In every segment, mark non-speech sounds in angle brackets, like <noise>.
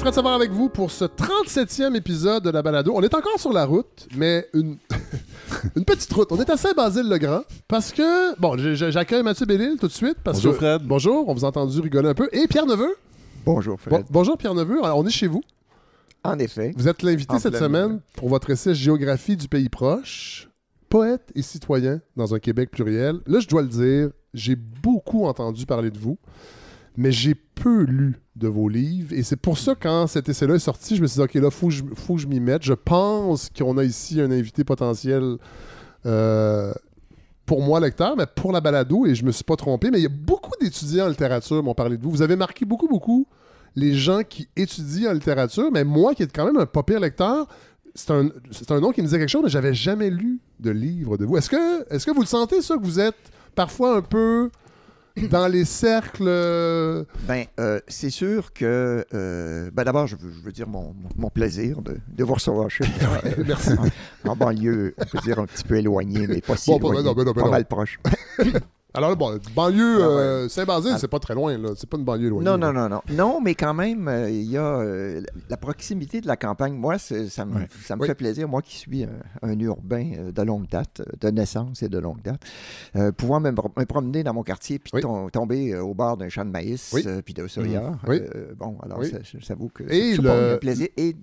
Alors, Fred Savard avec vous pour ce 37e épisode de la balado. On est encore sur la route, mais une, <laughs> une petite route. On est à Saint-Basile-le-Grand parce que, bon, j'accueille Mathieu Bellil tout de suite. Parce Bonjour, que- Fred. Bonjour, on vous a entendu rigoler un peu. Et Pierre Neveu. Bonjour, Bon- Fred. bonjour Pierre Neveu. Alors, on est chez vous. En effet, Vous êtes l'invité cette semaine pour votre essai Géographie du pays proche. Poète et citoyen dans un Québec pluriel. Là, je dois le dire, j'ai beaucoup entendu parler de vous, mais j'ai peu lu de vos livres. Et c'est pour ça, quand cet essai-là est sorti, je me suis dit, OK, là, il faut, que je- m'y mette. Je pense qu'on a ici un invité potentiel euh, pour moi, lecteur, mais pour la balado, et je me suis pas trompé. Mais il y a beaucoup d'étudiants en littérature m'ont parlé de vous. Vous avez marqué beaucoup, beaucoup les gens qui étudient en littérature, mais moi, qui est quand même un pas pire lecteur, c'est un, nom qui me disait quelque chose, mais j'avais jamais lu de livre de vous. Est-ce que, est-ce que vous le sentez, ça, que vous êtes parfois un peu dans les cercles... euh, ben, euh, c'est sûr que. euh, ben, D'abord, je veux, je veux dire mon, plaisir de, de vous recevoir chez moi. <laughs> Merci. en, en banlieue, on peut dire un petit peu éloigné, mais pas si Bon, pas- éloigné. non, non, pas mal proche. <laughs> Alors, bon, banlieue, Ah ouais. euh, Saint-Basile, Ah. c'est pas très loin, là. C'est pas une banlieue loin. Non, non, non, non. Non, mais quand même, euh, il y a euh, la proximité de la campagne. Moi, ça me, Ouais. ça me Oui. fait plaisir, moi qui suis un, un urbain de longue date, de naissance et de longue date, pouvoir me, me promener dans mon quartier puis Oui. tom- tomber au bord d'un champ de maïs Oui. puis de soya. Oui. Euh, bon, alors, ça- j'avoue que c'est un plaisir. Et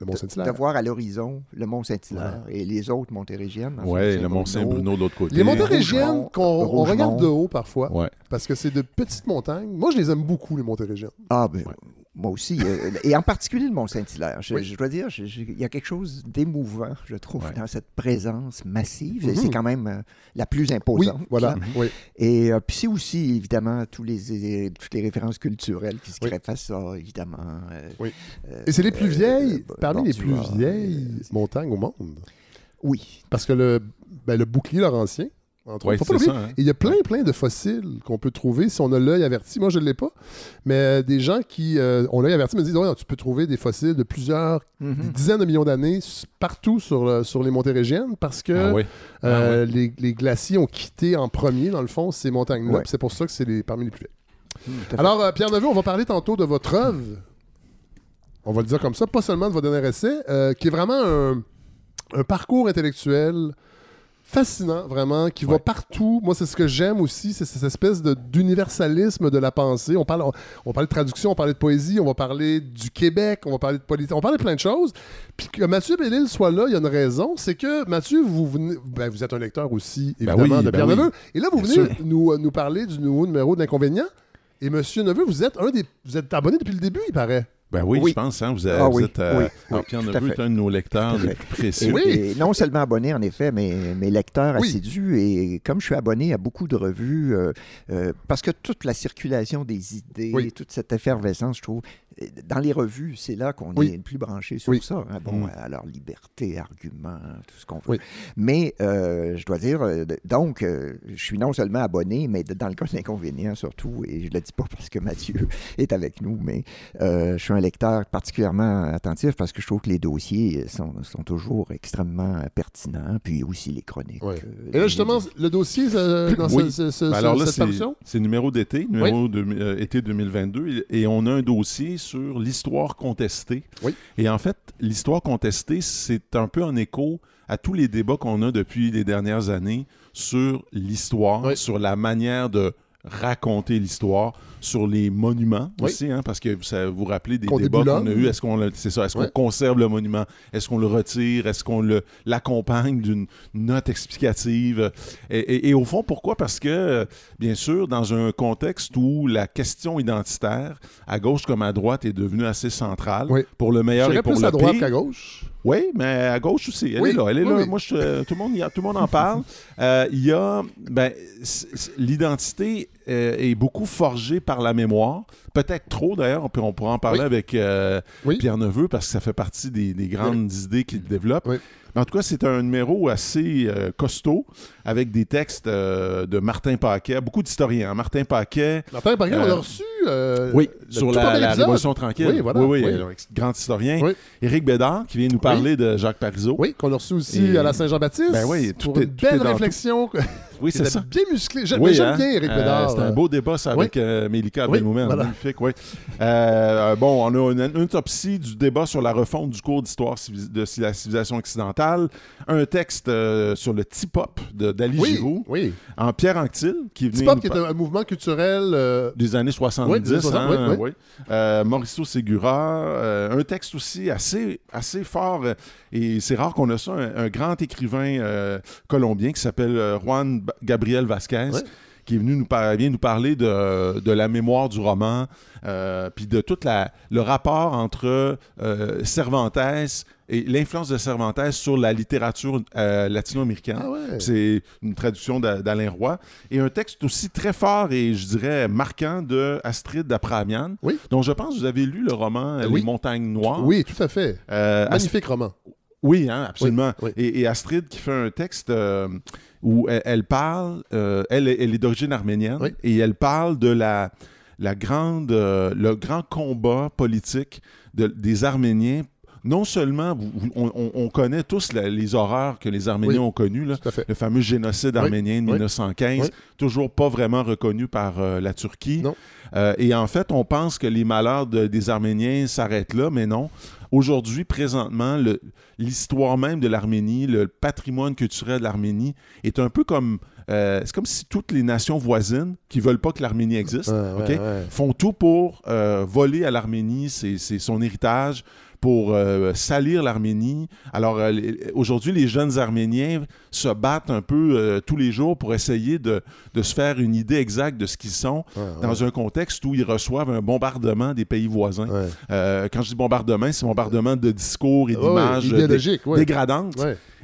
Le de, Mont-Saint-Hilaire. de voir à l'horizon le Mont-Saint-Hilaire et les autres Montérégiennes. Ouais, le Mont Saint-Bruno de l'autre côté. Les Montérégiennes qu'on on regarde de haut parfois, Ouais. parce que c'est de petites montagnes. Moi, je les aime beaucoup, les Montérégiennes. Ah, ben, Ouais. Moi aussi. euh, et en particulier le Mont-Saint-Hilaire. Je, Oui. je dois dire, il y a quelque chose d'émouvant, je trouve, Ouais. dans cette présence massive. Mhm. C'est quand même euh, la plus Oui, imposante. voilà. là. Oui. Et euh, puis c'est aussi, évidemment, tous les, euh, toutes les références culturelles qui se Oui. greffent à ça, évidemment. euh, Oui. euh, Et c'est les plus euh, vieilles, euh, parmi les plus vieilles euh, montagnes au monde? oui. Parce que le, ben, le bouclier laurentien, entre Ouais, autres, ça. hein. Il y a plein, plein de fossiles qu'on peut trouver si on a l'œil averti. Moi, je ne l'ai pas. Mais euh, des gens qui euh, ont l'œil averti me disent Ouais, tu peux trouver des fossiles de plusieurs Mhm. des dizaines de millions d'années partout sur, le- sur les Montérégiennes parce que Ah euh, les, les glaciers ont quitté en premier, dans le fond, ces montagnes-là. Ouais. C'est pour ça que c'est parmi les plus vieilles. Fait. Alors, euh, Pierre Neveu, on va parler tantôt de votre œuvre. On va le dire comme ça, pas seulement de votre dernier essai, euh, qui est vraiment un, un parcours intellectuel fascinant, vraiment, qui va partout. Moi, c'est ce que j'aime aussi, c'est cette espèce de- d'universalisme de, la pensée. On parle, on, on parlait de traduction, on parlait de poésie, on va parler du Québec, on va parler de politique, on parle de plein de choses. Puis que Mathieu Bellil soit là, il y a une raison, c'est que Mathieu, vous, venez- ben, vous êtes un lecteur aussi, Ben évidemment, oui, de ben Pierre oui. Neveu. Et là, vous Bien venez sûr. nous, euh, nous parler du nouveau numéro de l'inconvénient. Et Monsieur Neveu, vous êtes un des, vous êtes abonné depuis le début, il paraît. Ben oui, Oui. je pense. Hein, vous, avez- Ah vous oui, êtes. euh, oui, Pierre Neveu est un de nos lecteurs les plus précieux. Et, non seulement abonné, en effet, mais, mais lecteur assidu. Et comme je suis abonné à beaucoup de revues, euh, euh, parce que toute la circulation des idées, toute cette effervescence, je trouve, dans les revues, c'est là qu'on Oui. est le plus branché sur Oui. ça. hein. Bon, Mm. alors, liberté, argument, tout ce qu'on veut. Oui. Mais euh, je dois dire, euh, donc, euh, je suis non seulement abonné, mais dans le cas de l'inconvénient surtout, et je ne le dis pas <laughs> parce que Mathieu est avec nous, mais euh, je suis un lecteur particulièrement attentif parce que je trouve que les dossiers sont, sont toujours extrêmement pertinents, puis aussi les chroniques. Euh, Et là, justement, le dossier <coughs> dans Oui. ce- ce- ce- Ben alors là, cette c'est numéro d'été, numéro de, euh, été 2022, et on a un dossier sur l'histoire contestée. Oui. Et en fait, l'histoire contestée, c'est un peu en écho à tous les débats qu'on a depuis les dernières années sur l'histoire, Oui. sur la manière de raconter l'histoire, sur les monuments Oui. aussi, hein, parce que ça, vous vous rappelez des Qu'on débats qu'on a déboulonne. eu. Est-ce qu'on le- c'est ça, est-ce Ouais. qu'on conserve le monument, est-ce qu'on le retire, est-ce qu'on le l'accompagne d'une note explicative? Et, et- et au fond, pourquoi? Parce que bien sûr, dans un contexte où la question identitaire, à gauche comme à droite, est devenue assez centrale, Oui. pour le meilleur et pour plus le à droite pire. qu'à gauche. Oui, mais à gauche aussi. Elle Oui, est là. Elle est oui, là. oui. Moi, je- tout, le monde, y a- tout le monde en parle. <laughs> Euh, Il y a. Ben, l'identité euh, est beaucoup forgée par la mémoire. Peut-être trop, d'ailleurs. Puis on pourra en parler avec euh. Pierre Neveu parce que ça fait partie des, des grandes idées qu'il développe. Mais en tout cas, c'est un numéro assez costaud avec des textes de Martin Paquet, beaucoup d'historiens. hein. Martin Paquet, Martin, exemple, on Euh, a reçu. Euh, oui, sur la, la. Révolution tranquille. Oui, voilà, oui, oui. euh, grand historien. Éric Bédard, qui vient nous parler de Jacques Parizeau. Oui, qu'on a reçu aussi Et- à la Saint-Jean-Baptiste. Ben oui, tout pour est- une tout est belle tout. Oui, c'est ça. bien musclé. J'aime Oui, j'aime hein? bien Éric Euh, Bédard. C'était un euh. beau débat, ça, avec euh, Mélika Oui, Abdelmoumen. voilà. Magnifique, oui. Bon, on a une, une autopsie du débat sur la refonte du cours d'histoire de la civilisation occidentale. Un texte sur le tip-hop de d'Ali Oui, Giroux. oui. En Pierre Anctil, nous qui est un, mouvement culturel. des années 70, Oui, des années 60, hein, oui, oui. Euh, Mauricio Segura, euh, un texte aussi assez, assez fort, euh, et c'est rare qu'on a ça, un, un grand écrivain colombien qui s'appelle Juan Gabriel Vasquez, Ouais. qui est venu nous, par- vient nous parler de, de la mémoire du roman, euh, puis de tout le rapport entre euh, Cervantes et l'influence de Cervantes sur la littérature euh, latino-américaine. Ah ouais. C'est une traduction d'A- d'Alain Roy. Et un texte aussi très fort et, je dirais, marquant de Astrid Dapramian, Oui. dont je pense que vous avez lu le roman Oui. Les Montagnes Noires. Oui, tout à fait. Ast- Magnifique roman. oui, hein, absolument. Oui, oui. Et, et Astrid qui fait un texte euh, où elle, elle parle, euh, elle, est- elle est d'origine arménienne, Oui. et elle parle de la, la grande, euh, le grand combat politique de- des Arméniens. Non seulement, on, on- on connaît tous la- les horreurs que les Arméniens Oui. ont connues, là, le fameux génocide Oui, arménien de oui, 1915, oui. toujours pas vraiment reconnu par euh, la Turquie. Euh, et en fait, on pense que les malheurs de- des Arméniens s'arrêtent là, mais non. Aujourd'hui, présentement, l'histoire même de l'Arménie, le patrimoine culturel de l'Arménie est un peu comme... euh, c'est comme si toutes les nations voisines qui veulent pas que l'Arménie existe Ouais, ouais, ok? ouais. font tout pour euh, voler à l'Arménie c'est son héritage, pour euh, salir l'Arménie. Alors euh, aujourd'hui, les jeunes Arméniens se battent un peu euh, tous les jours pour essayer de, de se faire une idée exacte de ce qu'ils sont Ouais, ouais. dans un contexte où ils reçoivent un bombardement des pays voisins. Ouais. Quand je dis bombardement, c'est bombardement de discours et d'images dé- dégradantes.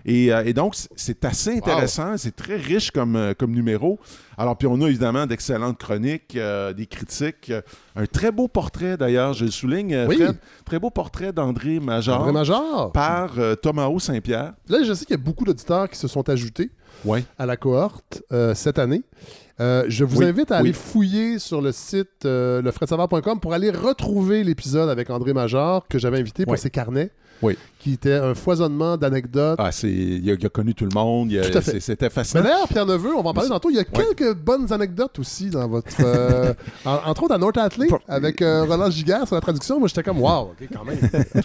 Et, euh, et donc, c'est assez intéressant, c'est très riche comme, euh, comme numéro. Alors, puis on a évidemment d'excellentes chroniques, euh, des critiques, un très beau portrait d'ailleurs, je le souligne, Oui. Fred, très beau portrait d'André Major André Major. par Thomas Saint-Pierre. Là, je sais qu'il y a beaucoup d'auditeurs qui se sont ajoutés à la cohorte cette année. Euh, je vous Oui, invite à oui. aller fouiller sur le site euh, lefredsavard.com pour aller retrouver l'épisode avec André Major que j'avais invité pour Oui. ses carnets, Oui. qui était un foisonnement d'anecdotes. Ah, c'est, il, a, il a connu tout le monde, il a- Tout à fait. c'est- c'était Mais fascinant. d'ailleurs, Pierre Neveu, on va en parler tantôt. Il y a quelques bonnes anecdotes aussi dans votre. euh, en- entre autres, à North Pour- avec euh, Roland Giguère sur la traduction. Moi, j'étais comme, waouh, ok, quand même.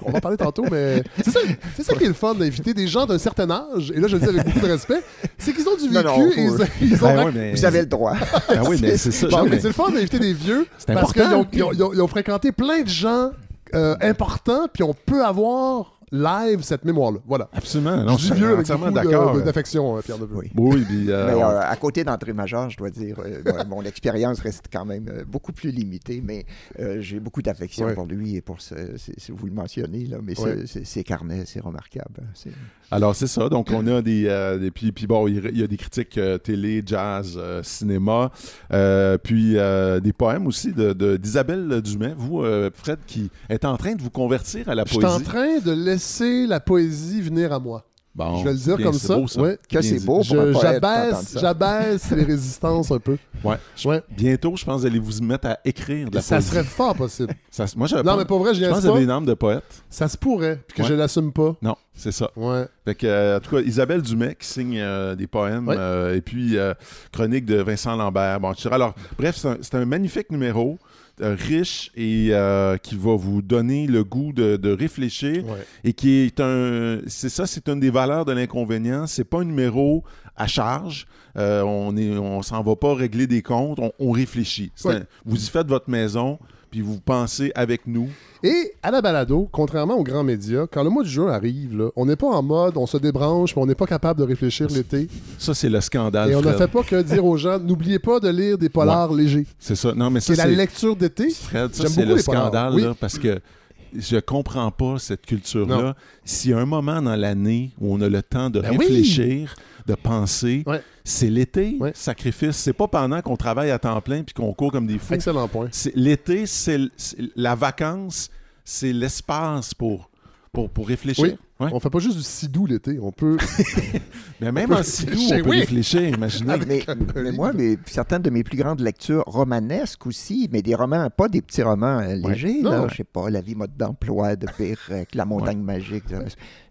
on va en parler tantôt, mais c'est ça, c'est ça qui est le fun d'inviter des gens d'un certain âge. Et là, je le dis avec beaucoup de respect. C'est qu'ils ont du vécu Non, non, et faut- ils, ils ont. Ben ouais, mais- Vous avez le droit. Ah oui, mais c'est ça. Bon, mais c'est le fun d'inviter des vieux C'est parce qu'ils ont fréquenté plein de gens euh, importants, puis on peut avoir live cette mémoire-là. Voilà. Absolument. Non, je suis vieux entièrement de- d'accord. de- d'affection, euh, Pierre Neveu. Oui. Oui, puis, euh, Mais on- euh, à côté d'André Major, je dois dire, euh, mon, expérience reste quand même beaucoup plus limitée, mais euh, j'ai beaucoup d'affection Ouais. pour lui et pour ce, vous le mentionnez, là, mais ce- Ouais. c'est- ses carnets, c'est remarquable. hein, Alors, c'est ça. Donc, on a des. euh, des- puis, puis bon, il y a des critiques euh, télé, jazz, euh, cinéma. euh, puis euh, des poèmes aussi de- de- d'Isabelle Dumais. Vous, euh, Fred, qui est en train de vous convertir à la Je suis en poésie. train de laisser la poésie venir à moi. Bon, je vais le dire bien, comme ça. beau, Ouais. Que c'est beau J'abaisse j'abaisse les résistances un peu. <laughs> Ouais. Ouais. Bientôt, je pense, allez vous mettre à écrire de la Ça poésie. serait fort possible. <laughs> Ça- moi, Non, pas- mais pour vrai, je pense que vous pas. avez une âme de poète. Ça se pourrait, puis que Ouais. je l'assume pas. Non, c'est ça. Ouais. Fait que, euh, en tout cas, Isabelle Dumais qui signe euh, des poèmes, euh, et puis chronique de Vincent Lambert. Bon. Alors, bref, c'est un, un magnifique numéro, riche et euh, qui va vous donner le goût de, de réfléchir Ouais. et qui est un. C'est ça, c'est une des valeurs de l'inconvénient. C'est pas un numéro à charge. Euh, on est, on s'en va pas régler des comptes. On, on réfléchit. C'est Ouais. un- vous y faites votre maison, puis vous pensez avec nous. Et à la balado, contrairement aux grands médias, quand le mois de juin arrive, là, on n'est pas en mode on se débranche, mais on n'est pas capable de réfléchir l'été. Ça, c'est le scandale. Et on ne fait pas que dire aux gens n'oubliez pas de lire des polars légers. C'est ça. Non, mais ça, C'est la lecture d'été. Fred, ça, c'est le scandale, Oui. là, parce que je comprends pas cette culture-là. S'il y a un moment dans l'année où on a le temps de Ben oui. De penser, Ouais. c'est l'été, Ouais. sacrifice. C'est pas pendant qu'on travaille à temps plein puis qu'on court comme des fous. Excellent point. C'est- L'été, c'est la vacance, c'est l'espace pour, pour, pour réfléchir. Oui. Ouais. On fait pas juste du sidou l'été. On peut. <laughs> Mais même peut en sidou, on peut oui. réfléchir, <laughs> imaginez. Ah, mais, moi, mais certaines de mes plus grandes lectures romanesques aussi, mais des romans, pas des petits romans euh, légers, Non, là, ouais. je sais pas, La vie mode d'emploi de Pérec, La montagne magique. ça.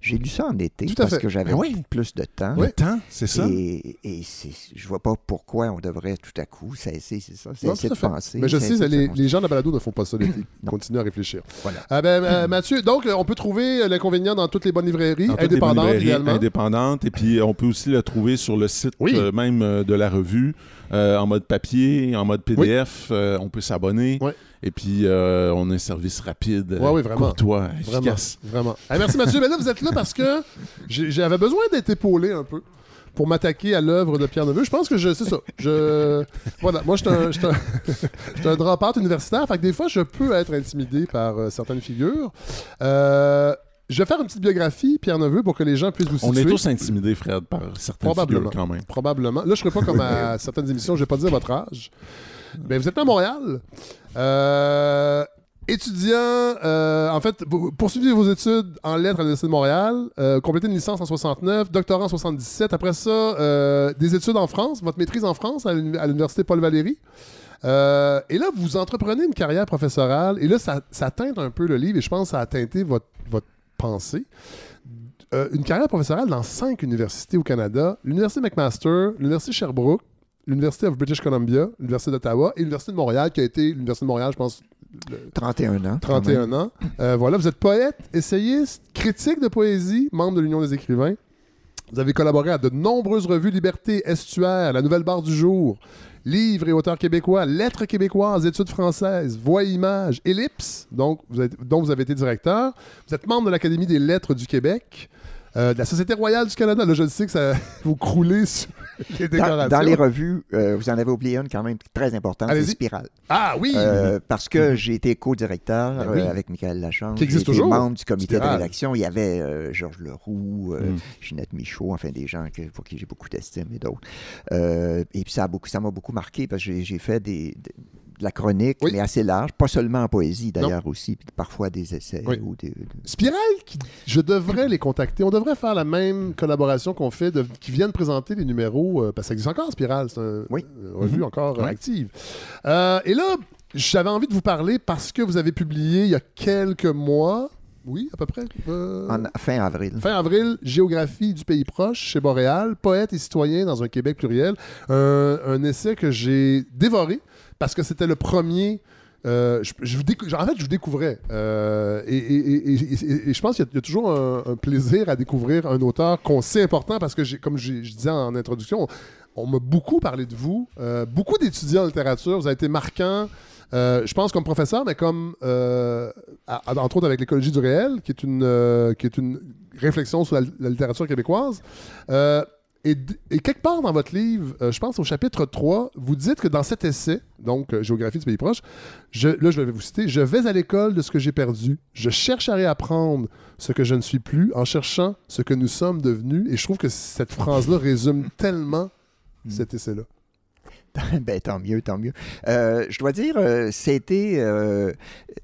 J'ai lu ça en été Tout parce fait. que j'avais oui. plus de temps. Le temps, c'est ça. Et, et c'est- je vois pas pourquoi on devrait tout à coup cesser, c'est ça, cesser de fait. penser. Mais je sais, les, gens de la balado ne font pas ça l'été. Ils continuent à réfléchir. Voilà. Ah ben, euh, Mathieu, donc, euh, on peut trouver euh, l'inconvénient dans toutes les bonnes Dans librairies également. indépendantes. Et puis, on peut aussi le trouver sur le site Oui. euh, même euh, de la revue, euh, en mode papier, en mode PDF. euh, on peut s'abonner. Et puis, on a un service rapide, Ouais, oui, vraiment. courtois, Vraiment. efficace. Vraiment. Ah, merci Mathieu. Ben là, vous êtes là parce que j'avais besoin d'être épaulé un peu pour m'attaquer à l'œuvre de Pierre Neveu. Je pense que je, c'est ça. Je, voilà, moi, je suis un, je un, <laughs> un dropout universitaire. Fait que des fois, je peux être intimidé par euh, certaines figures. Euh, je vais faire une petite biographie, Pierre Neveu, pour que les gens puissent vous On situer. est tous intimidés, Fred, par certaines figures quand même. Probablement. Là, je ne serai pas comme à <laughs> certaines émissions, je ne vais pas dire votre âge. Mais vous êtes à Montréal. Euh, étudiant, euh, en fait, poursuivez vos études en lettres à l'Université de Montréal, euh, complétez une licence en 69, doctorat en 77. Après ça, euh, des études en France, votre maîtrise en France à l'uni- à l'Université Paul Valéry. Euh, et là, vous entreprenez une carrière professorale. Et là, ça, ça teinte un peu le livre et je pense que ça a teinté votre, votre pensée. Euh, une carrière professorale dans cinq universités au Canada l'Université McMaster, l'Université Sherbrooke, l'Université of British Columbia, l'Université d'Ottawa et l'Université de Montréal, qui a été l'Université de Montréal, je pense, le 31 ans. quand même. 31 ans. Euh, voilà, vous êtes poète, essayiste, critique de poésie, membre de l'Union des écrivains. Vous avez collaboré à de nombreuses revues Liberté, Estuaire, La Nouvelle Barre du Jour, Livres et auteurs québécois, Lettres québécoises, Études françaises, Voix Images, Ellipse, donc dont vous avez été directeur. Vous êtes membre de l'Académie des Lettres du Québec, euh, de la Société royale du Canada. Là, je sais que ça <laughs> vous croulez sur les décorations. dans les revues, euh, vous en avez oublié une quand même très importante, c'est. Spirale. Ah oui! Euh, parce que j'ai été co-directeur Ben oui. avec Michael Lachance. Qui existe toujours. membre du comité Spirale. de rédaction. Il y avait Georges Leroux, Mm. Ginette Michaud, enfin des gens que- pour qui j'ai beaucoup d'estime et d'autres. Et puis ça beaucoup, m'a beaucoup marqué parce que j'ai- fait des, de, de la chronique, Oui. mais assez large, pas seulement en poésie d'ailleurs aussi, puis parfois des essais Oui. ou des, Spiral, qui- je devrais les contacter. On devrait faire la même collaboration qu'on fait, de- qui viennent présenter les numéros, euh, parce que ça existe encore, Spiral, c'est un- Oui. une revue encore euh, Ouais. active. Euh, et là, j'avais envie de vous parler parce que vous avez publié il y a quelques mois, oui, à peu près, euh, en fin avril. fin avril, Géographie du pays proche chez Boréal, poète et citoyen dans un Québec pluriel. Un, un essai que j'ai dévoré parce que c'était le premier. euh, je, je en fait, je vous découvrais. Euh, et, et- et- et- je pense qu'il y, a- toujours un, un plaisir à découvrir un auteur qu'on sait important parce que, comme je disais en introduction, on, m'a beaucoup parlé de vous. Euh, beaucoup d'étudiants en littérature. Vous avez été marquant. euh, je pense comme professeur, mais comme euh, entre autres avec l'écologie du réel, qui est une euh, qui est une réflexion sur la, la littérature québécoise. Et, quelque part dans votre livre, euh, je pense au chapitre 3, vous dites que dans cet essai, donc euh, Géographie du pays proche, je, là je vais vous citer, je vais à l'école de ce que j'ai perdu. Je cherche à réapprendre ce que je ne suis plus en cherchant ce que nous sommes devenus. Et je trouve que cette phrase-là résume tellement cet essai-là. <laughs> ben, tant mieux, tant mieux. Euh, je dois dire, euh, c'était euh,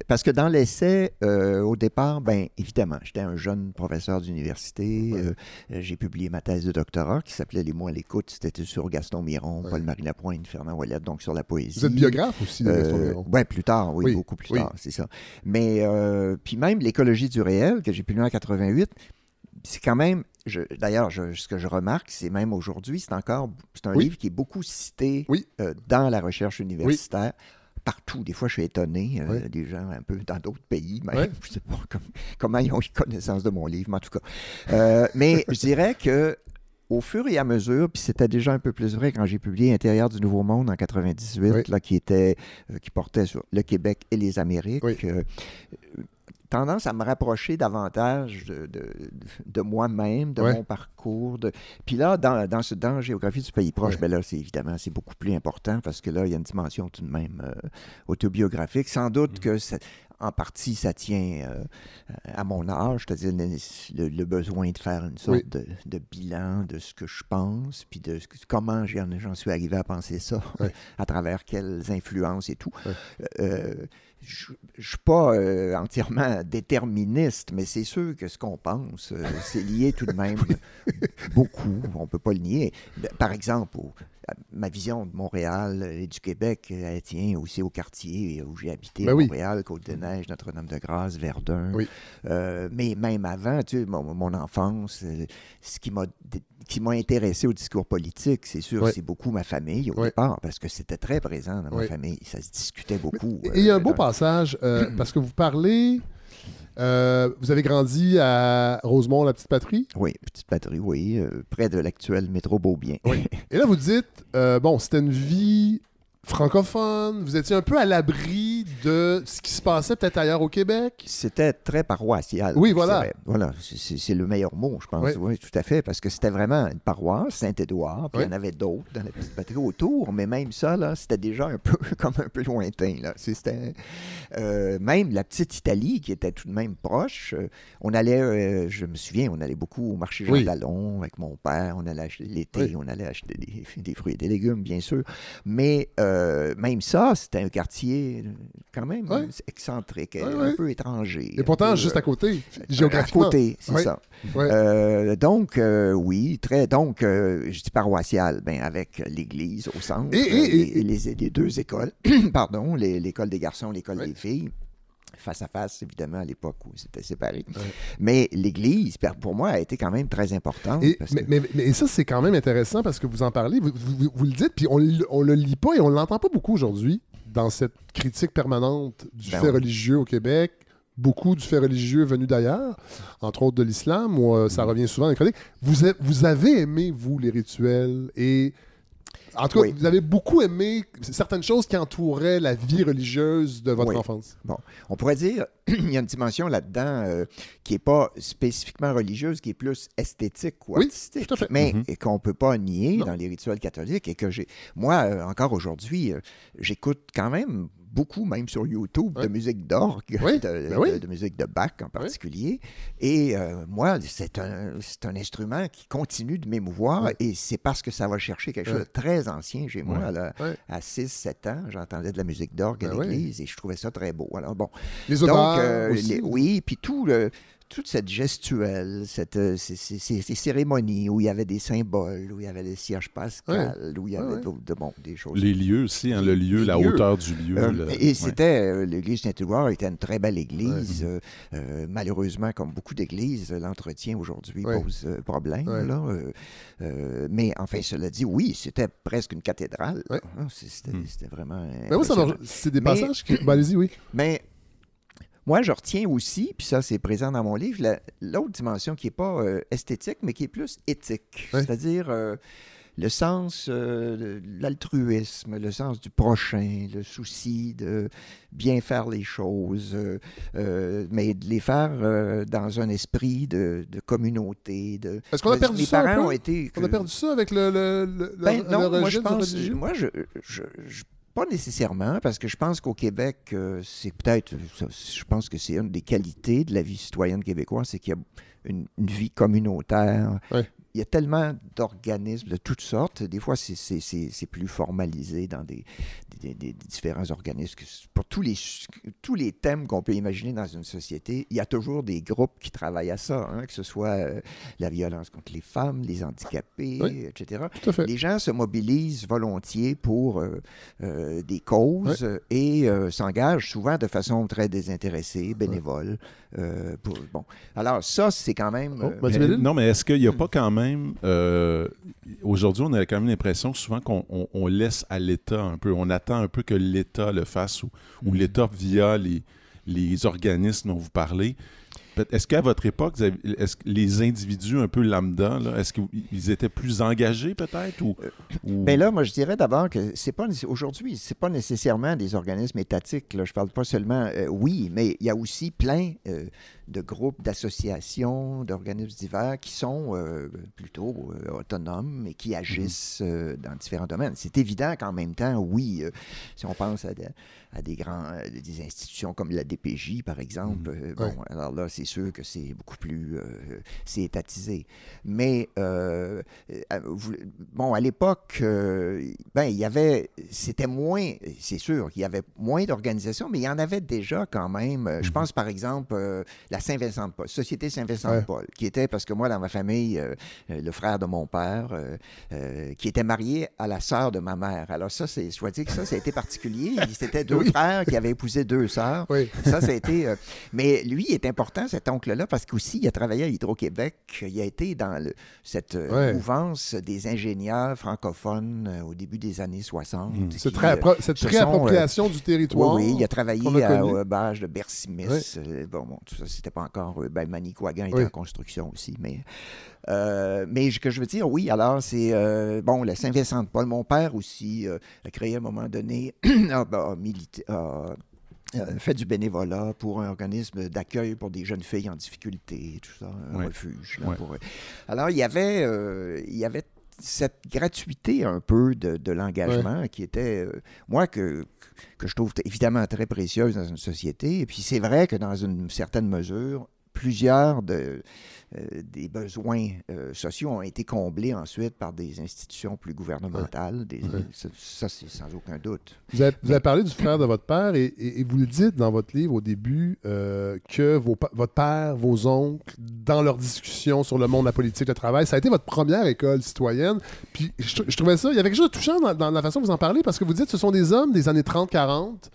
parce que dans l'essai, au départ, ben évidemment, j'étais un jeune professeur d'université. Ouais. j'ai publié ma thèse de doctorat qui s'appelait Les mots à l'écoute. C'était sur Gaston Miron, Ouais. Paul-Marie Lapointe, Fernand Ouellette, donc sur la poésie. Vous êtes biographe aussi de Gaston Miron? ouais, plus tard, oui, Oui, beaucoup plus oui. tard, c'est ça. Mais puis même l'écologie du réel que j'ai publié en 88, c'est quand même, d'ailleurs, ce que je remarque, c'est même aujourd'hui, c'est encore, c'est un Oui. livre qui est beaucoup cité Oui. euh, dans la recherche universitaire. Partout, des fois, je suis étonné, euh, des gens un peu dans d'autres pays, même, <laughs> je sais pas comme- comment ils ont eu connaissance de mon livre, mais en tout cas. Euh, mais <laughs> je dirais que au fur et à mesure, puis c'était déjà un peu plus vrai quand j'ai publié Intérieur du Nouveau Monde en 98, Oui. là, qui était euh, qui portait sur le Québec et les Amériques. Oui. euh, tendance à me rapprocher davantage de, de, de moi-même, de Ouais. mon parcours. De... Puis là, dans, dans, ce, dans Géographie du pays proche, Ouais. ben là, c'est évidemment, c'est beaucoup plus important parce que là, il y a une dimension tout de même euh, autobiographique. Sans doute Mm. que, ça- en partie, ça tient euh, à mon âge, c'est-à-dire le, le besoin de faire une sorte Oui. de, de bilan de ce que je pense, puis de ce comment j'en suis arrivé à penser ça, <laughs> à travers quelles influences et tout. Euh, je ne suis pas euh, entièrement déterministe, mais c'est sûr que ce qu'on pense, euh, c'est lié tout de <laughs> même beaucoup, on ne peut pas le nier. Ben, Par exemple, au- ma vision de Montréal et du Québec, elle tient aussi au quartier où j'ai habité, Ben oui. Montréal, Côte-des-Neiges, Notre-Dame-de-Grâce, Verdun. Oui. Euh, mais même avant, tu sais, mon, mon enfance, euh, ce qui m'a qui m'a intéressé au discours politique, c'est sûr, c'est beaucoup ma famille au départ, parce que c'était très présent dans ma famille. Ça se discutait beaucoup. Et il y a un euh, beau passage, euh, <clears throat> parce que vous parlez, euh, vous avez grandi à Rosemont, la petite patrie, Oui, petite patrie, oui, euh, près de l'actuel métro Beaubien. <laughs> et là vous dites, euh, bon, c'était une vie francophone, vous étiez un peu à l'abri de ce qui se passait peut-être ailleurs au Québec? C'était très paroissial. Oui, voilà. dirais. Voilà, c'est- le meilleur mot, je pense. Oui. Oui, tout à fait, parce que c'était vraiment une paroisse, Saint-Édouard, puis il y en avait d'autres dans la petite patrie autour, mais même ça, là, c'était déjà un peu <laughs> comme un peu lointain. Là. C'était euh, même la petite Italie, qui était tout de même proche. euh, on allait, euh, je me souviens, on allait beaucoup au marché Jean. Talon avec mon père. On allait acheter l'été, on allait acheter des, des fruits et des légumes, bien sûr. Mais euh, même ça, c'était un quartier euh, quand même Ouais. excentrique, Ouais, un ouais. peu étranger. Et pourtant, peu, juste euh, à côté, à géographiquement. côté, c'est ça. Euh, donc, euh, oui, très. Donc, euh, je dis paroissial, ben, avec l'église au centre. Et- et- euh, et- les, les- deux écoles, <clears throat> pardon, l'école des garçons, l'école des filles. Face à face, évidemment, à l'époque où c'était séparé. Ouais. Mais l'Église, pour moi, a été quand même très importante. Et, parce mais, que- mais- mais- et ça, c'est quand même intéressant parce que vous en parlez, vous, vous- vous le dites, puis on, le- on le lit pas et on l'entend pas beaucoup aujourd'hui dans cette critique permanente du Ben fait oui. religieux au Québec. Beaucoup du fait religieux venu d'ailleurs, entre autres de l'islam, où euh, ça Mm. revient souvent dans les chroniques. Vous, a- vous avez aimé, vous, les rituels et. En tout cas, Oui. vous avez beaucoup aimé certaines choses qui entouraient la vie religieuse de votre Oui. enfance. On pourrait dire, <clears throat> il y a une dimension là-dedans euh, qui n'est pas spécifiquement religieuse, qui est plus esthétique ou Oui, tout à fait. mais Mhm. qu'on ne peut pas nier Non. dans les rituels catholiques et que j'ai... Moi, euh, encore aujourd'hui, euh, j'écoute quand même beaucoup, même sur YouTube, Ouais. de musique d'orgue, Oui, de, ben oui. de- de musique de Bach en particulier. Et euh, moi, c'est un, un instrument qui continue de m'émouvoir et c'est parce que ça va chercher quelque chose de très ancien chez moi. À 6-7 ans, j'entendais de la musique d'orgue à Ben l'église et je trouvais ça très beau. Alors bon, Les donc, odeurs euh, aussi. les- oui, puis tout le, toute cette gestuelle, cette, euh, ces, ces- ces- ces cérémonies où il y avait des symboles, où il y avait le siège pascal, où il y avait ouais. de, bon, des choses. Les lieux aussi, hein, le lieu, Les la lieux. hauteur du lieu. Euh, le- et ouais. c'était, euh, l'église Saint-Édouard était une très belle église. Euh, euh, malheureusement, comme beaucoup d'églises, l'entretien aujourd'hui pose problème. Là, euh, euh, mais enfin, cela dit, oui, c'était presque une cathédrale. Hein, C'était Hmm. c'était vraiment. Ben moi, ça c'est des Mais- passages qui. Ben, allez-y, oui. Mais moi, je retiens aussi, puis ça, c'est présent dans mon livre, la- l'autre dimension qui n'est pas euh, esthétique, mais qui est plus éthique. C'est-à-dire euh, le sens euh, de l'altruisme, le sens du prochain, le souci de bien faire les choses, euh, euh, mais de les faire euh, dans un esprit de, de communauté. De... Est-ce qu'on a perdu ça un parents peu? ont été... On a perdu ça avec le, le, le, Ben le- non, moi je pense, religieux? moi je, je- je- pas nécessairement, parce que je pense qu'au Québec, euh, c'est peut-être, je pense que c'est une des qualités de la vie citoyenne québécoise, c'est qu'il y a une, vie communautaire. Il y a tellement d'organismes de toutes sortes. Des fois, c'est- c'est c'est- c'est plus formalisé dans des, des- des- des différents organismes. Pour tous les, tous les thèmes qu'on peut imaginer dans une société, il y a toujours des groupes qui travaillent à ça, hein, que ce soit euh, la violence contre les femmes, les handicapés, Oui. etc les gens se mobilisent volontiers pour euh, euh, des causes et euh, s'engagent souvent de façon très désintéressée, bénévole. euh, pour, bon. Alors ça, c'est quand même... Oh, euh, Mais- non, mais est-ce qu'il n'y a Hmm. pas quand même. Euh, Aujourd'hui, on a quand même l'impression souvent qu'on on- on laisse à l'État un peu. On attend un peu que l'État le fasse ou, ou Hmm. l'État, via les, les organismes dont vous parlez. Est-ce qu'à votre époque, est-ce que les individus un peu lambda, est-ce qu'ils étaient plus engagés peut-être ou, ou- Ben là, moi, je dirais d'abord que c'est pas aujourd'hui, c'est pas nécessairement des organismes étatiques. Là. Je parle pas seulement, euh, oui, mais il y a aussi plein euh, de groupes, d'associations, d'organismes divers qui sont euh, plutôt euh, autonomes et qui agissent euh, dans différents domaines. C'est évident qu'en même temps, oui, si on pense à, de- à des grands, des institutions comme la DPJ, par exemple, bon, Ouais. alors là, c'est sûr que c'est beaucoup plus, c'est étatisé. Mais bon, à l'époque, ben, il y avait, c'était moins, c'est sûr qu'il y avait moins d'organisations, mais il y en avait déjà quand même. Je pense par exemple la Saint-Vincent de Paul, Société Saint-Vincent de Ouais. Paul, qui était, parce que moi, dans ma famille, euh, euh, le frère de mon père, euh, qui était marié à la sœur de ma mère. Alors ça, c'est, je dois dire que ça, ça a été particulier. C'était deux <laughs> Oui. frères qui avaient épousé deux sœurs. Oui. Ça, ça a été. mais lui est important, cet oncle-là, parce qu'aussi, il a travaillé à Hydro-Québec. Il a été dans le- cette Ouais. mouvance des ingénieurs francophones au début des années 60. Mm. qui, Cette, réappropriation du territoire. oui, il a travaillé à- au barrage de Bercy-Miss. Bon, bon, tout ça, c'était pas encore. euh, Ben, Manicouagan était Oui. en construction aussi, mais. euh, mais ce que je veux dire, oui, alors c'est. euh, bon, le Saint-Vincent-de-Paul, mon père aussi euh, a créé à un moment donné. <clears throat> a, a milité- a, fait du bénévolat pour un organisme d'accueil pour des jeunes filles en difficulté, tout ça, un refuge. là, Ouais. pour- Alors, il y avait, il y avait cette gratuité un peu de, de l'engagement qui était, euh, moi, que, que je trouve évidemment très précieuse dans une société. Et puis, c'est vrai que dans une certaine mesure, plusieurs de, euh, des besoins euh, sociaux ont été comblés ensuite par des institutions plus gouvernementales. Des- Ouais. Ça, ça, c'est sans aucun doute. Vous avez, vous Mais- avez parlé du frère de votre père et, et- et vous le dites dans votre livre au début euh, que vos votre père, vos oncles, dans leurs discussions sur le monde de la politique, le travail, ça a été votre première école citoyenne. Puis je, je trouvais ça, il y avait quelque chose de touchant dans, dans la façon dont vous en parlez parce que vous dites que ce sont des hommes des années 30-40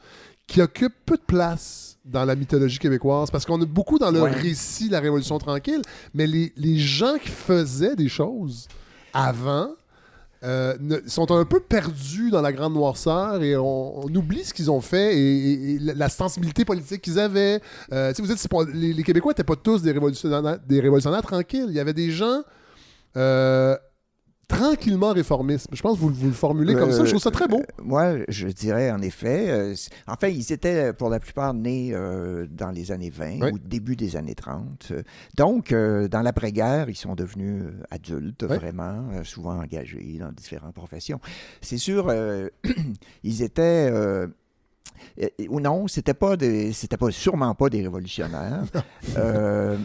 qui occupent peu de place dans la mythologie québécoise parce qu'on a beaucoup dans le Ouais. récit de la Révolution tranquille, mais les, les gens qui faisaient des choses avant euh, ne- sont un peu perdus dans la grande noirceur et on, on oublie ce qu'ils ont fait et, et- et la sensibilité politique qu'ils avaient. Euh, vous dites, c'est pas- les, les Québécois n'étaient pas tous des révolutionnaires, des révolutionnaires tranquilles. Il y avait des gens euh, tranquillement réformistes. Je pense que vous, vous le formulez comme ça. Je trouve ça très beau. Euh, Moi, je dirais en effet. euh, c- en fait, ils étaient pour la plupart nés euh, dans les années 20 Oui. ou début des années 30. Euh, Donc, euh, dans l'après-guerre, ils sont devenus euh, adultes, Oui. vraiment, souvent engagés dans différentes professions. C'est sûr, <clears throat> ils étaient. Ou non, c'était pas des, c'était pas sûrement pas des révolutionnaires, <laughs> Euh,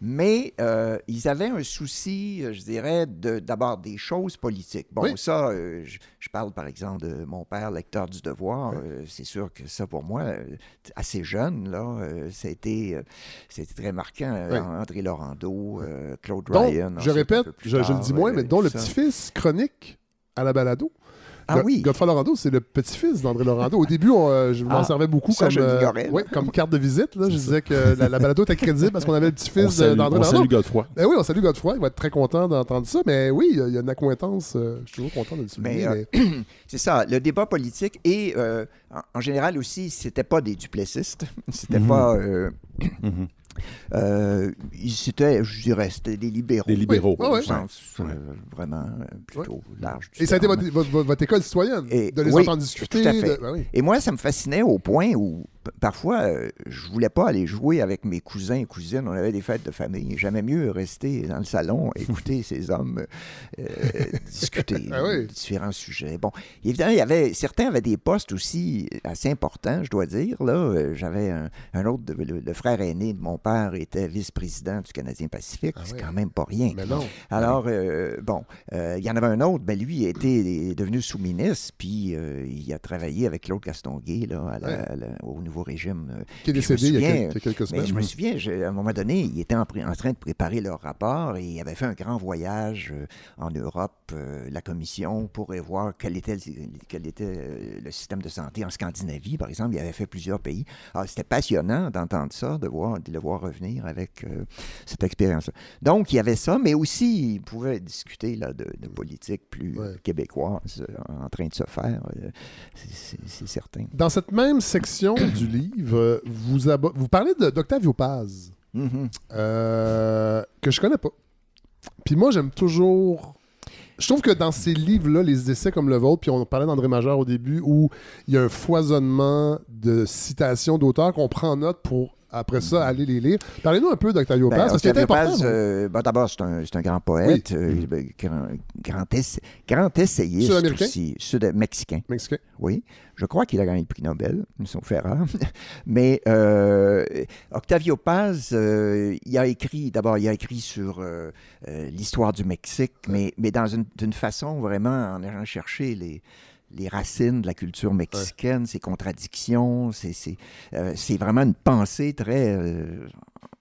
mais euh, ils avaient un souci, euh, je dirais, de, d'abord des choses politiques. Bon, Oui. ça, euh, je, je parle par exemple de mon père, lecteur du Devoir. c'est sûr que ça, pour moi, assez jeune, là, ça a été, été très marquant. Oui. André Laurando, Claude Donc, Ryan. je répète, peu plus je, je le tard, dis moins, mais dont le petit-fils chronique à la balado. Ah Go- oui. Godefroy Laurando, c'est le petit-fils d'André Laurando. Au début, on, euh, je m'en Ah, servais beaucoup ça, comme, je euh, ouais, comme carte de visite. Là. Je disais que la, la balado était crédible parce qu'on avait le On petit-fils d'André on Laurando. salue Godefroy. Ben oui, on salue Godefroy. Il va être très content d'entendre ça. Mais oui, il y a- il y a une accointance. euh, je suis toujours content de le souligner. Mais, mais- <clears throat> C'est ça, le débat politique et euh, en, en général aussi, c'était pas des duplessistes, <laughs> c'était Mhm. pas, euh, <clears throat> Mhm. Euh, ils- c'était, je dirais, c'était des libéraux. Des libéraux. Oui, Au sens euh, vraiment euh, plutôt large. du Et ça a été votre, votre- votre- votre école citoyenne, Et- de les oui, entendre discuter. tout à fait. de- ben oui. Et moi, ça me fascinait au point où parfois, euh, je voulais pas aller jouer avec mes cousins et cousines. On avait des fêtes de famille. J'aimais mieux rester dans le salon, <laughs> écouter ces hommes euh, discuter Ah oui. de différents sujets. Bon, évidemment, il y avait certains avaient des postes aussi assez importants, je dois dire. Là, Euh, j'avais un, un autre, de- le, le frère aîné de mon père était vice-président du Canadien Pacifique. Ah C'est quand même pas rien. Mais non. Alors, euh, bon, euh, il y en avait un autre, ben lui, il était devenu sous-ministre, puis euh, il a travaillé avec Claude Castonguay là, à la- Ouais. à la- au nouveau régime. euh. Qui est décédé il y a, souviens, il y a quelques Mais semaines. je me souviens, je- à un moment donné, il était en, train de préparer leur rapport et il avait fait un grand voyage euh, en Europe, euh, la commission, pour voir quel était, le, quel était le système de santé en Scandinavie, par exemple. Il avait fait plusieurs pays. Alors, c'était passionnant d'entendre ça, de, voir, de le voir revenir avec euh, cette expérience-là. Donc, il y avait ça, mais aussi, il pouvait discuter là, de, de politique plus Ouais. québécoise en train de se faire. c'est certain. Dans cette même section du livre, euh, vous, parlez d'Octavio Paz, euh, que je connais pas. Puis moi, j'aime toujours. Je trouve que dans ces livres-là, les essais comme le vôtre, puis on parlait d'André Major au début, où il y a un foisonnement de citations d'auteurs qu'on prend en note pour après ça, allez les lire. Parlez-nous un peu d'Octavio Ben, Paz, parce qu'il est Octavio important. Euh, ben, D'abord, c'est un, grand poète, euh, ben, grand, grand, essa- grand essayiste Sud-américain? aussi, sud-mexicain. Mexicain. Oui, je crois qu'il a gagné le prix Nobel, ils sont fait rares. <laughs> Mais euh, Octavio Paz, euh, il a écrit, d'abord, il a écrit sur l'histoire du Mexique, mais, mais dans une, d'une façon vraiment en allant chercher les, les racines de la culture mexicaine, ses contradictions, c'est, c'est, euh, c'est vraiment une pensée très euh,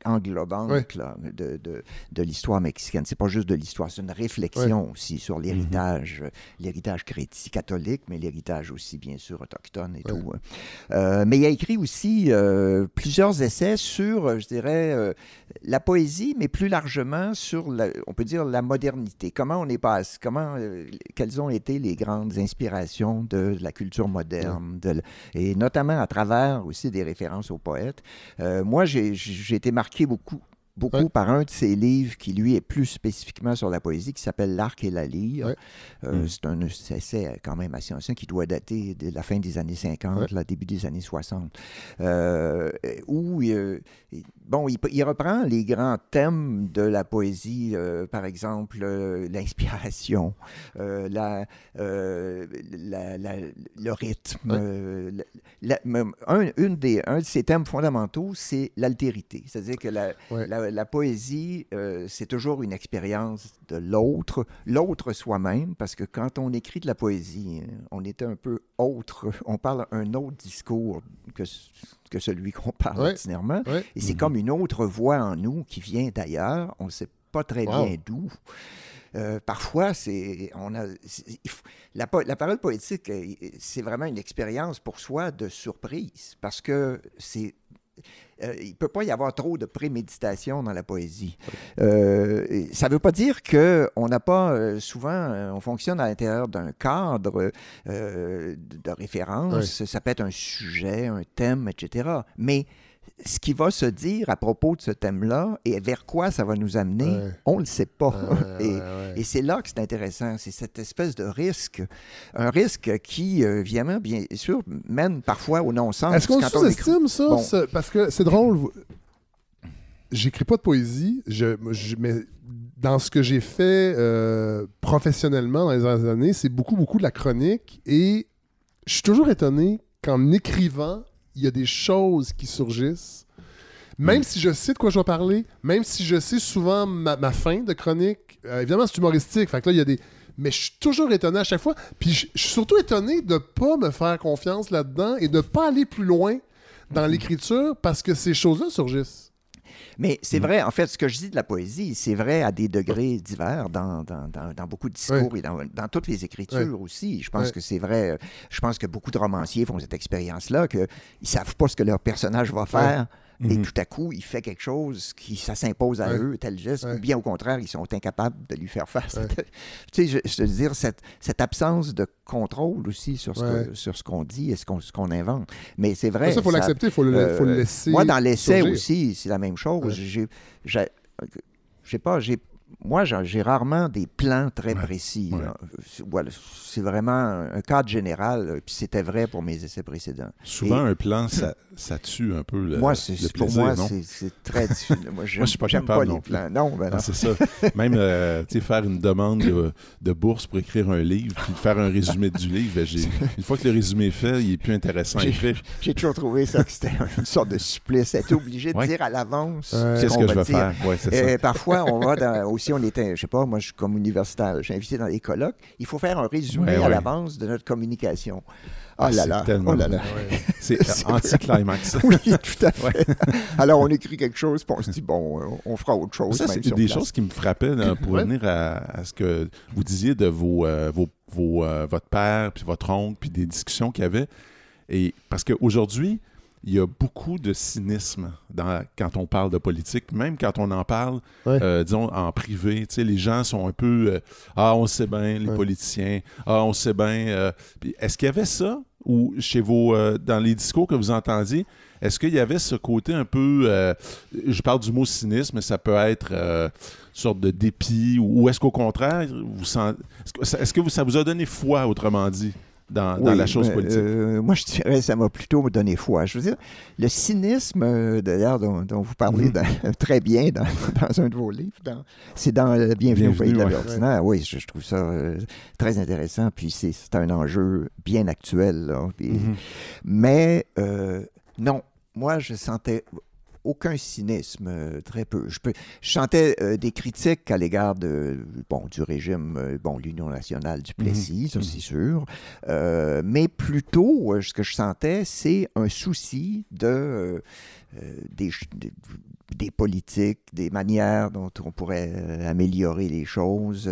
englobante là, de, de, de l'histoire mexicaine. C'est pas juste de l'histoire, c'est une réflexion aussi sur l'héritage, euh, l'héritage chrétien, catholique, mais l'héritage aussi, bien sûr, autochtone et tout. hein. Euh, mais il a écrit aussi euh, plusieurs essais sur, euh, je dirais, euh, la poésie, mais plus largement sur, la- on peut dire, la modernité. Comment on est passé, comment, euh, quelles ont été les grandes inspirations de la culture moderne, de et notamment à travers aussi des références aux poètes. Euh, moi, j'ai j'ai été marqué beaucoup beaucoup Ouais. par un de ses livres qui, lui, est plus spécifiquement sur la poésie, qui s'appelle L'Arc et la lyre. Ouais. Euh, Mm. C'est un essai quand même assez ancien qui doit dater de la fin des années 50, Ouais. là, début des années 60, euh, où euh, bon, il, il reprend les grands thèmes de la poésie, euh, par exemple euh, l'inspiration, euh, la, euh, la- la- le rythme. Euh, la- un, une des, un de ces thèmes fondamentaux, c'est l'altérité. C'est-à-dire que la, La, poésie, euh, c'est toujours une expérience de l'autre, l'autre soi-même, parce que quand on écrit de la poésie, euh, on est un peu autre, on parle un autre discours que, que celui qu'on <laughs> parle Ouais. ordinairement. Ouais. Et c'est Mhm. comme une autre voix en nous qui vient d'ailleurs, on ne sait pas très Wow. bien d'où. Euh, parfois, c'est, on a, faut- la, parole poétique, c'est vraiment une expérience pour soi de surprise, parce que c'est euh, il ne peut pas y avoir trop de préméditation dans la poésie. Euh, ça ne veut pas dire qu'on n'a pas, euh, souvent, on fonctionne à l'intérieur d'un cadre de, de référence. Ça peut être un sujet, un thème, etc. Mais ce qui va se dire à propos de ce thème-là et vers quoi ça va nous amener, Ouais. on ne le sait pas. Ouais, <laughs> et, ouais, ouais. et c'est là que c'est intéressant, c'est cette espèce de risque, un risque qui, euh, évidemment, bien sûr, mène parfois au non-sens. Est-ce qu'on sous-estime ça? Bon. Parce que c'est drôle. J'écris pas de poésie, je, je- mais dans ce que j'ai fait euh, professionnellement dans les dernières années, c'est beaucoup, beaucoup de la chronique. Et je suis toujours étonné qu'en écrivant, il y a des choses qui surgissent. Même si je sais de quoi je vais parler, même si je sais souvent ma, ma fin de chronique, euh, évidemment c'est humoristique, fait que là il y a des... Mais je suis toujours étonné à chaque fois. Puis je, je suis surtout étonné de pas me faire confiance là-dedans et de pas aller plus loin dans l'écriture parce que ces choses-là surgissent. Mais Mm. c'est vrai, en fait, ce que je dis de la poésie, c'est vrai à des degrés divers dans, dans, dans- dans beaucoup de discours et dans, dans toutes les écritures aussi. Je pense que c'est vrai. euh, Je pense que beaucoup de romanciers font cette expérience-là, qu'ils ne savent pas ce que leur personnage va faire. Et Mhm. tout à coup, il fait quelque chose qui ça s'impose à Ouais. eux, tel geste, Ouais. ou bien au contraire, ils sont incapables de lui faire face. Ouais. <laughs> tu sais, je, je veux dire, cette, cette absence de contrôle aussi sur ce qu'on dit et ce qu'on ce qu'on invente. Mais c'est vrai. ça, il faut l'accepter, il faut, le- euh, laisser. moi, dans l'essai aussi, c'est la même chose. J'ai, pas, j'ai, moi, j'ai rarement des plans très Ouais. précis. Ouais. voilà, c'est vraiment un cadre général, euh, puis c'était vrai pour mes essais précédents. Souvent, un plan, <clears throat> ça, ça tue un peu le, moi, le pour moi, c'est, très difficile. Moi, <laughs> je suis pas capable pas non les plus. plans. Non, ben Ah, non. c'est ça. Même euh, faire une demande de, de bourse pour écrire un livre, puis faire un résumé du livre, ben, une fois que le résumé est fait, il est plus intéressant à J'ai- écrire. J'ai toujours trouvé ça que c'était une sorte de supplice. Être obligé de Ouais. dire à l'avance ce Qu'est-ce que je va vais dire. faire? Ça. parfois, on va dans, aussi, on était, je sais pas, moi, je suis comme universitaire, suis invité dans les colloques. Il faut faire un résumé Ouais, à ouais. l'avance de notre communication. Ah, Oh là c'est là, tellement oh là là. Ouais. <laughs> C'est anti-climax. Oui, tout à fait. Alors, on écrit quelque chose, puis on se dit, bon, on fera autre chose. Ça, c'est des place. choses qui me frappaient là, pour à, à ce que vous disiez de vos, euh, vos, vos, euh, votre père, puis votre oncle, puis des discussions qu'il y avait. Et parce qu'aujourd'hui, il y a beaucoup de cynisme dans, quand on parle de politique, même quand on en parle, Ouais. euh, disons, en privé. Les gens sont un peu euh, Ah, on sait bien, les Ouais. politiciens. Ah, on sait bien. euh. Est-ce qu'il y avait ça ou chez vos, dans les discours que vous entendiez, est-ce qu'il y avait ce côté un peu, je parle du mot cynisme, mais ça peut être une sorte de dépit, ou, ou est-ce qu'au contraire, vous sent- est-ce que, que vous- ça vous a donné foi, autrement dit, dans, la chose politique. euh, moi, je dirais ça m'a plutôt donné foi. Je veux dire, le cynisme, euh, d'ailleurs, dont, dont vous parlez Mhm. dans- <laughs> très bien dans, <laughs> dans un de vos livres, c'est dans Bienvenue, au pays de la Bienvenue, vie ouais. ordinaire. Oui, je, je trouve ça euh, très intéressant. Puis c'est un enjeu bien actuel. là. Puis- Mhm. Mais non, moi, je sentais aucun cynisme, euh, très peu. Je, peux, je sentais euh, des critiques à l'égard de, bon, du régime, euh, bon, l'Union nationale du Plessis, ça c'est sûr. Euh, mais plutôt, ce que je sentais, c'est un souci de, des, ch- des, des politiques, des manières dont on pourrait améliorer les choses.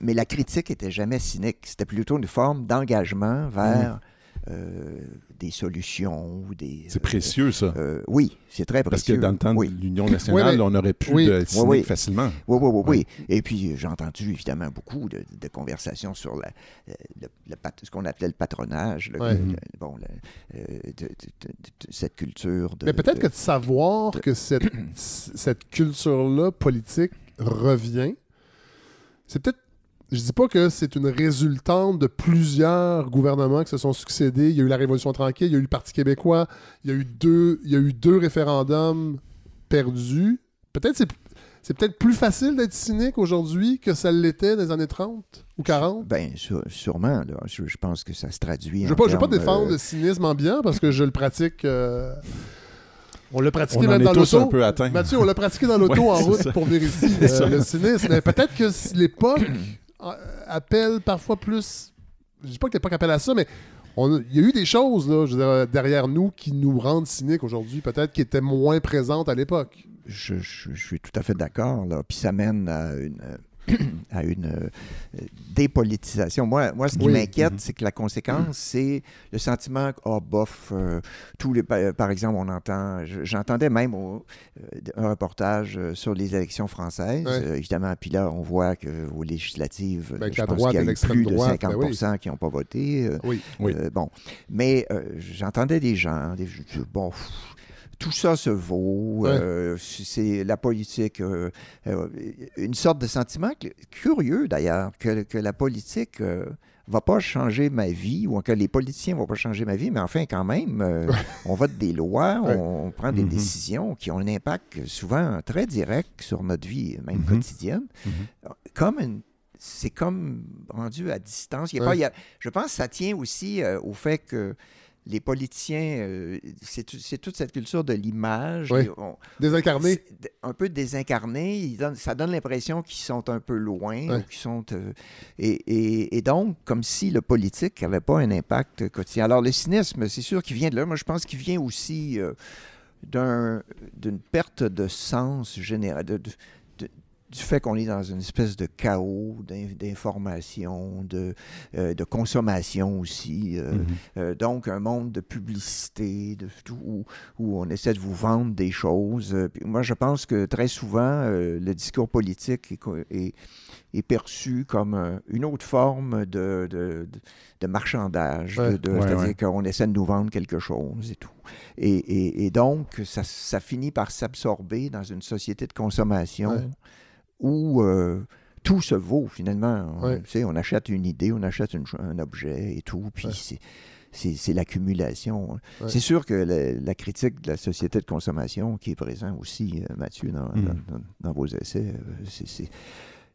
mais la critique était jamais cynique. C'était plutôt une forme d'engagement vers euh, des solutions ou des. C'est euh, précieux, ça. euh, oui, c'est très Parce que précieux. dans le temps oui. de l'Union nationale, Oui, mais- on aurait pu oui. oui. facilement. Oui, oui, oui, oui. Et puis, j'ai entendu évidemment beaucoup de, de conversations sur la, euh, le- le ce qu'on appelait le patronage, le- le- bon, le- de, de- de- de cette culture. De, Mais peut-être que de savoir de- que cette, <clears throat> cette culture-là politique revient, c'est peut-être. Je dis pas que c'est une résultante de plusieurs gouvernements qui se sont succédés. Il y a eu la Révolution tranquille, il y a eu le Parti québécois, il y a eu deux, il y a eu deux référendums perdus. Peut-être c'est c'est peut-être plus facile d'être cynique aujourd'hui que ça l'était dans les années 30 ou 40. Ben, sû- sûrement. Là. Je, je pense que ça se traduit. Je ne veux, pas- veux défendre euh, le cynisme ambiant parce que je le pratique. euh, On l'a pratiqué On en même dans l'auto. un peu atteints. Mathieu, on l'a pratiqué dans l'auto <laughs> Ouais, en route ça. pour venir ici, C'est euh, le <laughs> cynisme. Mais peut-être que si l'époque appelle parfois plus. Je dis pas que l'époque appelle à ça, mais il y a eu des choses là, derrière nous qui nous rendent cyniques aujourd'hui, peut-être qui étaient moins présentes à l'époque. Je, je- suis tout à fait d'accord. Puis ça mène à une, euh, <coughs> à une euh, dépolitisation. Moi, moi ce qui Oui. m'inquiète, Mhm. c'est que la conséquence, c'est le sentiment que, oh, bof, euh, tous les, pa- par exemple, on entend, je- j'entendais même au- euh, un reportage sur les élections françaises, euh, évidemment, puis là, on voit qu'aux législatives, Ben, je pense qu'il y a eu plus de droite, 50 ben oui. qui n'ont pas voté. euh, Oui. Oui. bon, mais j'entendais des gens, des, bon, pff, tout ça se vaut. Ouais. euh, c'est la politique, euh, euh, une sorte de sentiment que- curieux d'ailleurs que, que la politique va pas changer ma vie ou que les politiciens vont pas changer ma vie, mais enfin quand même, euh, on vote des lois, Ouais. on, prend des Mhm. décisions qui ont un impact souvent très direct sur notre vie, même Mhm. quotidienne. Mhm. Comme une- c'est comme rendu à distance. Il y a Ouais. pas- il y a- je pense que ça tient aussi euh, au fait que les politiciens, euh, c'est tout- c'est toute cette culture de l'image. Ouais. Ils ont- Désincarné. c'est d- un peu désincarnés. Ils donnent- ça donne l'impression qu'ils sont un peu loin. Ouais. ou sont, euh, et, et- et donc, comme si le politique n'avait pas un impact quotidien. Alors, le cynisme, c'est sûr qu'il vient de là. Moi, je pense qu'il vient aussi euh, d'un- d'une perte de sens général. de- de- de- du fait qu'on est dans une espèce de chaos d'in- d'information, de, euh, de consommation aussi. euh, Mhm. euh, donc, un monde de publicité, de tout, où, où on essaie de vous vendre des choses. Puis moi, je pense que très souvent, le discours politique est, co- est- est perçu comme une autre forme de, de, marchandage. Ouais. Ouais, C'est-à-dire ouais. qu'on essaie de nous vendre quelque chose et tout. Et, et- et donc, ça, ça finit par s'absorber dans une société de consommation. Où... euh, tout se vaut finalement. On, Ouais. tu sais, on achète une idée, on achète une un objet et tout, puis Ouais. c'est- l'accumulation. Ouais. C'est sûr que la, la critique de la société de consommation qui est présent aussi, euh, Mathieu, dans, Mm. dans- dans- dans vos essais, euh,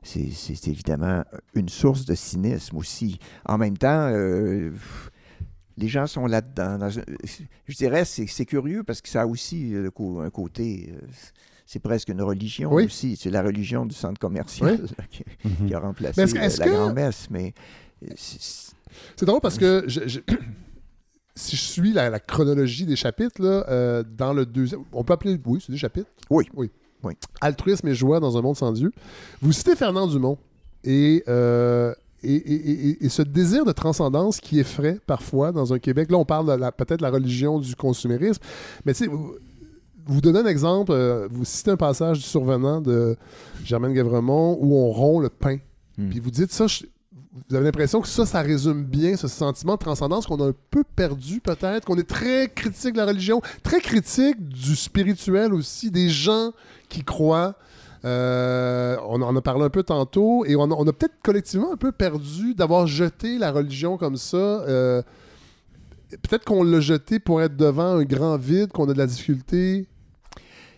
c'est- évidemment une source de cynisme aussi. En même temps, euh, les gens sont là-dedans. je dirais, c'est curieux parce que ça a aussi un côté... euh, c'est presque une religion Oui. aussi. C'est la religion du centre commercial <laughs> qui, qui a remplacé Mais est-ce- est-ce la que- grand-messe. Mais euh, c'est- C'est drôle parce que je- je- <clears throat> si je suis la, la chronologie des chapitres, là, euh, dans le deuxième. On peut appeler. Oui, c'est des chapitres? Oui. Oui. Oui. Altruisme et joie dans un monde sans Dieu. Vous citez Fernand Dumont et. euh, et, et- et- et ce désir de transcendance qui effraie parfois dans un Québec. Là, on parle de la- peut-être de la religion du consumérisme, mais tu sais, vous, donnez un exemple, euh, vous citez un passage du survenant de Germaine Guévremont où on rompt le pain. Hmm. Puis vous dites ça, je- vous avez l'impression que ça, ça résume bien ce sentiment de transcendance qu'on a un peu perdu peut-être, qu'on est très critique de la religion, très critique du spirituel aussi, des gens qui croient. Euh, on en a parlé un peu tantôt et on a, on a peut-être collectivement un peu perdu d'avoir jeté la religion comme ça. Euh, peut-être qu'on l'a jeté pour être devant un grand vide, qu'on a de la difficulté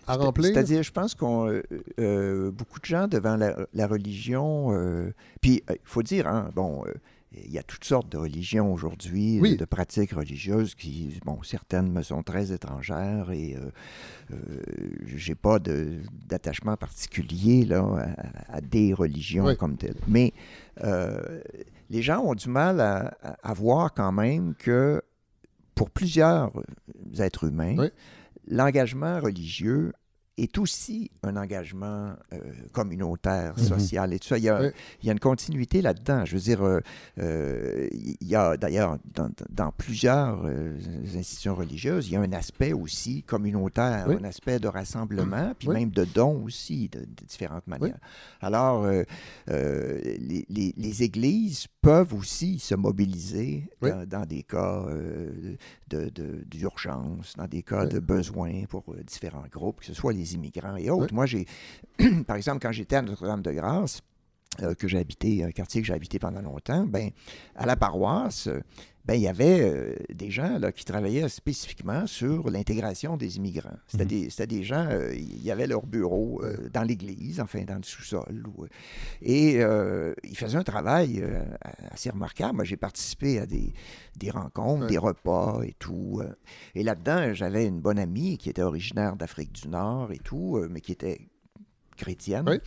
à C'est- remplir? C'est-à-dire, je pense qu'on euh, euh, beaucoup de gens devant la, la religion. euh, puis, il faut dire, hein, bon, euh, il y a toutes sortes de religions aujourd'hui, Oui. de pratiques religieuses qui, bon, certaines me sont très étrangères et euh, euh, j'ai pas d'attachement particulier là à, à des religions Oui. comme telles. Mais euh, les gens ont du mal à, à- à voir quand même que pour plusieurs êtres humains, Oui. L'engagement religieux est aussi un engagement euh, communautaire, Mhm. social et tout ça. Il y a, Oui. il y a une continuité là-dedans. Je veux dire, euh, euh, il y a d'ailleurs dans, dans plusieurs institutions religieuses, il y a un aspect aussi communautaire, Oui. un aspect de rassemblement, puis Oui. même de don aussi, de, de différentes manières. Alors, les, les- les églises peuvent aussi se mobiliser Oui. dans, dans des cas euh, de- de- d'urgence, dans des cas Oui. de besoin pour euh, différents groupes, que ce soit les immigrants et autres. Oui. Moi, j'ai, <clears throat> par exemple, quand j'étais à Notre-Dame-de-Grâce, euh, que j'ai habité, un quartier que j'ai habité pendant longtemps, ben, à la paroisse, euh, ben, il y avait euh, des gens là, qui travaillaient spécifiquement sur l'intégration des immigrants. C'était Mhm. des, des gens, euh, il y avait leur bureau euh, dans l'église, enfin dans le sous-sol. ou- et euh, ils faisaient un travail euh, assez remarquable. Moi, j'ai participé à des, des rencontres, Ouais. des repas et tout. euh. et là-dedans, j'avais une bonne amie qui était originaire d'Afrique du Nord et tout, euh, mais qui était chrétienne Oui.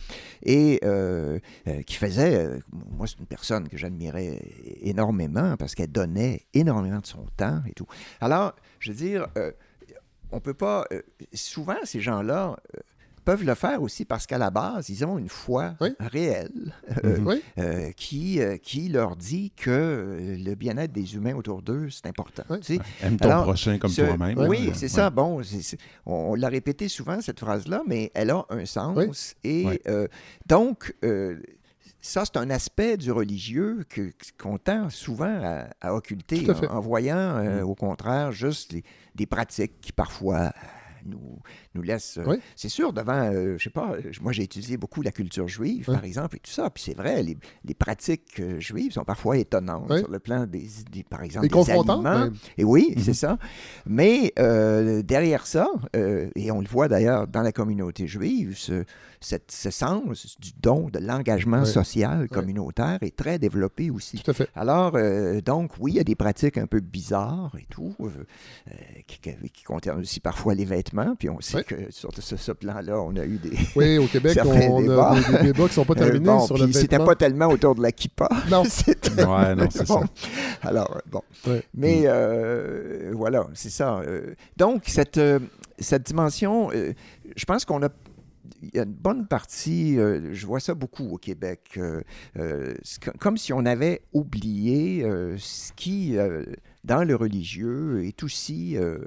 et euh, euh, qui faisait, euh, moi c'est une personne que j'admirais énormément parce qu'elle donnait énormément de son temps et tout. Alors, je veux dire, on peut pas, souvent ces gens-là peuvent le faire aussi parce qu'à la base, ils ont une foi Oui. réelle euh, Mhm. Oui. euh, qui, euh, qui leur dit que le bien-être des humains autour d'eux, c'est important. Oui. Tu sais, Aime ton Alors, prochain comme ce- toi-même. Oui, c'est ça. Bon, c'est- c'est- on, on l'a répété souvent, cette phrase-là, mais elle a un sens. Oui. Et Oui. euh, donc, euh, ça, c'est un aspect du religieux que- qu'on tend souvent à, à occulter à en, en voyant, euh, Mm. au contraire, juste les- des pratiques qui parfois nous, nous laissent... euh, Oui. C'est sûr, devant, euh, je sais pas, euh, moi j'ai étudié beaucoup la culture juive, Oui. par exemple, et tout ça, puis c'est vrai, les, les pratiques euh, juives sont parfois étonnantes Oui. sur le plan des, des- par exemple, Et des aliments. même. Et oui, Mhm. c'est ça. Mais derrière ça, et on le voit d'ailleurs dans la communauté juive, ce, cette- ce sens du don, de l'engagement social communautaire est très développé aussi. Tout à fait. Alors, euh, donc, oui, il y a des pratiques un peu bizarres et tout, euh, euh, qui, qui- qui concernent aussi parfois les vêtements. Puis on sait que sur ce, ce plan-là, on a eu des. Oui, au Québec, <laughs> on débats. a des, des débats qui sont pas terminés bon, sur le puis c'était pas tellement autour de la kippa. Non. <laughs> C'était- Ouais, non, c'est Bon. ça. Alors, bon. Mais euh, voilà, c'est ça. donc, cette, cette dimension, je pense qu'on a. Il y a une bonne partie, euh, je vois ça beaucoup au Québec, euh, euh, comme si on avait oublié euh, ce qui, euh, dans le religieux, est aussi euh,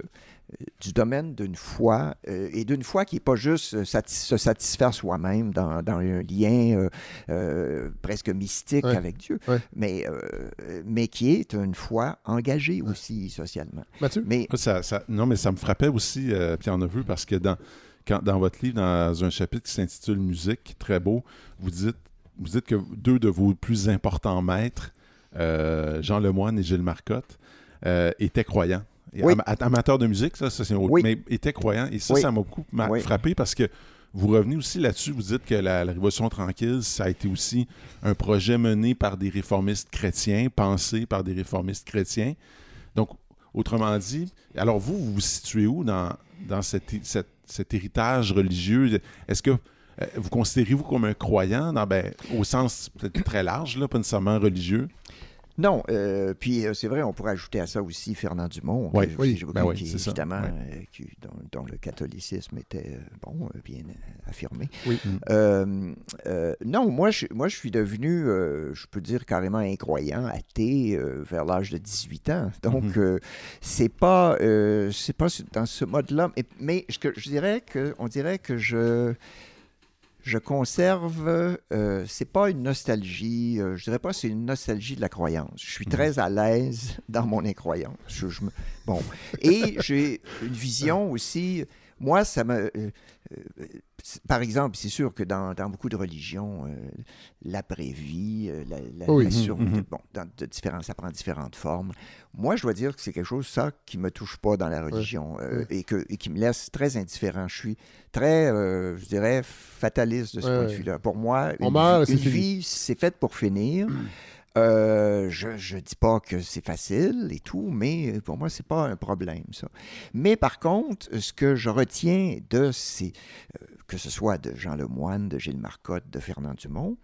du domaine d'une foi, euh, et d'une foi qui n'est pas juste se satisfaire soi-même dans, dans un lien euh, euh, presque mystique Ouais. avec Dieu, Ouais. mais, euh, mais qui est une foi engagée aussi socialement. Mathieu? Mais Ça- ça- non, mais ça me frappait aussi, euh, Pierre Neveu, parce que dans, quand, dans votre livre, dans un chapitre qui s'intitule Musique, très beau, vous dites, vous dites que deux de vos plus importants maîtres, euh, Jean Lemoine et Gilles Marcotte, euh, étaient croyants. Oui. ama- amateurs de musique, ça, ça c'est autre. Oui. Mais étaient croyants. Et ça, Oui. ça m'a beaucoup frappé parce que vous revenez aussi là-dessus. Vous dites que la, la Révolution tranquille, ça a été aussi un projet mené par des réformistes chrétiens, pensé par des réformistes chrétiens. Donc, autrement dit, alors vous, vous vous situez où dans, dans cet, hé- cet- héritage religieux? Est-ce que euh, vous considérez-vous comme un croyant, dans, ben, au sens peut-être très large, là, pas nécessairement religieux? Non, euh, puis euh, c'est vrai, on pourrait ajouter à ça aussi Fernand Dumont, Oui, que j'ai- oui, j'ai ben beaucoup- oui, qui, ça, évidemment, euh, qui- dont, dont le catholicisme était euh, bon, bien affirmé. Oui. Mm. Non, moi je, moi, je suis devenu, je peux dire carrément incroyant, athée vers l'âge de 18 ans. Donc, Mhm. euh, c'est pas, c'est pas dans ce mode-là. Mais, mais je, je dirais que, on dirait que je, je conserve, euh, c'est pas une nostalgie, euh, je dirais pas c'est une nostalgie de la croyance. Je suis Mhm. très à l'aise <laughs> dans mon incroyance. Je- je me- bon, et j'ai une vision aussi. Moi, ça me. euh, euh, par exemple, c'est sûr que dans, dans beaucoup de religions, euh, l'après-vie, euh, la, la- Oui. la sur- Mhm, mhm. bon, dans de différents, ça prend différentes formes. Moi, je dois dire que c'est quelque chose, ça, qui me touche pas dans la religion. Et, que, et qui me laisse très indifférent. Je suis très, je dirais, fataliste de ce point de vue-là. Pour moi, On une, meurt vie, c'est fait pour finir. <clears throat> Euh, je ne dis pas que c'est facile et tout, mais pour moi, c'est pas un problème, ça. Mais par contre, ce que je retiens de ces, euh, que ce soit de Jean Lemoine, de Gilles Marcotte, de Fernand Dumont,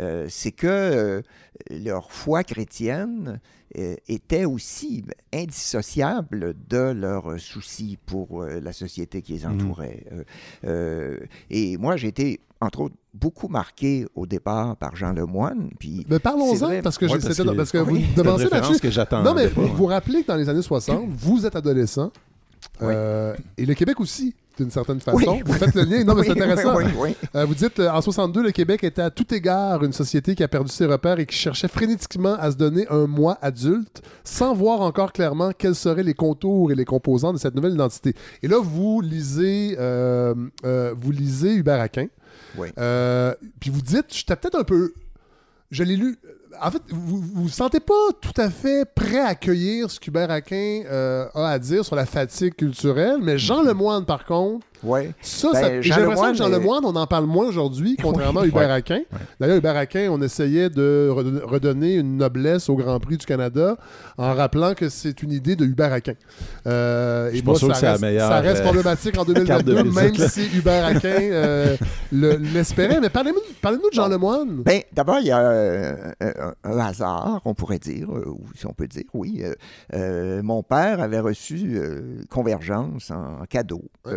euh, c'est que euh, leur foi chrétienne euh, était aussi indissociable de leur souci pour euh, la société qui les Mhm. entourait. Euh, euh, et moi, j'ai été, entre autres, beaucoup marqué au départ par Jean Lemoine. Puis Mais parlons-en, parce que, Ouais, parce c'était- que- parce que oui. vous <laughs> devancez là-dessus. que j'attends. Non, mais vous vous rappelez que dans les années 60, vous êtes adolescent, Oui. euh, et le Québec aussi, d'une certaine Oui. façon. Vous faites le lien. Non, mais c'est intéressant. oui, oui, oui. Euh, vous dites, euh, en 62, le Québec était à tout égard une société qui a perdu ses repères et qui cherchait frénétiquement à se donner un moi adulte sans voir encore clairement quels seraient les contours et les composants de cette nouvelle identité. Et là, vous lisez, euh, euh, vous lisez Hubert Aquin. Oui. Puis vous dites, j'étais peut-être un peu... Je l'ai lu... En fait, vous vous vous sentez pas tout à fait prêt à accueillir ce qu'Hubert Aquin euh, a à dire sur la fatigue culturelle, mais Jean Lemoine, par contre, Oui. ça, Ben, ça j'ai l'impression que Jean Lemoine, on en parle moins aujourd'hui, contrairement à Hubert Ouais. Aquin. D'ailleurs, Hubert Aquin, on essayait de redonner- une noblesse au Grand Prix du Canada en rappelant que c'est une idée de Hubert Aquin. Euh, suis et pas moi, sûr ça que c'est la reste, meilleure, ça reste euh, problématique en <laughs> carte de 2022, visite, même si Hubert Aquin euh, le- l'espérait. Mais parlez-nous parlez-nous de Jean Lemoine. Ben, d'abord, il y a un, un hasard, on pourrait dire, euh, ou si on peut dire, oui. Euh, euh, mon père avait reçu Convergence en cadeau. Ouais.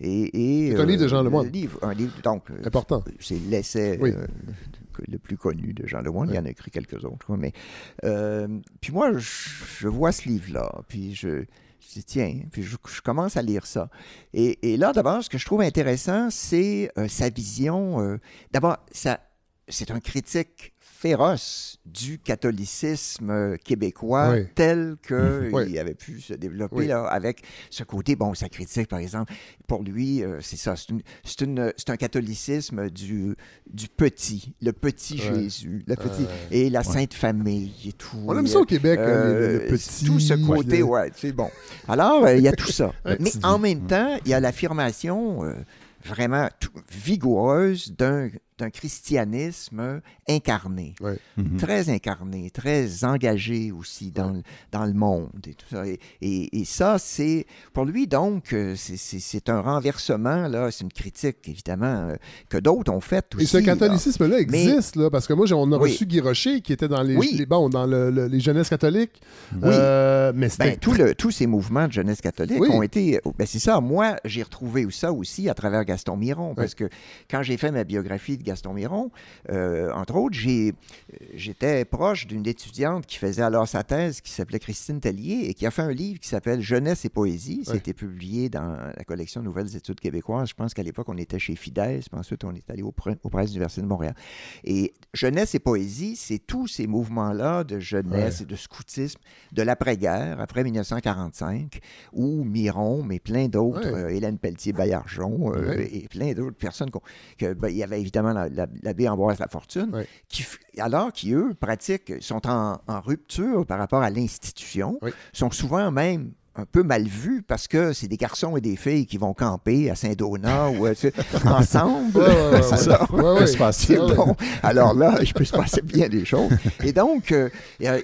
Et, et, C'est un livre de Jean Lemoine. Un livre, un livre, donc, Important. c'est l'essai Oui. le plus connu de Jean Lemoine. Oui. Il en a écrit quelques autres. Mais, euh, puis moi, je, je vois ce livre-là, puis je, je dis, tiens, puis je, je commence à lire ça. Et, et là, d'abord, ce que je trouve intéressant, c'est euh, sa vision. euh, d'abord, ça, c'est un critique féroce du catholicisme euh, québécois Oui. tel qu'il Oui. avait pu se développer Oui. là, avec ce côté, bon, sa critique, par exemple, pour lui, euh, c'est ça, c'est, un catholicisme du, du petit, le petit. Jésus, le petit, Euh, et la Sainte Famille et tout. on aime ça au Québec, hein, Euh, le, le petit. Tout ce côté, le- ouais, c'est bon. Alors, euh, il y a tout ça. <laughs> Mais en même temps, il y a l'affirmation euh, vraiment tout- vigoureuse d'un, d'un christianisme incarné. Mhm. Très incarné, très engagé aussi dans, le, dans le monde et tout ça. Et, et- et ça, c'est pour lui donc, euh, c'est, un renversement là, c'est une critique évidemment euh, que d'autres ont faite aussi. Et ce là. catholicisme-là Mais- existe, là, parce que moi, on a Oui. reçu Guy Rocher, qui était dans les, Oui. les- bon, dans le- le- les jeunesses catholiques. Oui. Euh, mais Ben, tout le- tous ces mouvements de jeunesse catholique Oui. ont été. Ben, c'est ça. Moi, j'ai retrouvé ça aussi à travers Gaston Miron. Parce que quand j'ai fait ma biographie de Gaston Miron, euh, entre autres, j'étais proche d'une étudiante qui faisait alors sa thèse, qui s'appelait Christine Tellier, et qui a fait un livre qui s'appelle Jeunesse et poésie. Ça a été publié dans la collection Nouvelles études québécoises. Je pense qu'à l'époque, on était chez Fidesz, puis ensuite, on est allé au, au Presse de l'Université de Montréal. Et jeunesse et poésie, c'est tous ces mouvements-là de jeunesse et de scoutisme de l'après-guerre, après 1945, où Miron, mais plein d'autres, euh, Hélène Pelletier-Bayarjon euh, et plein d'autres personnes, que, ben, il y avait évidemment la- la- l'abbé Ambroise Lafortune, Ouais. qui, alors qui, eux, pratiquent, sont en, en rupture par rapport à l'institution, Oui. sont souvent même un peu mal vus parce que c'est des garçons et des filles qui vont camper à Saint-Donat ou euh, tu sais, <laughs> ensemble. Ouais, ouais, ouais, C'est ça. bon. Alors là, il peut se passer bien des choses. Et donc, euh,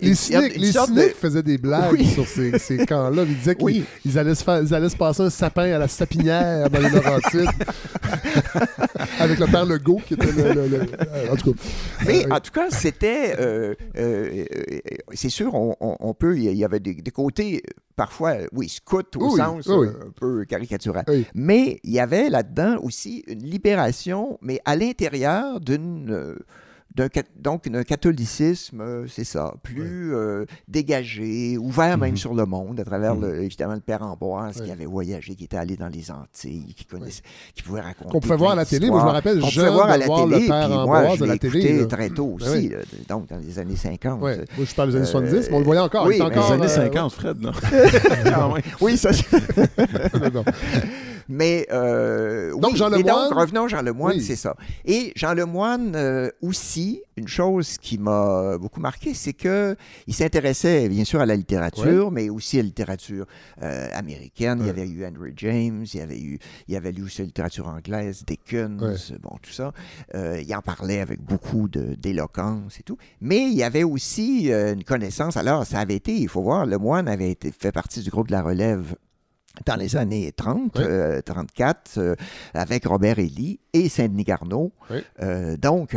Les cyniques, de- faisaient des blagues Oui. sur ces, ces camps-là. Ils disaient qu'ils Oui. ils allaient, se faire- ils allaient se passer un sapin à la sapinière dans les Laurentides. <laughs> Avec le père Legault qui était le. le- le- en tout cas. Mais Euh, en tout cas, c'était. euh, c'est sûr, on, on- on peut. Il y avait des, des côtés, euh, oui, scout au Oui, sens oui. euh, un peu caricatural. Oui. Mais il y avait là-dedans aussi une libération, mais à l'intérieur d'une. Euh, d'un donc un catholicisme, euh, c'est ça, plus euh, dégagé, ouvert même Mhm. sur le monde, à travers Mhm. le- évidemment le père Ambroise Ouais. qui avait voyagé, qui était allé dans les Antilles, qui connaissait, qui pouvait raconter. Qu'on pouvait voir à la télé. Moi, je me rappelle, pouvait voir à la voir télé, le père puis moi, je à la télé. très tôt Ben aussi, oui. là, donc dans les années 50. Ouais. Moi, je parle des années Euh, 70, mais on le voyait encore. oui, il était mais Les années euh, 50, Fred, non? <laughs> <laughs> Même. Oui, ça, <laughs> non, non. Mais euh, Donc, oui, Jean et Lemoyne- donc, revenons à Jean Lemoyne, Oui. c'est ça. Et Jean Lemoyne euh, aussi, une chose qui m'a beaucoup marqué, c'est que il s'intéressait bien sûr à la littérature, mais aussi à la littérature euh, américaine. Il y avait eu Henry James, il y avait eu, il y avait lu aussi la littérature anglaise, Dickens, bon tout ça. Euh, il en parlait avec beaucoup de- d'éloquence et tout. Mais il y avait aussi une connaissance. Alors, ça avait été, il faut voir, Lemoyne avait été, fait partie du groupe de la relève dans les années 30, Oui. euh, 34, euh, avec Robert Elie et Saint-Denis Garneau. Oui. Euh, donc,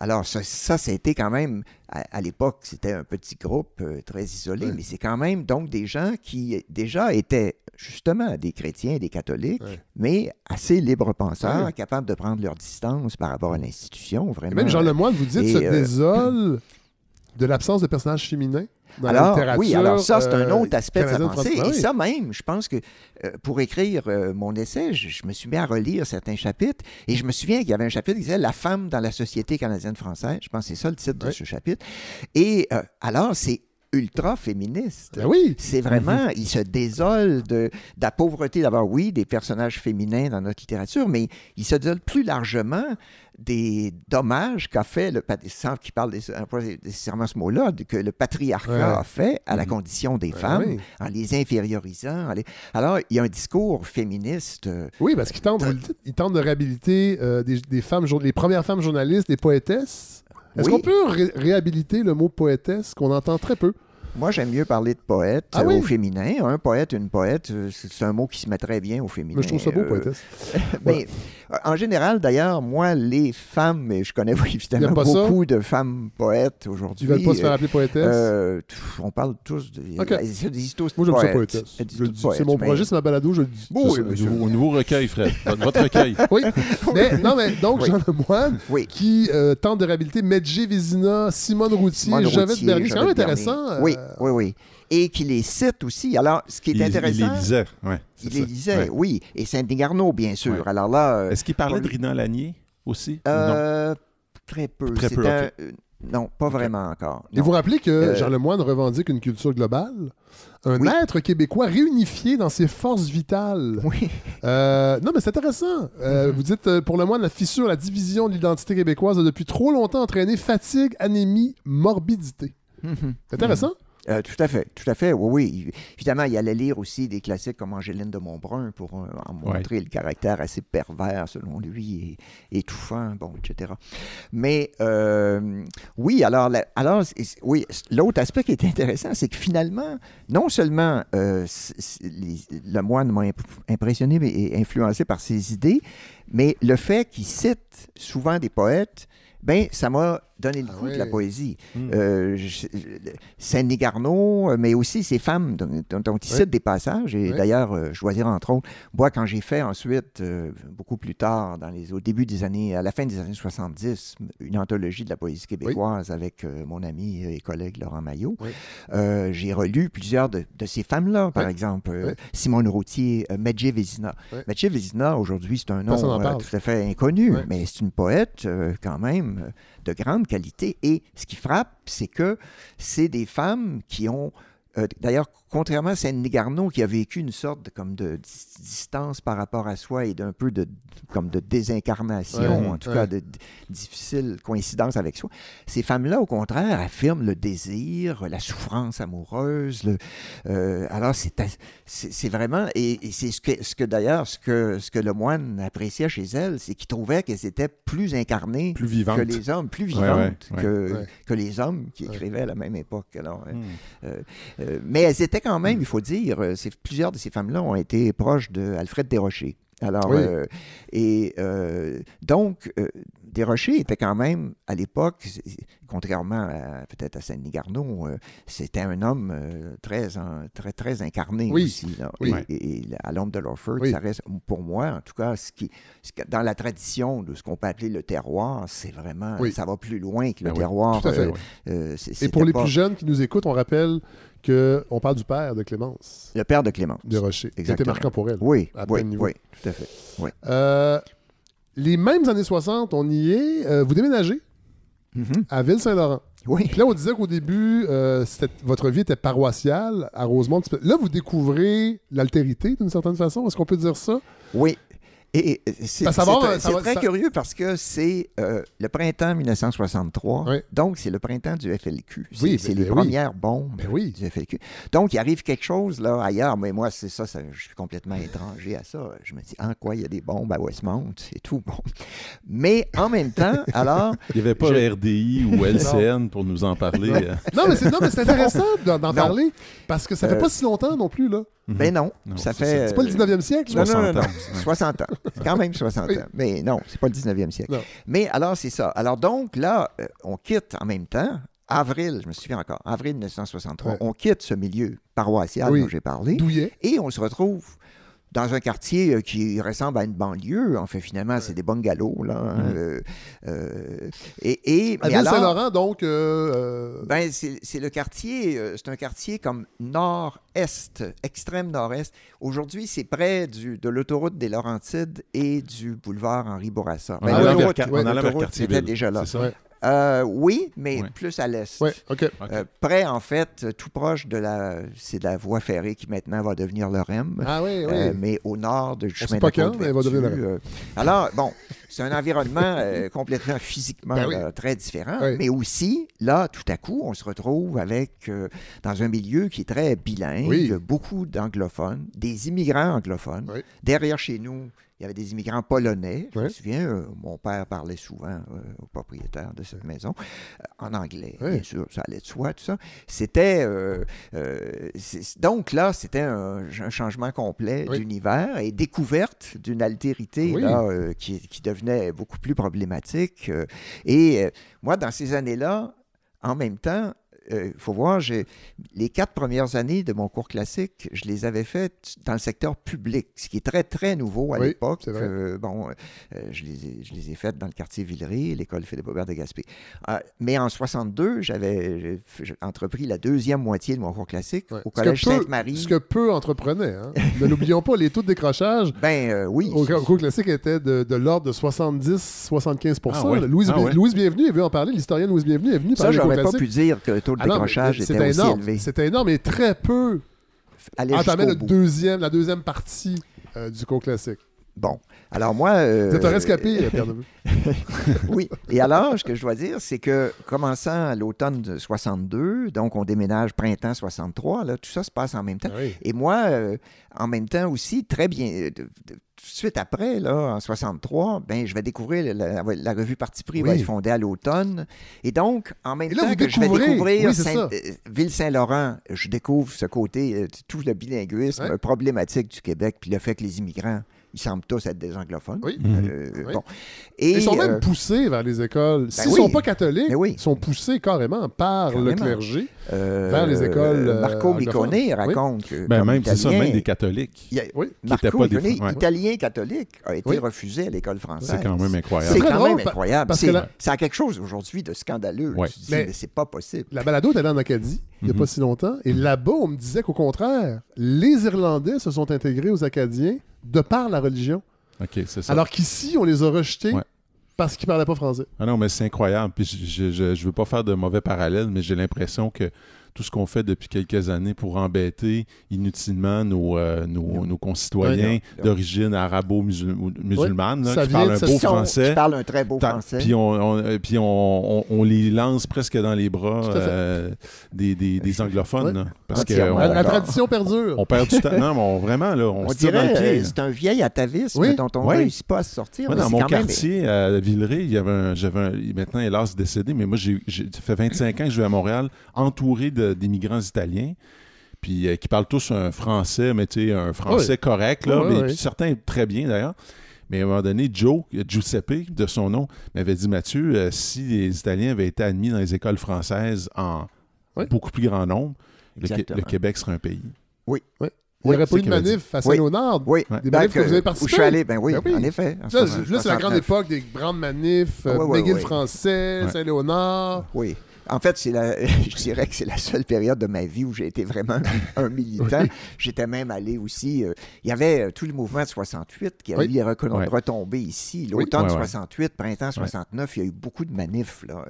alors ça, ça, été quand même, à, à l'époque, c'était un petit groupe très isolé, Oui. mais c'est quand même donc des gens qui déjà étaient justement des chrétiens et des catholiques, mais assez libres penseurs, capables de prendre leur distance par rapport à l'institution, Et vraiment. même Jean Lemoyne, vous dites, se désole de l'absence de personnages féminins dans la Alors, littérature. oui, alors ça, c'est un euh, autre aspect de sa pensée. Et Ah ça même, je pense que euh, pour écrire euh, mon essai, je, je me suis mis à relire certains chapitres et je me souviens qu'il y avait un chapitre qui disait La femme dans la société canadienne-française. Je pense que c'est ça le titre de ce chapitre. Et euh, alors, c'est ultra féministe. Ben oui, C'est vraiment, il se désole de, de la pauvreté d'avoir, oui, des personnages féminins dans notre littérature, mais il se désole plus largement des dommages qu'a fait le sans qu'il parle pas nécessairement ce mot-là, de- que le patriarcat Ouais. a fait à la Mhm. condition des Ben femmes, oui. en les infériorisant. en les- Alors, il y a un discours féministe. euh, Oui, parce qu'il tente, il tente de réhabiliter euh, des, des femmes, les premières femmes journalistes, des poétesses. Est-ce Oui. qu'on peut ré- réhabiliter le mot poétesse qu'on entend très peu? Moi, j'aime mieux parler de poète Ah euh, oui? au féminin. Un poète, une poète, euh, c'est un mot qui se met très bien au féminin. Mais je trouve ça beau, Euh, poétesse. Mais <laughs> euh, en général, d'ailleurs, moi, les femmes, mais je connais <laughs> évidemment ça? beaucoup de femmes poètes aujourd'hui. Ils veulent pas se faire appeler poétesse? euh, on parle tous de. Ok. Ils se disent tous Moi, j'aime ça poétesse. C'est mon mais- projet, c'est ma balado, je le dis. Oui, monsieur. nouveau, nouveau recueil, Fred. <laughs> Votre recueil. Oui, mais non, mais donc Oui. Jean Lemoyne Oui. qui euh, tente de réhabiliter Medjay Vézina, Simone Routier, Javette Bernier. C'est quand même intéressant. Oui, oui, oui. Et qui les cite aussi. Alors, ce qui est Il, il intéressant. les lisait. C'est il ça. les lisait, Ouais. oui. Et Saint-Denis Garneau, bien sûr. Ouais. Alors là. euh, Est-ce qu'il parlait de Oui. Rina Lanier aussi? ou non? euh, très peu. Très peu, un- euh, Non, pas vraiment encore. Et vous rappelez que Euh, Jean Lemoyne revendique une culture globale, un Oui. être québécois réunifié dans ses forces vitales. Oui. Euh, non, mais c'est intéressant. Euh, Mhm. Vous dites, euh, pour le moine, la fissure, la division de l'identité québécoise a depuis trop longtemps entraîné fatigue, anémie, morbidité. Mhm. C'est intéressant. Euh, tout à fait, tout à fait. Oui, oui. Évidemment, il allait lire aussi des classiques comme Angéline de Montbrun pour euh, en montrer le caractère assez pervers, selon lui, et étouffant, bon, etc. Mais euh, oui, alors, la- alors oui, l'autre aspect qui est intéressant, c'est que finalement, non seulement les- le moine m'a imp- impressionné et influencé par ses idées, mais le fait qu'il cite souvent des poètes, ben, ça m'a donné le Ah goût de la poésie. Hmm. Euh, Saint-Denis Garneau, euh, mais aussi ces femmes dont, dont- il cite des passages. Et d'ailleurs, euh, je dois dire entre autres, moi, quand j'ai fait ensuite, euh, beaucoup plus tard, dans les, au début des années, à la fin des années 70, une anthologie de la poésie québécoise avec euh, mon ami et collègue Laurent Maillot, j'ai relu plusieurs de, de ces femmes-là, par exemple. Simone Routier, Medjay Vézina. Medjay Vézina, aujourd'hui, c'est un nom tout à fait inconnu, mais c'est une poète quand même euh, de grande qualité. Et ce qui frappe, c'est que c'est des femmes qui ont, euh, d'ailleurs, contrairement à Saint-Denis Garneau, qui a vécu une sorte de, comme de dis- distance par rapport à soi et d'un peu de, comme de désincarnation, Ouais, en tout ouais. cas de, d- difficile coïncidence avec soi. Ces femmes-là, au contraire, affirment le désir, la souffrance amoureuse. Le, euh, alors, c'est vraiment, et, et c'est ce que, ce que d'ailleurs, ce que, ce que le moine appréciait chez elles, c'est qu'il trouvait qu'elles étaient plus incarnées Plus que les hommes, plus vivantes ouais, ouais. que, Ouais. que les hommes qui Ouais. écrivaient à la même époque. Alors, euh, Hmm. euh, mais elles étaient quand même, il faut dire, euh, plusieurs de ces femmes-là ont été proches de Alfred Desrochers. Alors, Oui. euh, et euh, donc, euh, Desrochers était quand même, à l'époque, contrairement à- peut-être à Saint-Denis Garneau, c'était un homme très, très, très incarné Oui. aussi. là. Oui. Et, et- et à l'ombre de Lawford, ça reste, pour moi, en tout cas, ce qui, ce dans la tradition de ce qu'on peut appeler le terroir, c'est vraiment, ça va plus loin que le Ben terroir. tout à fait, Et pour les pas- plus jeunes qui nous écoutent, on rappelle qu'on parle du père de Clémence, Le père de Clémence. de Rocher. C'était Exactement. marquant pour elle. Oui, à oui, plein niveau. oui, tout à fait. Euh, les mêmes années 60, on y est. Euh, vous déménagez Mhm. à Ville-Saint-Laurent. Oui. Puis là, on disait qu'au début, euh, votre vie était paroissiale à Rosemont. Là, vous découvrez l'altérité d'une certaine façon. Est-ce qu'on peut dire ça? Oui. Et c'est Ben, ça va, c'est- ça c'est va- très ça- curieux parce que c'est euh, le printemps 1963. Oui. Donc, c'est le printemps du FLQ. C'est Oui, c'est ben, les ben oui. premières bombes Ben oui. du FLQ. Donc, il arrive quelque chose là ailleurs, mais moi, c'est ça, ça, je suis complètement étranger à ça. Je me dis, en quoi il y a des bombes à Westmount? C'est tout. Bon. Mais en même temps, <laughs> alors, Il n'y avait pas Je- RDI ou LCN pour nous en parler. euh. Non, mais c'est non, mais c'est intéressant <laughs> d'en parler parce que ça fait Euh, pas si longtemps non plus. là. ben non, Non, ça c'est fait. ça. C'est pas le euh, 19e siècle. Non, là. non, non, 60 non. ans. Ouais. 60 ans. C'est quand même 60 Oui. ans. Mais non, c'est pas le 19e siècle. Non. Mais alors, c'est ça. Alors, donc, là, euh, on quitte en même temps, avril, je me souviens encore, avril 1963, Ouais. on quitte ce milieu paroissial Oui. dont j'ai parlé Douillet. et on se retrouve dans un quartier euh, qui ressemble à une banlieue. En fait, finalement, c'est des bungalows, là. hein, euh, euh, et, et, À Ville-Saint-Laurent, donc. euh, ben, c'est le quartier, c'est un quartier comme nord-est, extrême nord-est. Aujourd'hui, c'est près du, de l'autoroute des Laurentides et du boulevard Henri Bourassa. En Ben, Cartierville. était déjà là. Euh, oui, mais Ouais. plus à l'est. ouais, OK. OK. Euh, près, en fait, tout proche de la, c'est de la voie ferrée qui maintenant va devenir le REM. Ah oui, oui. Euh, mais au nord du chemin de pas la quand, mais elle va devenir Vertu, euh, alors, bon, c'est un environnement euh, <laughs> complètement physiquement Ben oui. là, très différent, Oui. mais aussi, là, tout à coup, on se retrouve avec, euh, dans un milieu qui est très bilingue, Oui. beaucoup d'anglophones, des immigrants anglophones. Oui. Derrière chez nous, il y avait des immigrants polonais. Je me souviens, euh, mon père parlait souvent euh, au propriétaire de cette maison, euh, en anglais, Oui. bien sûr, ça allait de soi, tout ça. C'était. euh, donc là, c'était un, un changement complet Oui. d'univers et découverte d'une altérité là, qui, qui devenait beaucoup plus problématique. et moi, dans ces années-là, en même temps, il faut voir, j'ai les quatre premières années de mon cours classique, je les avais faites dans le secteur public, ce qui est très, très nouveau à Oui, l'époque. c'est vrai. Euh, bon, euh, je, les ai, je les ai faites dans le quartier Villeray, l'école Philippe-Aubert de Gaspé. Euh, mais en 62, j'avais entrepris la deuxième moitié de mon cours classique Ouais. au collège Sainte-Marie. Ce que peu entreprenaient. Hein. ne <laughs> l'oublions pas, les taux de décrochage Ben euh, oui. au, cours classique étaient de, de l'ordre de 70-75 Ah ouais. Louise, Ah ouais. Louise Bienvenue est venue en parler. L'historienne Louise Bienvenue est venue Ça, parler cours j'aurais pas pu dire que le taux de Ah mais décrochage était c'était aussi énorme. élevé. C'était énorme, mais très peu le bout. deuxième, la deuxième partie euh, du cours classique. Bon. Alors moi... euh, Vous êtes un rescapé, euh, Pierre <laughs> oui. Et alors, ce que je dois dire, c'est que commençant à l'automne de 62, donc on déménage printemps 63, là, tout ça se passe en même temps. Ah oui. Et moi, euh, en même temps aussi, très bien, euh, de- de- tout de suite après, là, en 63, ben, je vais découvrir la, la- la revue Parti pris va être fondée à l'automne. Et donc, en même là, temps que je vais découvrir oui, c'est Saint- ça. euh, Ville-Saint-Laurent, je découvre ce côté, euh, tout le bilinguisme problématique du Québec, puis le fait que les immigrants, ils semblent tous être des anglophones. Oui. Mhm. Euh, Oui. bon. Et, Ils sont même euh, poussés vers les écoles. S'ils ne oui. sont pas catholiques, oui. ils sont poussés carrément par le clergé. Euh, vers les écoles, euh, Marco. Micone raconte que. Ben, même, c'est ça, Italien, même des catholiques. a- Marco pas des Micone, Fran- ouais. italien catholique, a été Oui. refusé à l'école française. C'est quand même C'est incroyable. très quand drôle, même incroyable. parce C'est que la- ça a quelque chose aujourd'hui de scandaleux. Ouais. Tu te dis, Mais- mais, c'est pas possible. La balado est allée en Acadie il n'y a Mhm. pas si longtemps. Et là-bas, on me disait qu'au contraire, les Irlandais se sont intégrés aux Acadiens de par la religion. OK, c'est ça. Alors qu'ici, on les a rejetés Ouais. parce qu'ils ne parlaient pas français. Ah non, mais c'est incroyable. Puis je, je, je veux pas faire de mauvais parallèles, mais j'ai l'impression que tout ce qu'on fait depuis quelques années pour embêter inutilement nos, euh, nos, nos concitoyens d'origine arabo-musulmane, Ça qui parlent un beau français. qui parlent un très beau français. Puis, on, on- euh, puis on, on- on les lance presque dans les bras euh, des, des, des anglophones. Là. parce que Entièrement on, La, tradition perdure. on perd du temps. Non, mais on- vraiment, là, on, on se tire dans dirait le pied. euh, c'est un vieil atavisme Oui. dont on ne réussit pas à se sortir. Moi, dans mon quand même- quartier, à Villeray, il y avait un, j'avais un- maintenant, hélas, décédé, mais moi, j'ai, j'ai- ça fait 25 ans que je vais à Montréal, entouré de- d'immigrants italiens, puis euh, qui parlent tous un français, mais tu sais, un français correct, là, mais puis certains très bien d'ailleurs. Mais à un moment donné, Joe, Giuseppe, de son nom, m'avait dit Mathieu, euh, si les Italiens avaient été admis dans les écoles françaises en beaucoup plus grand nombre, le, Québec serait un pays. Il n'y Oui, aurait pas eu de manif à Oui. Saint-Léonard. Oui. Des Ben, manifs que vous avez Où je participé. suis allé, ben oui, Ben oui. en effet. en Là, 60, là, c'est la grande 69. époque des grandes manifs. euh, Ah ouais, McGill français. Saint-Léonard. Oui. En fait, c'est la, <laughs> je dirais que c'est la seule période de ma vie où j'ai été vraiment un militant. <laughs> J'étais même allé aussi. euh, il y avait euh, tout le mouvement de 68 qui a eu Ouais. retombées ici. L'automne Ouais, ouais. 68, printemps 69, il y a eu beaucoup de manifs. Là.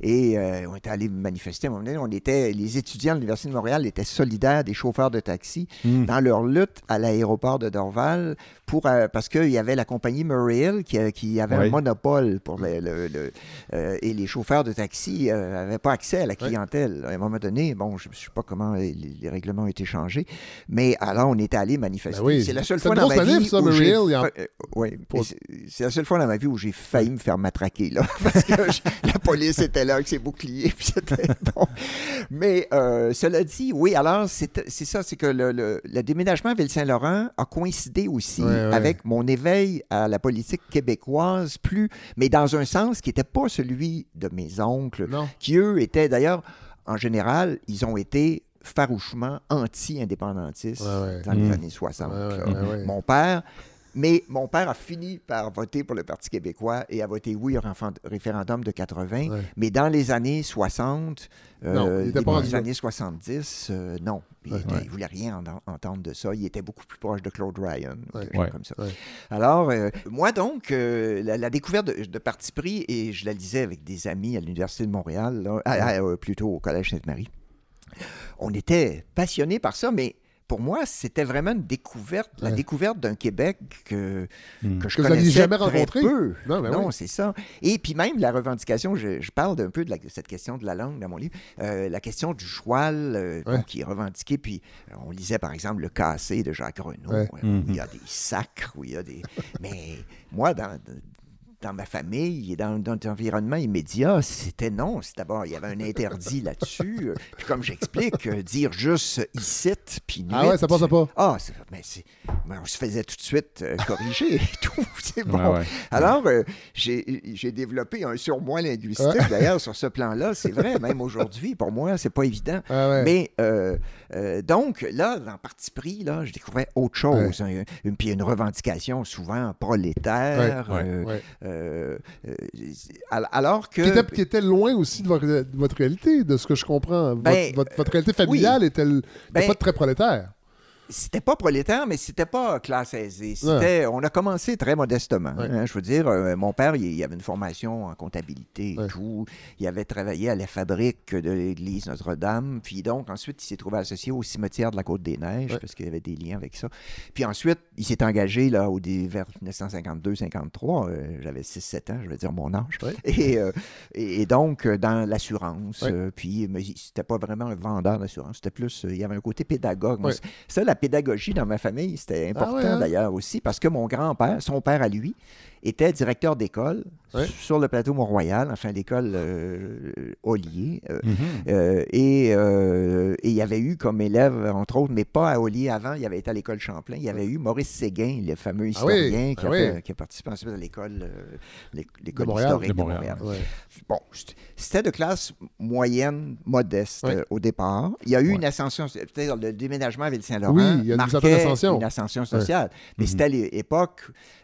Et euh, on était allé manifester. À un moment donné, on était, les étudiants de l'Université de Montréal étaient solidaires des chauffeurs de taxi Hmm. dans leur lutte à l'aéroport de Dorval pour, euh, parce qu'il y avait la compagnie Murray qui, qui avait Oui. un monopole pour le, le- le- euh, et les chauffeurs de taxi n'avaient pas accès à la clientèle. À un moment donné, bon, je ne sais pas comment les, les règlements ont été changés, mais alors on était allé manifester. Ben oui. C'est la seule fois dans ma vie ça, où j'ai en- euh, ouais, Pour- mais c'est la seule fois dans ma vie où j'ai failli me faire matraquer là, <laughs> parce que je- la police était là avec ses boucliers, puis c'était <laughs> bon. Mais euh, cela dit, oui, alors c'est ça, c'est que le, le- le déménagement à Ville-Saint-Laurent a coïncidé aussi ouais. avec mon éveil à la politique québécoise, plus, mais dans un sens qui n'était pas celui de mes oncles, Non. qui eux étaient d'ailleurs, en général, ils ont été farouchement anti-indépendantistes Ouais, ouais. dans les Mm. années 60. Ouais, ouais, là. ouais, ouais. Mon père, mais mon père a fini par voter pour le Parti québécois et a voté oui au réfé- référendum de 80. Ouais. Mais dans les années 60, euh, Non, début des années 70, euh, non. Il, Ouais. il voulait rien en- entendre de ça. Il était beaucoup plus proche de Claude Ryan. Ouais. comme ça. Alors, euh, moi donc, euh, la, la découverte de, de Parti pris, et je la lisais avec des amis à l'Université de Montréal, là, à- à- plutôt au Collège Sainte-Marie, on était passionnés par ça, mais pour moi, c'était vraiment une découverte, la découverte d'un Québec que, Hmm. que je Que connaissais jamais très rencontré? peu. Non, ben non, oui. c'est ça. Et puis même la revendication, je, je parle d'un peu de, la- de cette question de la langue dans mon livre, euh, la question du choual euh, Ouais. qui est revendiquée. Puis euh, on lisait par exemple le cassé de Jacques Renaud, Ouais. où il Mhm. y a des sacres, où il y a des. Mais moi, dans dans ma famille et dans, dans l'environnement immédiat, c'était non. C'est d'abord, il y avait un interdit là-dessus. <laughs> Puis comme j'explique, euh, dire juste ici, puis Ah ouais, ça passe pas. ah, mais c'est- mais on se faisait tout de suite euh, corriger et tout. <laughs> C'est bon. Ouais, ouais. Alors, euh, j'ai j'ai développé un surmoi linguistique, d'ailleurs, sur ce <laughs> plan-là. C'est vrai, même aujourd'hui, pour moi, c'est pas évident. Ouais. Mais euh, euh, donc, là, dans Parti pris, là, je découvrais autre chose. hein, une, puis une revendication souvent prolétaire. Euh, euh, al- alors que. Qui était, qui était loin aussi de votre, de votre réalité, de ce que je comprends. Votre- Ben, votre, votre réalité familiale était, était Ben, pas très prolétaire. C'était pas prolétaire, mais c'était pas classe aisée. C'était, On a commencé très modestement. Ouais. hein. je veux dire, euh, mon père, il, il avait une formation en comptabilité et Ouais. tout. Il avait travaillé à la fabrique de l'église Notre-Dame. Puis donc, ensuite, il s'est trouvé associé au cimetière de la Côte-des-Neiges parce qu'il y avait des liens avec ça. Puis ensuite, il s'est engagé là, au vers 1952-53. euh, J'avais 6-7 ans, je vais dire mon âge. <laughs> Et, euh, et, et donc, dans l'assurance. Puis, mais c'était pas vraiment un vendeur d'assurance. C'était plus, il y avait un côté pédagogue. Ça, la pédagogie dans ma famille, c'était important ouais, hein? d'ailleurs aussi, parce que mon grand-père, son père à lui, était directeur d'école sur le plateau Mont-Royal, enfin l'école euh, Ollier. euh, Mhm. euh, et, euh, et il y avait eu comme élève, entre autres, mais pas à Ollier avant, il avait été à l'école Champlain, il y avait eu Maurice Séguin, le fameux Ah oui, historien qui, ah oui. qui a participé ensuite à l'école De Montréal. historique De Montréal. Ouais. Bon, c'était de classe moyenne, modeste au départ. Il y a eu Ouais. une ascension, c'est-à-dire le déménagement à Ville-Saint-Laurent une marquait certaine ascension. une ascension sociale. Mais Mhm. c'était à l'époque,